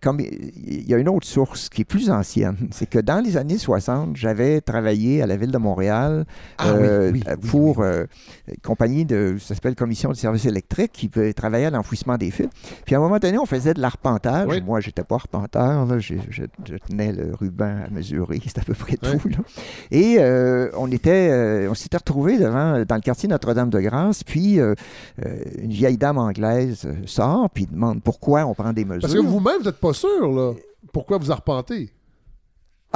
comme il y a une autre source qui est plus ancienne, <laughs> c'est que dans les années 60, j'avais travaillé à la ville de Montréal Ah oui, euh, oui, euh, oui, pour euh, une compagnie de, ça s'appelle Commission de services électriques, qui peut travailler à l'enfouissement des fils. Puis à un moment donné, on faisait de l'arpentage. Moi, j'étais pas arpenteur, là. Je, je- je tenais le ruban à mesurer, <laughs> c'était à peu près tout. là. Et euh, on était, on s'était retrouvés devant, dans le quartier Notre-Dame-de-Grâce, puis une vieille dame anglaise sort, puis demande pourquoi on prend des mesures. Parce que vous-même, vous n'êtes pas sûr, là. Pourquoi vous arpentez?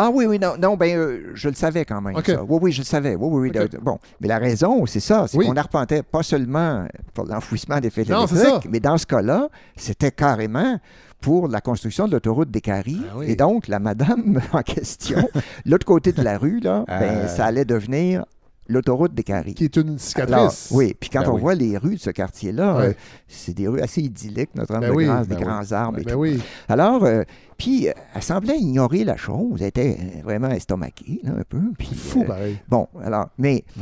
Ah oui, oui, non, non ben, euh, je le savais quand même. Ça. Oui, oui, je le savais. Oui, oui, oui. Bon, mais la raison, c'est ça, c'est Oui. qu'on arpentait pas seulement pour l'enfouissement des fils électriques, mais dans ce cas-là, c'était carrément pour la construction de l'autoroute des Caries. Ah oui. Et donc, la madame <laughs> en question, l'autre côté de la rue, là, ben, Ah. ça allait devenir l'autoroute des Caries. Qui est une cicatrice. Alors, oui, puis quand Ben on oui. voit les rues de ce quartier-là, Ouais. euh, c'est des rues assez idylliques, notre Ben oui, Notre-Dame-de-Grâce, ben des oui. grands arbres et Ben tout. oui. Alors, euh, puis, euh, elle semblait ignorer la chose. Elle était vraiment estomaquée, là, un peu. Puis, fou, euh, pareil. bon, alors, mais. Mm.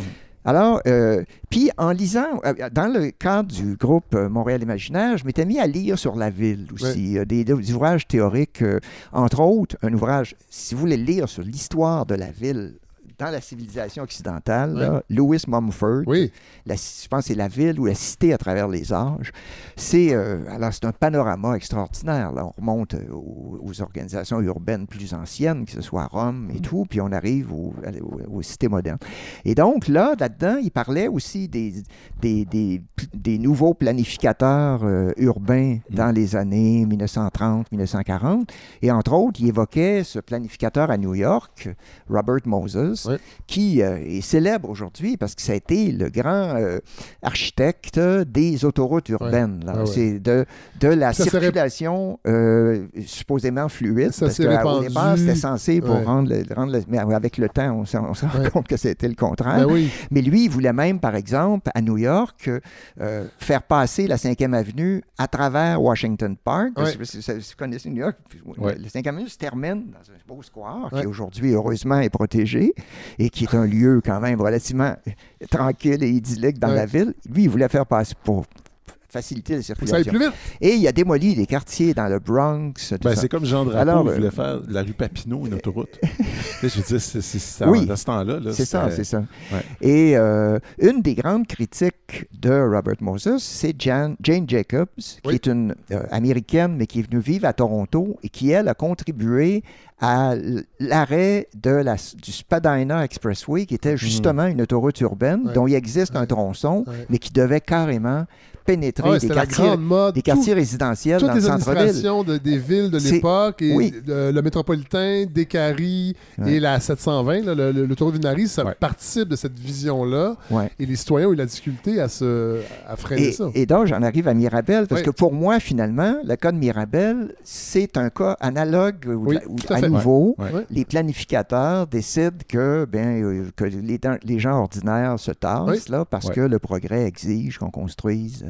Alors, euh, puis en lisant, euh, dans le cadre du groupe Montréal Imaginaire, je m'étais mis à lire sur la ville aussi, euh, des, des ouvrages théoriques, euh, entre autres, un ouvrage, si vous voulez lire sur l'histoire de la ville dans la civilisation occidentale, là, Louis Mumford, Oui. la, je pense que c'est la ville ou la cité à travers les âges. C'est euh, alors c'est un panorama extraordinaire. Là. On remonte euh, aux, aux organisations urbaines plus anciennes, que ce soit Rome et tout, puis on arrive au- à- aux, aux cités modernes. Et donc là, là-dedans, il parlait aussi des, des, des, des nouveaux planificateurs euh, urbains dans les années 1930-1940. Et entre autres, il évoquait ce planificateur à New York, Robert Moses, Ouais. qui euh, est célèbre aujourd'hui parce que ça a été le grand euh, architecte des autoroutes urbaines. Ouais, ouais. C'est de, de la Ça circulation euh, supposément fluide. Ça parce qu'au départ, c'était censé pour rendre, le, rendre le- Mais avec le temps, on s'en rend compte que c'était le contraire. Ben oui. Mais lui, il voulait même, par exemple, à New York, euh, faire passer la 5e avenue à travers Washington Park. Si vous connaissez New York, la 5e avenue se termine dans un beau square qui aujourd'hui, heureusement, est protégé et qui est un lieu quand même relativement tranquille et idyllique dans Ouais. la ville. Lui, il voulait faire passer pour faciliter la que ça aille circulation. plus vite. Et il a démoli des quartiers dans le Bronx. Ben, ça. c'est comme Jean Drapeau, Alors, il euh, voulait faire de la rue Papineau une autoroute. <laughs> Je veux dire, c'est, c'est- Oui. dans ce temps-là. là, C'est ça, c'est ça. ouais. Et euh, une des grandes critiques de Robert Moses, c'est Jan- Jane Jacobs, qui Oui. est une euh, américaine, mais qui est venue vivre à Toronto et qui, elle, a contribué à l'arrêt de la, du Spadina Expressway, qui était justement une autoroute urbaine. Ouais. dont il existe un tronçon, mais qui devait carrément pénétré Ah ouais, des, quartiers, grande mode. des Tout- quartiers résidentiels toutes dans le les centre-ville. administrations de- des villes de l'époque, et oui. euh, le métropolitain, Descaries Ouais. et la 720, là, le, le, l'autoroute Vinari, ça Ouais. participe de cette vision-là. Ouais. Et les citoyens ont eu la difficulté à, se, à freiner Et, ça. et donc, j'en arrive à Mirabel, parce que pour moi, finalement, le cas de Mirabel, c'est un cas analogue où, Oui, où, tout à nouveau, Ouais. Ouais. les planificateurs décident que, ben, euh, que les, les gens ordinaires se tassent, Oui. là, parce Ouais. que le progrès exige qu'on construise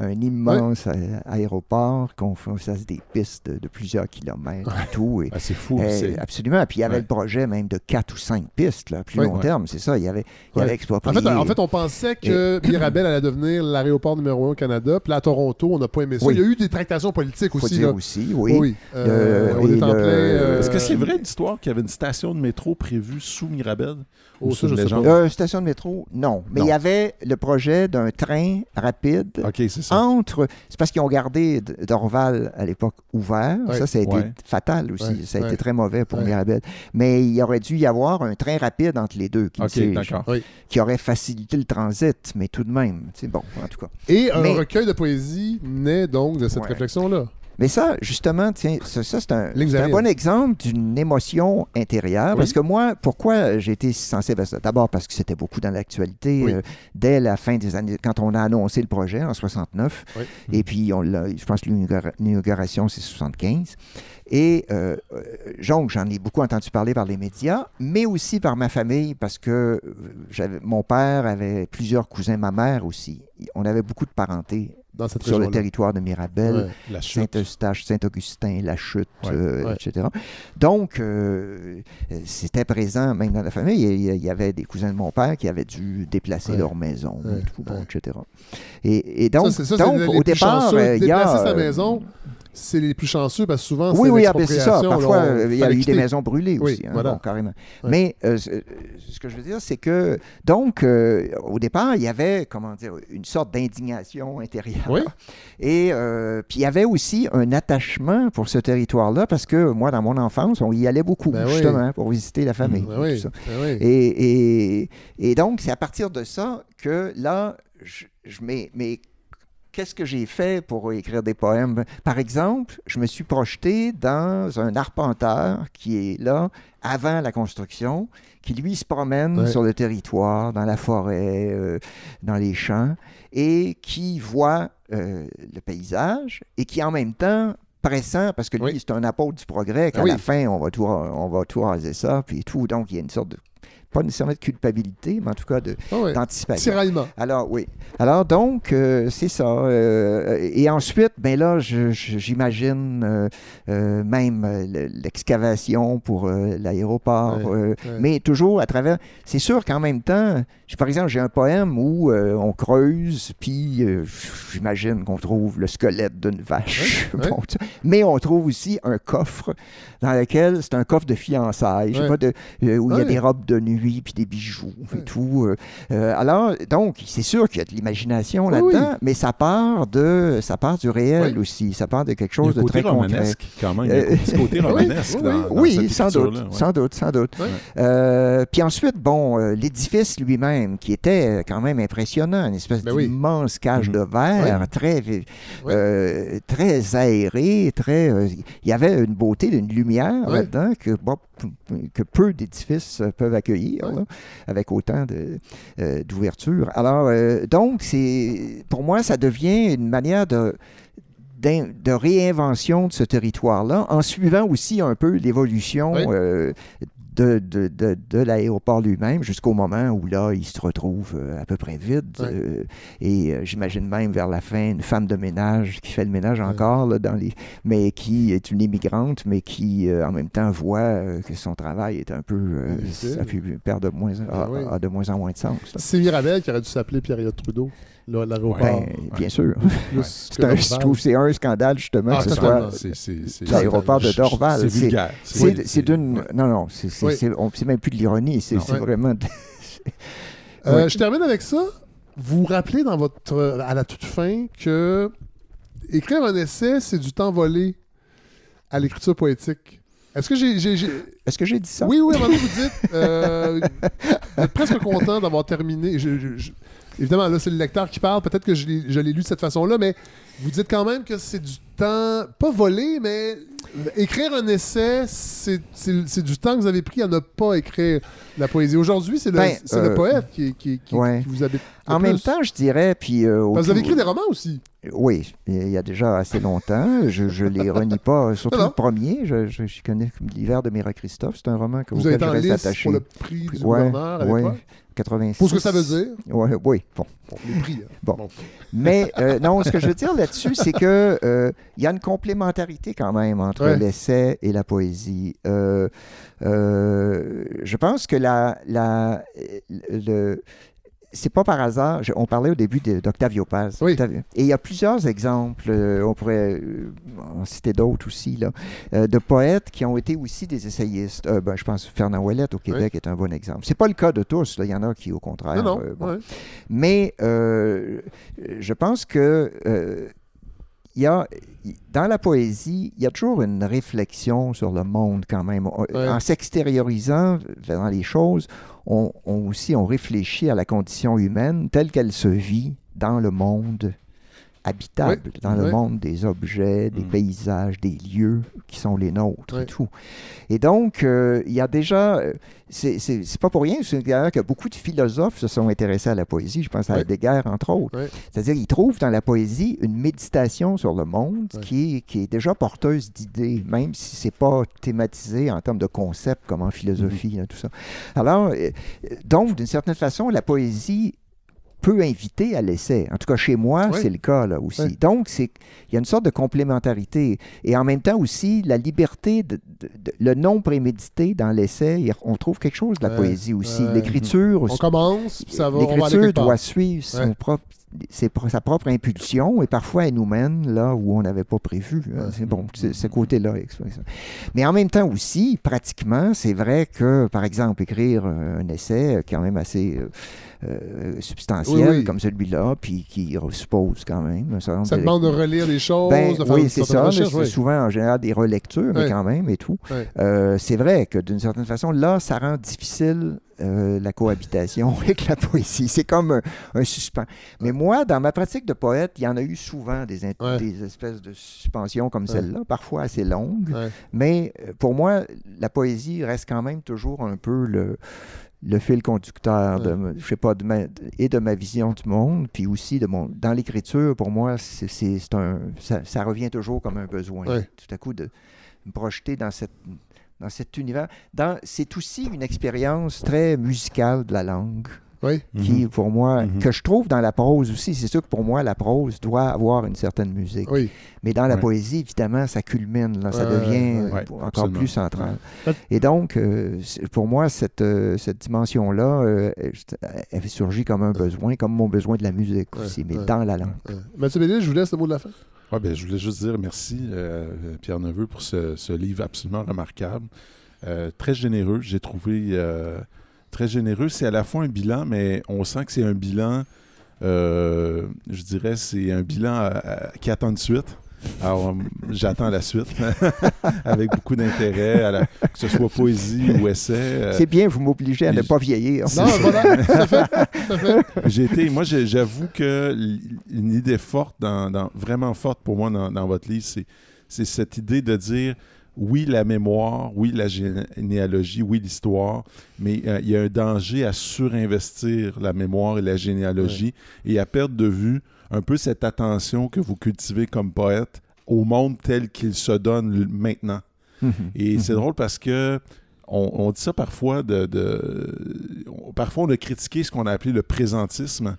un immense euh, aéroport, qu'on fasse des pistes de, de plusieurs kilomètres et tout. Et, Ah, c'est fou. euh, c'est- absolument. Puis il y avait Ouais. le projet même de quatre ou cinq pistes, là, à plus Oui. long Ouais. terme, c'est ça. Il y avait, il y avait En fait, en fait, on pensait que <coughs> Mirabel allait devenir l'aéroport numéro un au Canada. Puis là, à Toronto, on n'a pas aimé ça. Oui. Il y a eu des tractations politiques faut aussi. dire là. aussi, oui. Oui. Euh, Euh, on est et en le- plein. euh, Est-ce que c'est vrai l'histoire qu'il y avait une station de métro prévue sous Mirabel? Oh, Ou ça, c'est je une sais légende? pas. Euh, station de métro, non. Mais Non. il y avait le projet d'un train rapide OK, c'est ça. entre. C'est parce qu'ils ont gardé Dorval à l'époque ouvert. Ouais. Ça, ça a été Ouais. fatal aussi. Ouais. Ça a Ouais. été très mauvais pour Ouais. Mirabel. Mais il aurait dû y avoir un train rapide entre les deux qui, qui aurait facilité le transit, mais tout de même. C'est bon, en tout cas. Et un Mais- recueil de poésie naît donc de cette Ouais. réflexion-là. Mais ça, justement, tiens, ça, ça, c'est un, bon exemple d'une émotion intérieure. Oui. Parce que moi, pourquoi j'ai été si sensible à ça? D'abord parce que c'était beaucoup dans l'actualité. Oui. euh, dès la fin des années, quand on a annoncé le projet en 69, Oui. et puis on l'a- je pense que l'inaugura- l'inauguration, c'est 75. Et euh, euh, donc, j'en ai beaucoup entendu parler par les médias, mais aussi par ma famille, parce que mon père avait plusieurs cousins, ma mère aussi. On avait beaucoup de parenté Dans cette sur le territoire de Mirabel. Ouais. Saint-Eustache, Saint-Augustin, La Chute, Ouais, euh, ouais. etc. Donc, euh, c'était présent même dans la famille. Il y- avait des cousins de mon père qui avaient dû déplacer leur maison, tout, bon, etc. Et, et donc, ça, ça, au départ, euh, il y a... Déplacer sa maison, c'est les plus chanceux parce que souvent, oui, c'est oui, ah, ben, c'est ça. Parfois, là, euh, il y a eu des maisons brûlées Oui, aussi, hein, voilà. bon, carrément. Mais euh, ce euh, ce que je veux dire, c'est que, donc, euh, au départ, il y avait, comment dire, une sorte d'indignation intérieure. Oui. Et euh, puis, il y avait aussi un attachement pour ce territoire-là, parce que moi, dans mon enfance, on y allait beaucoup, Ben oui. justement, pour visiter la famille. Ben et oui, tout ça. ben oui. Et, et, et donc, c'est à partir de ça que là, je, je mets, mais qu'est-ce que j'ai fait pour écrire des poèmes? Par exemple, je me suis projeté dans un arpenteur qui est là avant la construction, qui lui se promène Ouais. sur le territoire, dans la forêt, euh, dans les champs, et qui voit euh, le paysage et qui en même temps pressant, parce que lui, Oui. c'est un apôtre du progrès, qu'à Ah oui. la fin, on va, tout, on va tout raser ça, puis tout. Donc, il y a une sorte de, pas nécessairement de culpabilité, mais en tout cas d'anticipation. Tiraillement. Alors, oui. Alors, donc, euh, c'est ça. euh, et ensuite, ben là, j'imagine euh, même le- l'excavation pour l'aéroport, mais toujours à travers... C'est sûr qu'en même temps, par exemple, j'ai un poème où on creuse, puis j'imagine qu'on trouve le squelette d'une vache. <laughs> Bon, mais on trouve aussi un coffre dans lequel c'est un coffre de fiançailles, je sais Ouais. pas, de, où il y a des robes de nuit, puis des bijoux, et tout. euh, euh, alors, donc, c'est sûr qu'il y a de l'imagination là-dedans, mais ça part de, ça part du réel aussi. Ça part de quelque chose de très concret. romanesque, quand même. Il y a un Euh, petit côté <laughs> oui, romanesque oui, sans doute, sans doute, sans doute. Puis ensuite, bon, l'édifice lui-même, qui était quand même impressionnant, une espèce Ben d'immense cage Mhm. de verre, très, très aéré, très. il y avait une beauté, une lumière là-dedans que, bon, que peu d'édifices euh, peuvent accueillir, là, avec autant euh, d'ouverture. Alors, euh, donc, c'est pour moi, ça devient une manière de réinvention de ce territoire-là, en suivant aussi un peu l'évolution Oui. euh, de, de, de, de l'aéroport lui-même jusqu'au moment où là, il se retrouve euh, à peu près vide. Euh, et euh, j'imagine même vers la fin une femme de ménage qui fait le ménage encore, là, dans les, mais qui est une immigrante, mais qui euh, en même temps voit que son travail est un peu... ça perd de moins, Ah a- de moins en moins de sens. C'est Mirabel qui aurait dû s'appeler Pierre Trudeau, l'aéroport. Ben, bien sûr. <laughs> un- je trouve que c'est un scandale, justement, Ah, que ce soit C'est- c'est- c'est- l'aéroport de Dorval. C'est vulgaire. C'est d'une. Non, non, c'est même plus de l'ironie, c'est vraiment. de- <laughs> Euh, Oui. Je termine avec ça. Vous vous rappelez dans votre, à la toute fin que écrire un essai, c'est du temps volé à l'écriture poétique. Est-ce que j'ai. Est-ce que j'ai dit ça? Oui, oui, à un moment donné, vous dites. euh, vous êtes presque content d'avoir terminé. Je- je- je- Évidemment, là, c'est le lecteur qui parle. Peut-être que je l'ai lu de cette façon-là, mais vous dites quand même que c'est du temps, pas volé, mais écrire un essai, c'est du temps que vous avez pris à ne pas écrire la poésie. Aujourd'hui, c'est le, Ben, le euh, poète qui, qui- qui- ouais. qui vous habite. En même temps, je dirais, puis... euh, vous avez écrit des romans aussi. Oui, il y a déjà assez longtemps. Je, je les <laughs> renie pas, surtout Non, le premier. Je, je, je connais comme L'hiver de Mira Christophe. C'est un roman que Vous avez auquel été en attaché. pour le prix du Ouais, gouverneur à ouais. L'époque. 86. Pour ce que ça veut dire. Ouais, oui, bon. Bon, les prix. hein. Bon. <laughs> Mais euh, non, ce que je veux dire là-dessus, c'est que euh, il y a une complémentarité quand même entre Ouais. l'essai et la poésie. Euh, euh, je pense que la, la, le, c'est pas par hasard. je- on parlait au début d'Octavio Paz. Oui. Et il y a plusieurs exemples. euh, on pourrait euh, en citer d'autres aussi là, euh, de poètes qui ont été aussi des essayistes. Euh, ben, je pense que Fernand Ouellet au Québec est un bon exemple. C'est pas le cas de tous. Il y en a qui, au contraire. Non, non. bon, ouais. mais je pense que il y a, dans la poésie, il y a toujours une réflexion sur le monde quand même. En s'extériorisant dans les choses, on, aussi on réfléchit à la condition humaine telle qu'elle se vit dans le monde habitable, dans le monde des objets, des Mm. paysages, des lieux qui sont les nôtres et tout. Et donc, euh, il y a déjà, euh, c'est pas pour rien, c'est d'ailleurs que beaucoup de philosophes se sont intéressés à la poésie. Je pense à. Heidegger, entre autres. C'est-à-dire, ils trouvent dans la poésie une méditation sur le monde qui, est, qui est déjà porteuse d'idées, même si c'est pas thématisé en termes de concepts comme en philosophie, Mm-hmm. là, tout ça. Alors, euh, donc, d'une certaine façon, la poésie peut inviter à l'essai. En tout cas, chez moi, c'est le cas là aussi. Donc, c'est il y a une sorte de complémentarité. Et en même temps aussi, la liberté, de, de- de- le non prémédité dans l'essai, on trouve quelque chose de la Ouais. poésie aussi. Ouais. L'écriture, On commence, puis ça va. l'écriture doit suivre son Ouais. propre, ses sa propre impulsion et parfois elle nous mène là où on n'avait pas prévu. hein. C'est bon, c'est- ce côté-là. explique ça. Mais en même temps aussi, pratiquement, c'est vrai que, par exemple, écrire euh, un essai euh, quand même assez euh, euh, substantiel Oui, oui. comme celui-là, puis qui suppose quand même Ça de- demande de relire des choses, ben, de faire oui, c'est ça. C'est oui. souvent en général des relectures, mais quand même et tout. Euh, c'est vrai que d'une certaine façon, là, ça rend difficile euh, la cohabitation <laughs> avec la poésie. C'est comme un, un suspens. Mais moi, dans ma pratique de poète, il y en a eu souvent des, int- Ouais. des espèces de suspensions comme Ouais. celle-là, parfois assez longues. Ouais. Mais pour moi, la poésie reste quand même toujours un peu le, le fil conducteur de, Ouais. je sais pas, de ma- et de ma vision du monde, puis aussi de mon. Dans l'écriture, pour moi, c'est, un, ça, ça revient toujours comme un besoin. Ouais. Tout à coup, de me projeter dans cette dans cet univers. C'est aussi une expérience très musicale de la langue Oui. qui, Mhm. pour moi, Mhm. que je trouve dans la prose aussi. C'est sûr que pour moi, la prose doit avoir une certaine musique. Oui. Mais dans la poésie, évidemment, ça culmine, là, ça Ouais, devient ouais, encore absolument. plus central. Ouais. Et donc, euh, pour moi, cette, euh, cette dimension-là, euh, elle, surgit comme un besoin, comme mon besoin de la musique aussi, mais dans la langue. Mathieu Bellil, je vous laisse le mot de la fin. Ouais, ben, je voulais juste dire merci, euh, Pierre Neveu, pour ce, ce livre absolument remarquable. Euh, très généreux, j'ai trouvé euh, très généreux. C'est à la fois un bilan, mais on sent que c'est un bilan, euh, je dirais, c'est un bilan à- à- qui attend de suite. Alors, euh, j'attends la suite <laughs> avec beaucoup d'intérêt, la- que ce soit poésie ou essai. euh, C'est bien, vous m'obligez à ne pas vieillir. Non, voilà, à fait. <laughs> J'ai été, moi, j'avoue que une idée forte, dans, dans- vraiment forte pour moi dans, dans votre livre, c'est, c'est cette idée de dire oui, la mémoire, oui, la généalogie, oui, l'histoire, mais euh, il y a un danger à surinvestir la mémoire et la généalogie et à perdre de vue un peu cette attention que vous cultivez comme poète au monde tel qu'il se donne maintenant. Mhm. Et c'est Mhm. drôle parce que on, on dit ça parfois de, parfois on a critiqué ce qu'on a appelé le présentisme.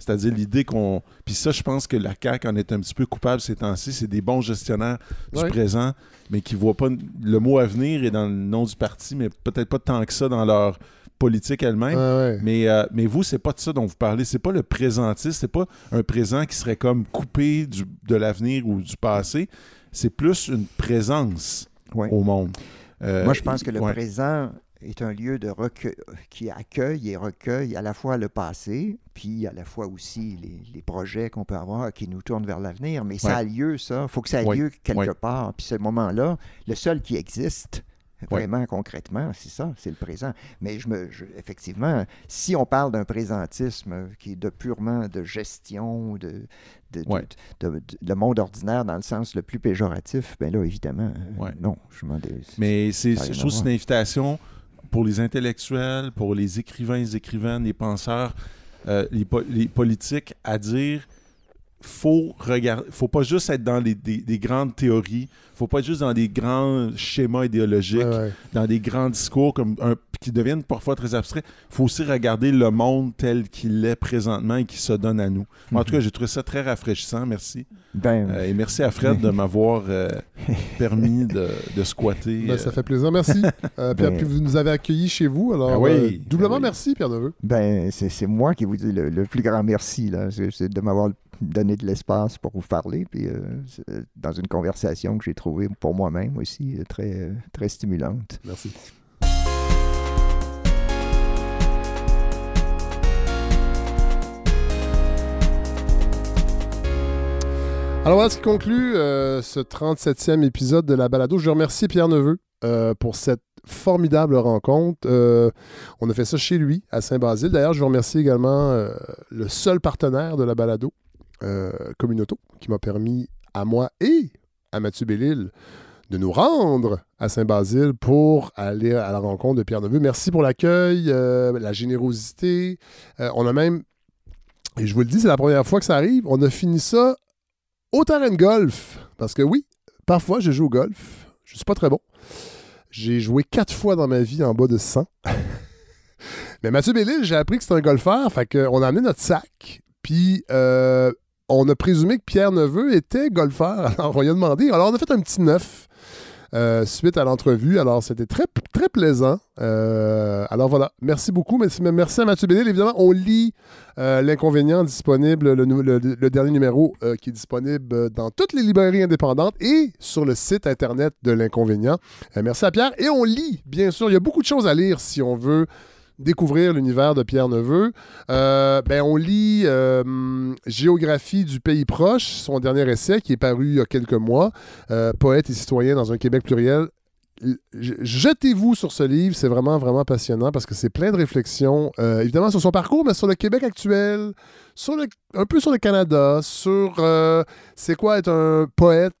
C'est-à-dire l'idée qu'on. Puis ça, je pense que la CAQ en est un petit peu coupable ces temps-ci. C'est des bons gestionnaires du Ouais. présent, mais qui ne voient pas le mot à venir et dans le nom du parti, mais peut-être pas tant que ça dans leur politique elle-même. Ouais, ouais. Mais, euh, mais vous, c'est pas de ça dont vous parlez. C'est pas le présentisme. C'est pas un présent qui serait comme coupé du- de l'avenir ou du passé. C'est plus une présence Ouais. au monde. Euh, Moi, je pense que le ouais. présent est un lieu de recueil, qui accueille et recueille à la fois le passé, puis à la fois aussi les, les projets qu'on peut avoir qui nous tournent vers l'avenir. Mais ça a lieu, ça. Il faut que ça ait Ouais. lieu quelque Ouais. part. Puis ce moment-là, le seul qui existe, Vraiment, concrètement, c'est ça, c'est le présent. Mais je me, je- effectivement, si on parle d'un présentisme qui est de purement de gestion, de, de, Ouais. de- de- le monde ordinaire dans le sens le plus péjoratif, ben là, évidemment, euh, Ouais. non, je m'en dé- Mais c'est, je trouve que c'est une invitation pour les intellectuels, pour les écrivains, les écrivaines, les penseurs, euh, les, po- les politiques à dire faut regarder, faut pas juste être dans les, des, des grandes théories, faut pas être juste dans des grands schémas idéologiques, Ouais, ouais. dans des grands discours comme un, qui deviennent parfois très abstraits. faut aussi regarder le monde tel qu'il est présentement et qui se donne à nous. En tout cas, j'ai trouvé ça très rafraîchissant. Merci. Ben, Euh, et merci à Fred de m'avoir euh, <laughs> permis de, de squatter. Ben, euh, ça fait plaisir. Merci. Euh, Pierre, Ben- puis vous nous avez accueillis chez vous. Alors, Ah oui, euh, doublement ah oui. merci, Pierre Neveu. Ben, c'est c'est moi qui vous dis le, le plus grand merci, là. De m'avoir donné de l'espace pour vous parler, puis euh, euh, dans une conversation que j'ai trouvée pour moi-même aussi euh, très, très stimulante. Merci. Alors voilà ce qui conclut euh, ce 37e épisode de la balado. Je remercie Pierre Neveu euh, pour cette formidable rencontre. Euh, on a fait ça chez lui, à Saint-Basile. D'ailleurs, je veux remercier également euh, le seul partenaire de la balado, euh, Communauto, qui m'a permis à moi et à Mathieu Bellil de nous rendre à Saint-Basile pour aller à la rencontre de Pierre Neveu. Merci pour l'accueil, euh, la générosité. Euh, on a même, et je vous le dis, c'est la première fois que ça arrive, on a fini ça au terrain de golf. Parce que oui, parfois je joue au golf. Je suis pas très bon. J'ai joué quatre fois dans ma vie en bas de 100. <laughs> Mais Mathieu Bellil, j'ai appris que c'était un golfeur. Fait qu'on a amené notre sac. Puis on a présumé que Pierre Neveu était golfeur. <laughs> Alors on lui a demandé. Alors on a fait un petit neuf. euh, suite à l'entrevue. Alors, c'était très, très plaisant. Euh, alors voilà, merci beaucoup. Merci, merci à Mathieu Bénil. Évidemment, on lit euh, l'inconvénient disponible, le, dernier numéro qui est disponible dans toutes les librairies indépendantes et sur le site internet de l'inconvénient. Merci à Pierre. Et on lit, bien sûr. Il y a beaucoup de choses à lire si on veut découvrir l'univers de Pierre Neveu. Euh, ben, on lit euh, Géographie du pays proche, son dernier essai qui est paru il y a quelques mois, euh, Poète et citoyen dans un Québec pluriel. Jetez-vous sur ce livre, c'est vraiment, vraiment passionnant parce que c'est plein de réflexions, évidemment sur son parcours, mais sur le Québec actuel, sur un peu sur le Canada, sur c'est quoi être un poète,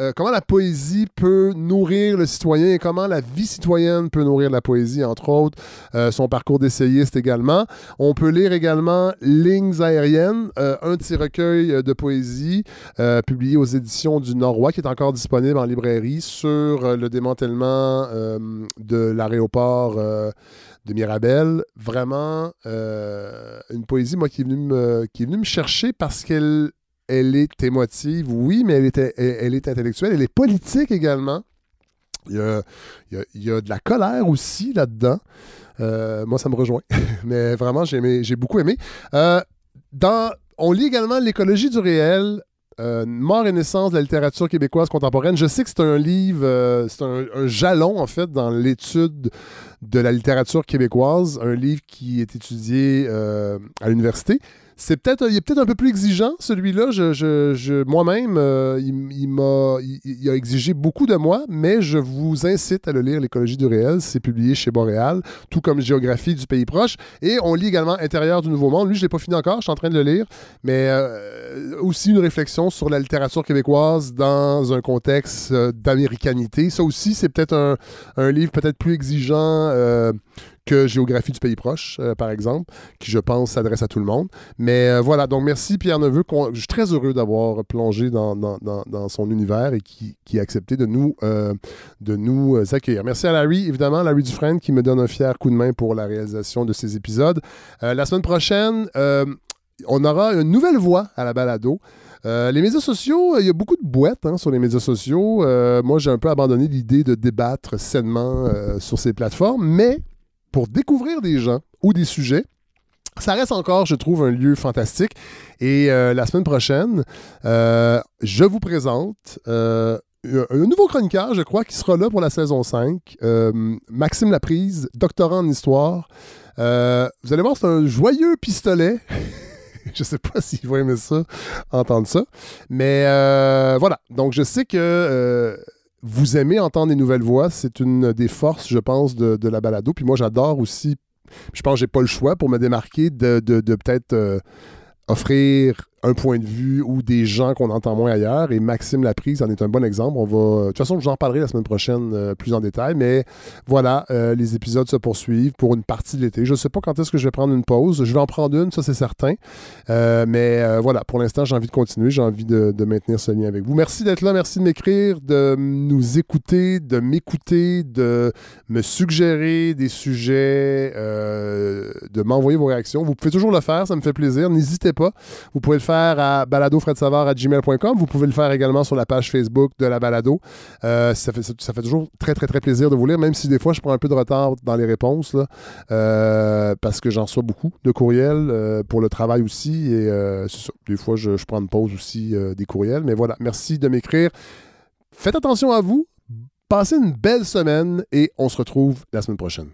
euh, comment la poésie peut nourrir le citoyen et comment la vie citoyenne peut nourrir la poésie, entre autres. Euh, son parcours d'essayiste également. On peut lire également Lignes aériennes, euh, un recueils euh, de poésie publié aux éditions du Nord-Ouest, qui est encore disponible en librairie sur le démantèlement de l'aéroport de Mirabel. Vraiment, une poésie, moi, qui est qui est venue me chercher parce qu'elle elle est émotive, oui, mais elle est, elle, elle est intellectuelle, elle est politique également. Il y a, de la colère aussi là-dedans. Euh, moi, ça me rejoint. <laughs> mais vraiment, j'ai beaucoup aimé. Euh, on lit également L'écologie du réel, euh, Mort et naissance de la littérature québécoise contemporaine. Je sais que c'est un livre, c'est un, jalon en fait dans l'étude de la littérature québécoise, un livre qui est étudié à l'université. C'est peut-être, il est peut-être un peu plus exigeant celui-là. Moi-même, euh, il, a exigé beaucoup de moi, mais je vous incite à le lire, L'écologie du réel. C'est publié chez Boréal, tout comme Géographie du pays proche. Et on lit également Intérieur du Nouveau Monde. Lui, je l'ai pas fini encore, je suis en train de le lire, mais euh, aussi une réflexion sur la littérature québécoise dans un contexte euh, d'américanité. Ça aussi, c'est peut-être un livre peut-être plus exigeant. Que Géographie du pays proche, euh, par exemple, qui, je pense, s'adresse à tout le monde. Mais euh, voilà, donc merci Pierre Neveu. Je suis très heureux d'avoir plongé dans, son univers et qui, a accepté de nous, euh, de nous accueillir. Merci à Larry, évidemment, Larry Dufresne, qui me donne un fier coup de main pour la réalisation de ces épisodes. La semaine prochaine, on aura une nouvelle voix à la balado. Les médias sociaux, il y a beaucoup de boîtes hein, sur les médias sociaux. Moi, j'ai un peu abandonné l'idée de débattre sainement sur ces plateformes, mais pour découvrir des gens ou des sujets, ça reste encore, je trouve, un lieu fantastique. Et euh, la semaine prochaine, euh, je vous présente euh, un nouveau chroniqueur, je crois, qui sera là pour la saison 5. euh, Maxime Laprise, doctorant en histoire. Vous allez voir, c'est un joyeux pistolet. <laughs> je sais pas s'il va aimer ça, entendre ça. Mais voilà. Donc, je sais que vous aimez entendre des nouvelles voix. C'est une des forces, je pense, de, la balado. Puis moi, j'adore aussi. Je pense que j'ai pas le choix pour me démarquer de peut-être euh, offrir un point de vue ou des gens qu'on entend moins ailleurs. Et Maxime Laprise en est un bon exemple. On va, de toute façon, j'en parlerai la semaine prochaine euh, plus en détail. Mais voilà, euh, les épisodes se poursuivent pour une partie de l'été. Je ne sais pas quand est-ce que je vais prendre une pause. Je vais en prendre une, ça c'est certain. Euh, mais voilà, pour l'instant, j'ai envie de continuer. J'ai envie de, de, maintenir ce lien avec vous. Merci d'être là. Merci de m'écrire, de nous écouter, de m'écouter, de me suggérer des sujets, de m'envoyer vos réactions. Vous pouvez toujours le faire. Ça me fait plaisir. N'hésitez pas. Vous pouvez le faire à baladofredsavard.gmail.com. Vous pouvez le faire également sur la page Facebook de la balado. Euh, ça, fait, toujours très, très, très plaisir de vous lire, même si des fois je prends un peu de retard dans les réponses, euh, parce que j'en reçois beaucoup de courriels euh, pour le travail aussi. Et ça. Des fois, je, prends une pause aussi des courriels. Mais voilà, merci de m'écrire. Faites attention à vous. Passez une belle semaine et on se retrouve la semaine prochaine.